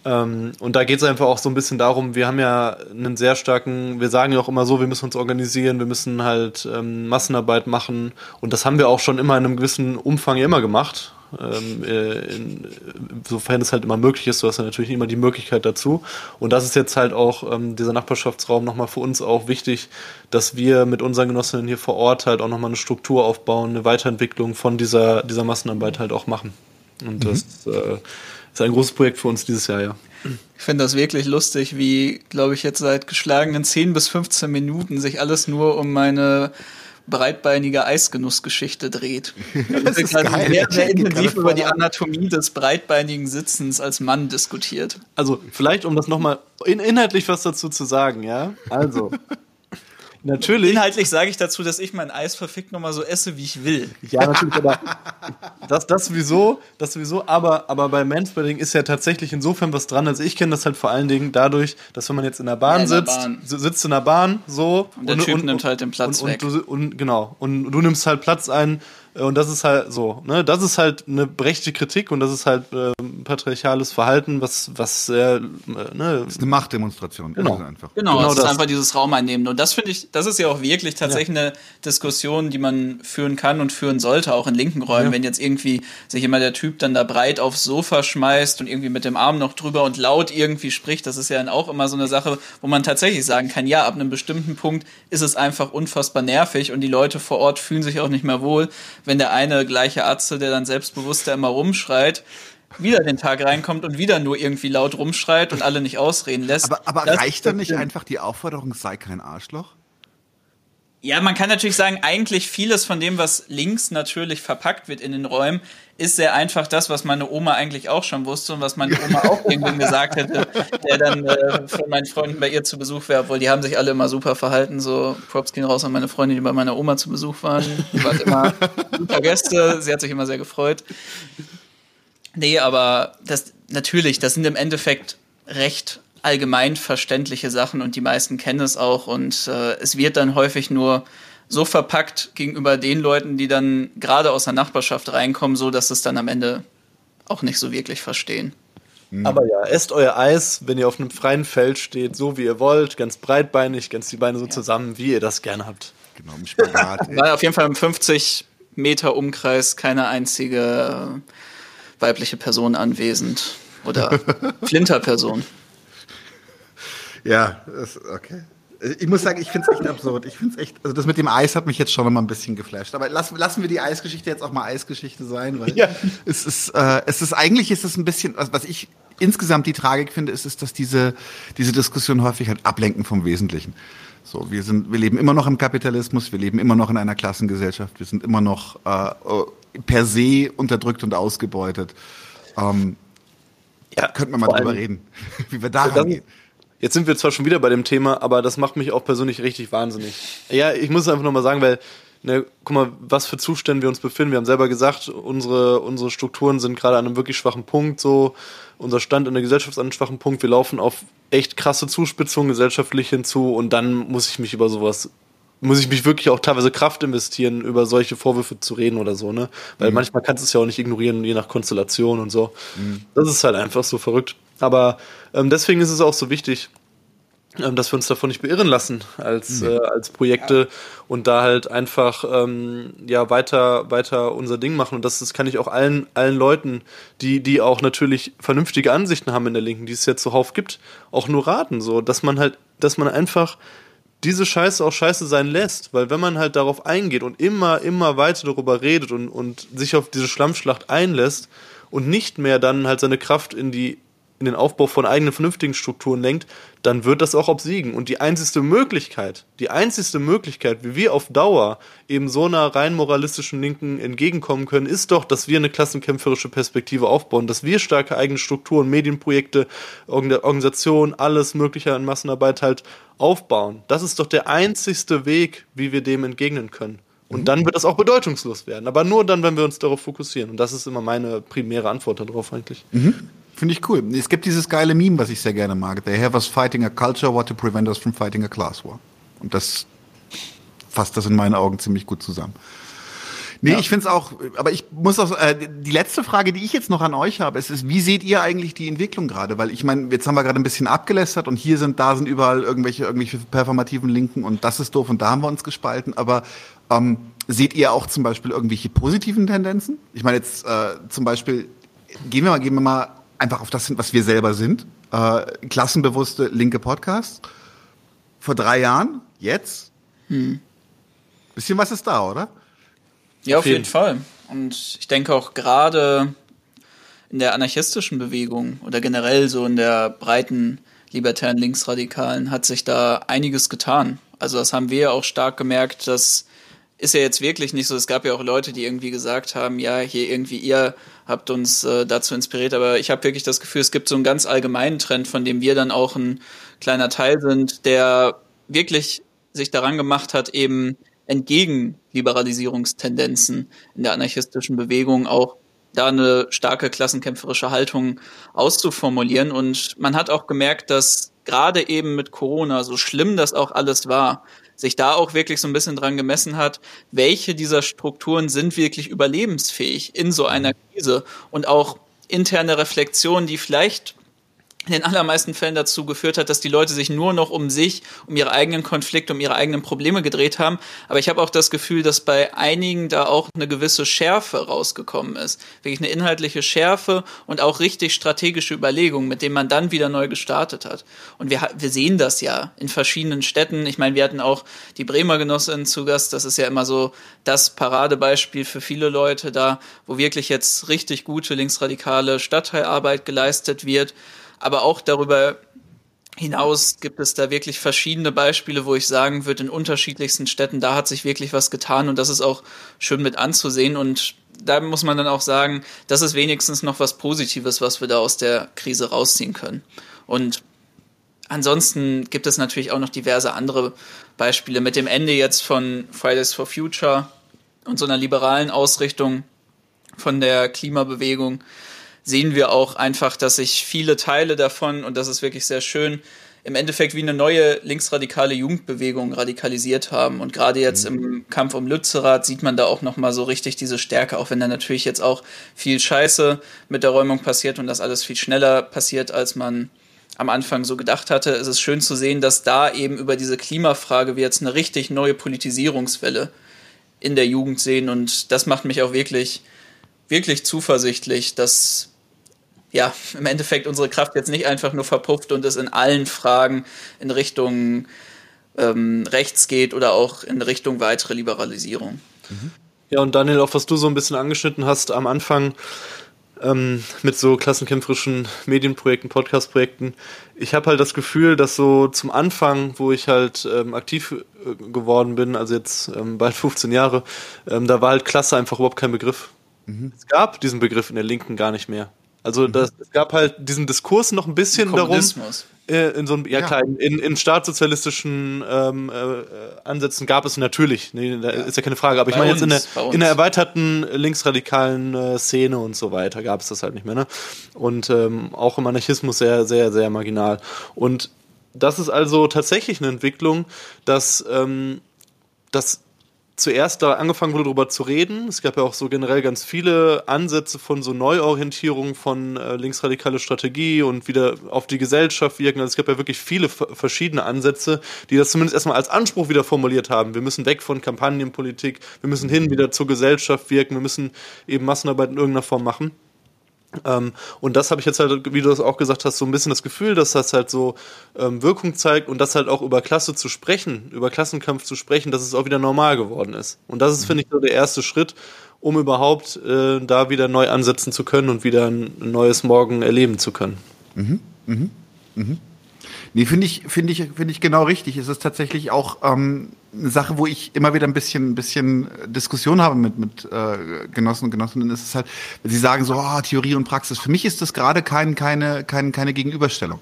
Ähm, und da geht es einfach auch so ein bisschen darum, wir haben ja einen sehr starken, wir sagen ja auch immer so, wir müssen uns organisieren, wir müssen halt ähm, Massenarbeit machen und das haben wir auch schon immer in einem gewissen Umfang ja immer gemacht ähm, äh, in, sofern es halt immer möglich ist, du hast ja natürlich immer die Möglichkeit dazu. Und das ist jetzt halt auch ähm, dieser Nachbarschaftsraum nochmal für uns auch wichtig, dass wir mit unseren Genossinnen hier vor Ort halt auch nochmal eine Struktur aufbauen, eine Weiterentwicklung von dieser, dieser Massenarbeit halt auch machen. Und mhm. das äh, ist ein großes Projekt für uns dieses Jahr, ja. Ich finde das wirklich lustig, wie, glaube ich, jetzt seit geschlagenen 10 bis 15 Minuten sich alles nur um meine breitbeinige Eisgenussgeschichte dreht. Das ist geil. sehr, sehr intensiv über die Anatomie des breitbeinigen Sitzens als Mann diskutiert. Also vielleicht, um das nochmal in, inhaltlich was dazu zu sagen, ja. Also, Natürlich. Inhaltlich sage ich dazu, dass ich mein Eis verfickt nochmal so esse, wie ich will. Ja, natürlich, aber das, das sowieso, das sowieso, aber, aber bei Manspreading ist ja tatsächlich insofern was dran. Also ich kenne das halt vor allen Dingen dadurch, dass wenn man jetzt in der Bahn ja, in sitzt, Bahn. sitzt in der Bahn, so. Und der und, Typ und, nimmt halt den Platz und, weg. Du, und, genau. Und du nimmst halt Platz ein, und das ist halt so, ne? Das ist halt eine berechtigte Kritik und das ist halt äh, patriarchales Verhalten, was, was sehr, äh, ne? Das ist eine Machtdemonstration. Genau. Einfach. Genau, genau, das, das ist einfach dieses Raum einnehmen. Und das finde ich, das ist ja auch wirklich tatsächlich ja. eine Diskussion, die man führen kann und führen sollte, auch in linken Räumen, ja. wenn jetzt irgendwie sich immer der Typ dann da breit aufs Sofa schmeißt und irgendwie mit dem Arm noch drüber und laut irgendwie spricht, das ist ja dann auch immer so eine Sache, wo man tatsächlich sagen kann, ja, ab einem bestimmten Punkt ist es einfach unfassbar nervig und die Leute vor Ort fühlen sich auch nicht mehr wohl wenn der eine gleiche Atze, der dann selbstbewusst da immer rumschreit, wieder den Tag reinkommt und wieder nur irgendwie laut rumschreit und alle nicht ausreden lässt. Aber, aber reicht dann nicht einfach die Aufforderung, sei kein Arschloch? Ja, man kann natürlich sagen, eigentlich vieles von dem, was links natürlich verpackt wird in den Räumen, ist sehr einfach das, was meine Oma eigentlich auch schon wusste und was meine Oma auch irgendwann gesagt hätte, der dann äh, von meinen Freunden bei ihr zu Besuch wäre, obwohl die haben sich alle immer super verhalten. So Props gehen raus an meine Freunde, die bei meiner Oma zu Besuch waren. Die waren immer super Gäste, sie hat sich immer sehr gefreut. Nee, aber das natürlich, das sind im Endeffekt recht allgemein verständliche Sachen und die meisten kennen es auch und äh, es wird dann häufig nur so verpackt gegenüber den Leuten, die dann gerade aus der Nachbarschaft reinkommen, so dass es dann am Ende auch nicht so wirklich verstehen. Mhm. Aber ja, esst euer Eis, wenn ihr auf einem freien Feld steht, so wie ihr wollt, ganz breitbeinig, ganz die Beine so ja. zusammen, wie ihr das gerne habt. Genau, im Spagat. War auf jeden Fall im 50 Meter Umkreis keine einzige äh, weibliche Person anwesend oder Flinterperson. Ja, das, okay. Ich muss sagen, ich finde es echt absurd. Ich finde es echt, also das mit dem Eis hat mich jetzt schon mal ein bisschen geflasht. Aber lassen, lassen wir die Eisgeschichte jetzt auch mal Eisgeschichte sein, weil ja. es ist, äh, es ist eigentlich ist es ein bisschen, was ich insgesamt die Tragik finde, ist, ist, dass diese diese Diskussion häufig halt ablenken vom Wesentlichen. So, wir sind, wir leben immer noch im Kapitalismus, wir leben immer noch in einer Klassengesellschaft, wir sind immer noch äh, per se unterdrückt und ausgebeutet. Ähm, ja, könnten wir mal drüber reden, wie wir da rangehen. Jetzt sind wir zwar schon wieder bei dem Thema, aber das macht mich auch persönlich richtig wahnsinnig. Ja, ich muss es einfach nochmal sagen, weil ne, guck mal, was für Zustände wir uns befinden. Wir haben selber gesagt, unsere, unsere Strukturen sind gerade an einem wirklich schwachen Punkt, so unser Stand in der Gesellschaft ist an einem schwachen Punkt. Wir laufen auf echt krasse Zuspitzungen gesellschaftlich hinzu und dann muss ich mich über sowas muss ich mich wirklich auch teilweise Kraft investieren, über solche Vorwürfe zu reden oder so, ne? Weil mhm. manchmal kannst du es ja auch nicht ignorieren, je nach Konstellation und so. Mhm. Das ist halt einfach so verrückt. Aber ähm, deswegen ist es auch so wichtig, ähm, dass wir uns davon nicht beirren lassen als, mhm. äh, als Projekte ja. und da halt einfach ähm, ja weiter, weiter unser Ding machen. Und das, das kann ich auch allen, allen Leuten, die, die auch natürlich vernünftige Ansichten haben in der Linken, die es jetzt zuhauf gibt, auch nur raten, so, dass man halt, dass man einfach diese Scheiße auch scheiße sein lässt, weil wenn man halt darauf eingeht und immer, immer weiter darüber redet und, und sich auf diese Schlammschlacht einlässt und nicht mehr dann halt seine Kraft in die in den Aufbau von eigenen vernünftigen Strukturen lenkt, dann wird das auch obsiegen. Und die einzigste Möglichkeit, die einzigste Möglichkeit, wie wir auf Dauer eben so einer rein moralistischen Linken entgegenkommen können, ist doch, dass wir eine klassenkämpferische Perspektive aufbauen, dass wir starke eigene Strukturen, Medienprojekte, Organisationen, alles Mögliche an Massenarbeit halt aufbauen. Das ist doch der einzigste Weg, wie wir dem entgegnen können. Und dann wird das auch bedeutungslos werden. Aber nur dann, wenn wir uns darauf fokussieren. Und das ist immer meine primäre Antwort darauf eigentlich. Mhm. Finde ich cool. Es gibt dieses geile Meme, was ich sehr gerne mag. They have us fighting a culture war to prevent us from fighting a class war. Und das fasst das in meinen Augen ziemlich gut zusammen. Nee, ja. ich finde es auch, aber ich muss auch, äh, die letzte Frage, die ich jetzt noch an euch habe, ist, ist wie seht ihr eigentlich die Entwicklung gerade? Weil ich meine, jetzt haben wir gerade ein bisschen abgelästert und hier sind, da sind überall irgendwelche, irgendwelche performativen Linken und das ist doof und da haben wir uns gespalten, aber ähm, seht ihr auch zum Beispiel irgendwelche positiven Tendenzen? Ich meine jetzt äh, zum Beispiel, gehen wir mal, gehen wir mal einfach auf das sind, was wir selber sind. Äh, klassenbewusste linke Podcast. Vor drei Jahren, jetzt. Hm. Bisschen was ist da, oder? Ja, auf, auf jeden, jeden Fall. Und ich denke auch gerade in der anarchistischen Bewegung oder generell so in der breiten libertären Linksradikalen hat sich da einiges getan. Also das haben wir ja auch stark gemerkt, dass ist ja jetzt wirklich nicht so. Es gab ja auch Leute, die irgendwie gesagt haben, ja, hier irgendwie ihr habt uns äh, dazu inspiriert, aber ich habe wirklich das Gefühl, es gibt so einen ganz allgemeinen Trend, von dem wir dann auch ein kleiner Teil sind, der wirklich sich daran gemacht hat, eben entgegen Liberalisierungstendenzen in der anarchistischen Bewegung auch da eine starke klassenkämpferische Haltung auszuformulieren. Und man hat auch gemerkt, dass gerade eben mit Corona, so schlimm das auch alles war, sich da auch wirklich so ein bisschen dran gemessen hat, welche dieser Strukturen sind wirklich überlebensfähig in so einer Krise und auch interne Reflexion, die vielleicht in den allermeisten Fällen dazu geführt hat, dass die Leute sich nur noch um sich, um ihre eigenen Konflikte, um ihre eigenen Probleme gedreht haben. Aber ich habe auch das Gefühl, dass bei einigen da auch eine gewisse Schärfe rausgekommen ist. Wirklich eine inhaltliche Schärfe und auch richtig strategische Überlegungen, mit denen man dann wieder neu gestartet hat. Und wir, wir sehen das ja in verschiedenen Städten. Ich meine, wir hatten auch die Bremer Genossinnen zu Gast. Das ist ja immer so das Paradebeispiel für viele Leute da, wo wirklich jetzt richtig gute linksradikale Stadtteilarbeit geleistet wird aber auch darüber hinaus gibt es da wirklich verschiedene Beispiele, wo ich sagen würde, in unterschiedlichsten Städten, da hat sich wirklich was getan und das ist auch schön mit anzusehen und da muss man dann auch sagen, das ist wenigstens noch was Positives, was wir da aus der Krise rausziehen können. Und ansonsten gibt es natürlich auch noch diverse andere Beispiele. Mit dem Ende jetzt von Fridays for Future und so einer liberalen Ausrichtung von der Klimabewegung sehen wir auch einfach, dass sich viele Teile davon, und das ist wirklich sehr schön, im Endeffekt wie eine neue linksradikale Jugendbewegung radikalisiert haben. Und gerade jetzt mhm. im Kampf um Lützerath sieht man da auch nochmal so richtig diese Stärke, auch wenn da natürlich jetzt auch viel Scheiße mit der Räumung passiert und das alles viel schneller passiert, als man am Anfang so gedacht hatte. Es ist schön zu sehen, dass da eben über diese Klimafrage wir jetzt eine richtig neue Politisierungswelle in der Jugend sehen. Und das macht mich auch wirklich, wirklich zuversichtlich, dass ja, im Endeffekt unsere Kraft jetzt nicht einfach nur verpufft und es in allen Fragen in Richtung ähm, rechts geht oder auch in Richtung weitere Liberalisierung. Ja, und Daniel, auch was du so ein bisschen angeschnitten hast am Anfang ähm, mit so klassenkämpferischen Medienprojekten, Podcastprojekten. Ich habe halt das Gefühl, dass so zum Anfang, wo ich halt ähm, aktiv äh, geworden bin, also jetzt ähm, bald 15 Jahre, ähm, da war halt Klasse einfach überhaupt kein Begriff. Mhm. Es gab diesen Begriff in der Linken gar nicht mehr. Also mhm. das, es gab halt diesen Diskurs noch ein bisschen darum. Äh, in so einem, ja, ja. klar, in, in staatssozialistischen ähm, äh, Ansätzen gab es natürlich, nee, da ja. ist ja keine Frage, aber bei ich meine jetzt in der, in der erweiterten linksradikalen äh, Szene und so weiter gab es das halt nicht mehr, ne? Und ähm, auch im Anarchismus sehr, sehr, sehr marginal. Und das ist also tatsächlich eine Entwicklung, dass, ähm, dass zuerst da angefangen wurde, darüber zu reden. Es gab ja auch so generell ganz viele Ansätze von so Neuorientierung von äh, linksradikale Strategie und wieder auf die Gesellschaft wirken. Also es gab ja wirklich viele verschiedene Ansätze, die das zumindest erstmal als Anspruch wieder formuliert haben. Wir müssen weg von Kampagnenpolitik, wir müssen hin wieder zur Gesellschaft wirken, wir müssen eben Massenarbeit in irgendeiner Form machen. Ähm, und das habe ich jetzt halt, wie du das auch gesagt hast, so ein bisschen das Gefühl, dass das halt so ähm, Wirkung zeigt und das halt auch über Klasse zu sprechen, über Klassenkampf zu sprechen, dass es auch wieder normal geworden ist. Und das ist, finde ich, so der erste Schritt, um überhaupt äh, da wieder neu ansetzen zu können und wieder ein neues Morgen erleben zu können. Mhm. Mhm. Mhm. Nee, finde ich, finde ich, finde ich genau richtig. Es ist tatsächlich auch ähm, eine Sache, wo ich immer wieder ein bisschen, ein bisschen Diskussion habe mit, mit äh, Genossen und Genossinnen. Es ist halt, sie sagen so, oh, Theorie und Praxis. Für mich ist das gerade kein, keine, keine, keine Gegenüberstellung.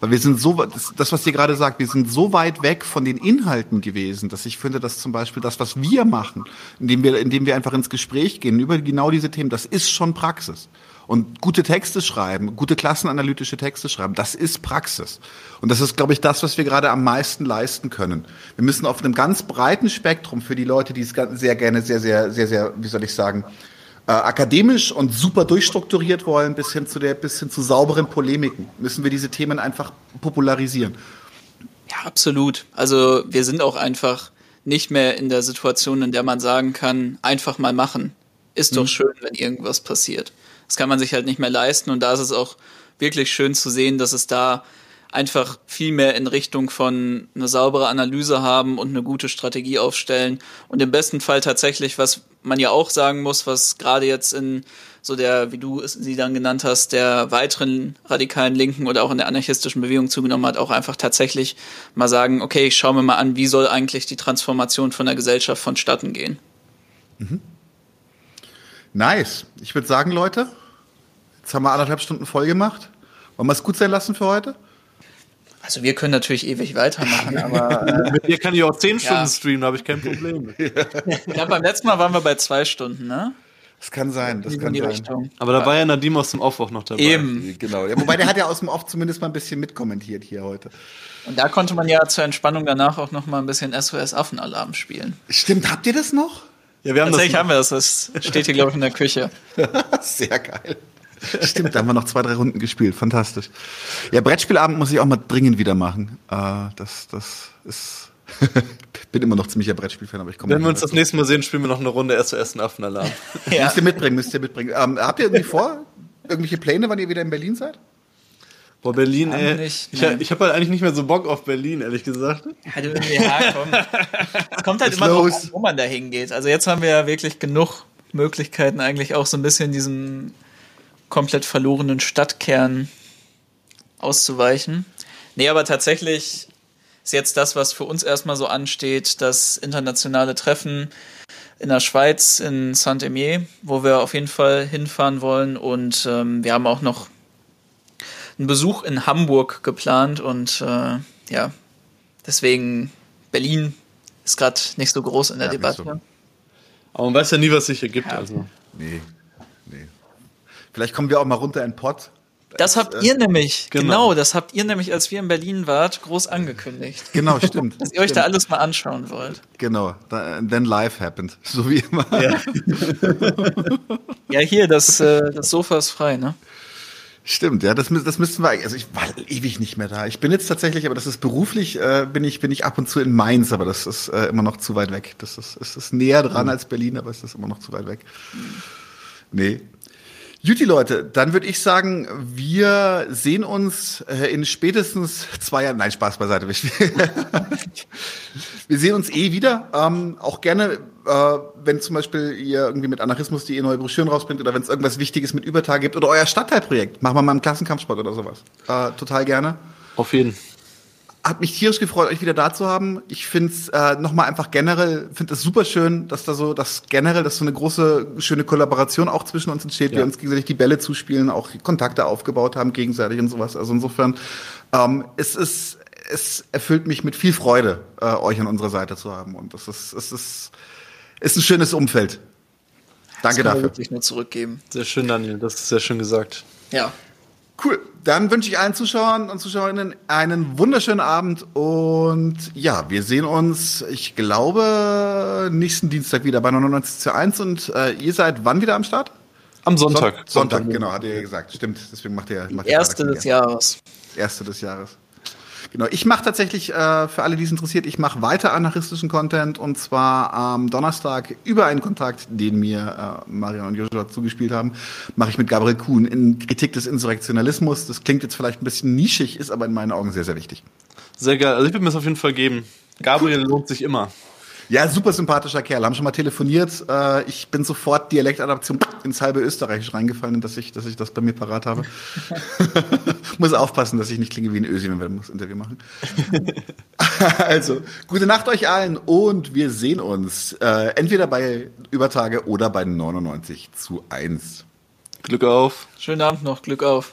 Weil wir sind so, das, das, was ihr gerade sagt, wir sind so weit weg von den Inhalten gewesen, dass ich finde, dass zum Beispiel das, was wir machen, indem wir, indem wir einfach ins Gespräch gehen über genau diese Themen, das ist schon Praxis. Und gute Texte schreiben, gute klassenanalytische Texte schreiben, das ist Praxis. Und das ist, glaube ich, das, was wir gerade am meisten leisten können. Wir müssen auf einem ganz breiten Spektrum für die Leute, die es sehr gerne, sehr, sehr, sehr, sehr, wie soll ich sagen, äh, akademisch und super durchstrukturiert wollen, bis hin zu der, bis hin zu sauberen Polemiken, müssen wir diese Themen einfach popularisieren. Ja, absolut. Also wir sind auch einfach nicht mehr in der Situation, in der man sagen kann, einfach mal machen. Ist doch mhm. schön, wenn irgendwas passiert. Das kann man sich halt nicht mehr leisten und da ist es auch wirklich schön zu sehen, dass es da einfach viel mehr in Richtung von eine saubere Analyse haben und eine gute Strategie aufstellen und im besten Fall tatsächlich, was man ja auch sagen muss, was gerade jetzt in so der, wie du sie dann genannt hast, der weiteren radikalen Linken oder auch in der anarchistischen Bewegung zugenommen hat, auch einfach tatsächlich mal sagen, okay, ich schaue mir mal an, wie soll eigentlich die Transformation von der Gesellschaft vonstatten gehen. Mhm. Nice. Ich würde sagen, Leute, Jetzt haben wir anderthalb Stunden voll gemacht. Wollen wir es gut sein lassen für heute? Also wir können natürlich ewig weitermachen, aber äh, mit dir kann ich auch zehn Stunden ja. streamen, da habe ich kein Problem. ja, beim letzten Mal waren wir bei zwei Stunden, ne? Das kann sein, das kann sein. Richtung. Aber da war ja Nadim aus dem Off auch noch dabei. Eben. Genau. Ja, wobei der hat ja aus dem Off zumindest mal ein bisschen mitkommentiert hier heute. Und da konnte man ja zur Entspannung danach auch noch mal ein bisschen SOS Affenalarm spielen. Stimmt, habt ihr das noch? Ja, wir haben Tatsächlich das haben wir das. Das steht hier, glaube ich, in der Küche. Sehr geil. Stimmt, da haben wir noch zwei, drei Runden gespielt. Fantastisch. Ja, Brettspielabend muss ich auch mal dringend wieder machen. Äh, das, das ist. bin immer noch ziemlicher Brettspielfan, aber ich komme. Wenn wir uns das nächste Mal sehen, spielen wir noch eine Runde SOS und Affenalarm. ja. Müsst ihr mitbringen, müsst ihr mitbringen. Ähm, habt ihr irgendwie vor, irgendwelche Pläne, wann ihr wieder in Berlin seid? Boah, Berlin, ey. Nicht, ich, ich habe halt eigentlich nicht mehr so Bock auf Berlin, ehrlich gesagt. Ja, du, ja komm. Es kommt halt immer drauf an, wo man da hingeht. Also jetzt haben wir ja wirklich genug Möglichkeiten, eigentlich auch so ein bisschen diesem komplett verlorenen Stadtkern auszuweichen. Nee, aber tatsächlich ist jetzt das, was für uns erstmal so ansteht, das internationale Treffen in der Schweiz, in Saint-Emier, wo wir auf jeden Fall hinfahren wollen. Und ähm, wir haben auch noch einen Besuch in Hamburg geplant. Und äh, ja, deswegen Berlin ist gerade nicht so groß in der ja, Debatte. So. Aber man weiß ja nie, was sich ergibt. Ja. Also. Nee. Vielleicht kommen wir auch mal runter in Pott. Das habt äh, ihr nämlich, genau. genau. das habt ihr nämlich, als wir in Berlin wart, groß angekündigt. Genau, stimmt. Dass ihr euch stimmt. da alles mal anschauen wollt. Genau, then life happened, so wie immer. Ja, ja hier, das, äh, das Sofa ist frei, ne? Stimmt, ja, das, das müssten wir, also ich war ewig nicht mehr da. Ich bin jetzt tatsächlich, aber das ist beruflich, äh, bin ich, bin ich ab und zu in Mainz, aber das ist äh, immer noch zu weit weg. Das ist, ist, ist näher dran mhm. als Berlin, aber es ist immer noch zu weit weg. Nee, Juti Leute, dann würde ich sagen, wir sehen uns äh, in spätestens zwei Jahren. Nein, Spaß beiseite. wir sehen uns eh wieder. Ähm, auch gerne, äh, wenn zum Beispiel ihr irgendwie mit Anarchismus die neue Broschüren rausbringt oder wenn es irgendwas Wichtiges mit Übertag gibt oder euer Stadtteilprojekt. Machen wir mal im Klassenkampfsport oder sowas. Äh, total gerne. Auf jeden Fall hat mich tierisch gefreut, euch wieder da zu haben. Ich finde es äh, nochmal einfach generell, finde es super schön, dass da so, dass generell, dass so eine große, schöne Kollaboration auch zwischen uns entsteht, ja. wir uns gegenseitig die Bälle zuspielen, auch Kontakte aufgebaut haben gegenseitig und sowas. Also insofern Ähm, es ist, es erfüllt mich mit viel Freude, äh, euch an unserer Seite zu haben. Und es ist, es ist, ist ein schönes Umfeld. Danke das kann dafür. wirklich nur zurückgeben. Sehr schön, Daniel. Das ist sehr schön gesagt. Ja. Cool. Dann wünsche ich allen Zuschauern und Zuschauerinnen einen wunderschönen Abend und ja, wir sehen uns, ich glaube, nächsten Dienstag wieder bei 99 zu 1 und äh, ihr seid wann wieder am Start? Am Sonntag. Son Sonntag, genau, hat ihr ja gesagt. Stimmt, deswegen macht ihr macht ihr Erste des. Jahres. Erste des Jahres. Genau, ich mache tatsächlich, äh, für alle, die es interessiert, ich mache weiter anarchistischen Content und zwar am Donnerstag über einen Kontakt, den mir äh, Marian und Joshua zugespielt haben, mache ich mit Gabriel Kuhn in Kritik des Insurrektionalismus. Das klingt jetzt vielleicht ein bisschen nischig, ist aber in meinen Augen sehr, sehr wichtig. Sehr geil. Also ich würde mir das auf jeden Fall geben. Gabriel lohnt sich immer. Ja, super sympathischer Kerl. Haben schon mal telefoniert. Äh, ich bin sofort Dialektadaption ins halbe Österreichisch reingefallen, dass ich, dass ich das bei mir parat habe. Muss aufpassen, dass ich nicht klinge wie ein Ösi, wenn wir das Interview machen. also, gute Nacht euch allen und wir sehen uns äh, entweder bei Übertage oder bei 99 zu 1. Glück auf. Schönen Abend noch. Glück auf.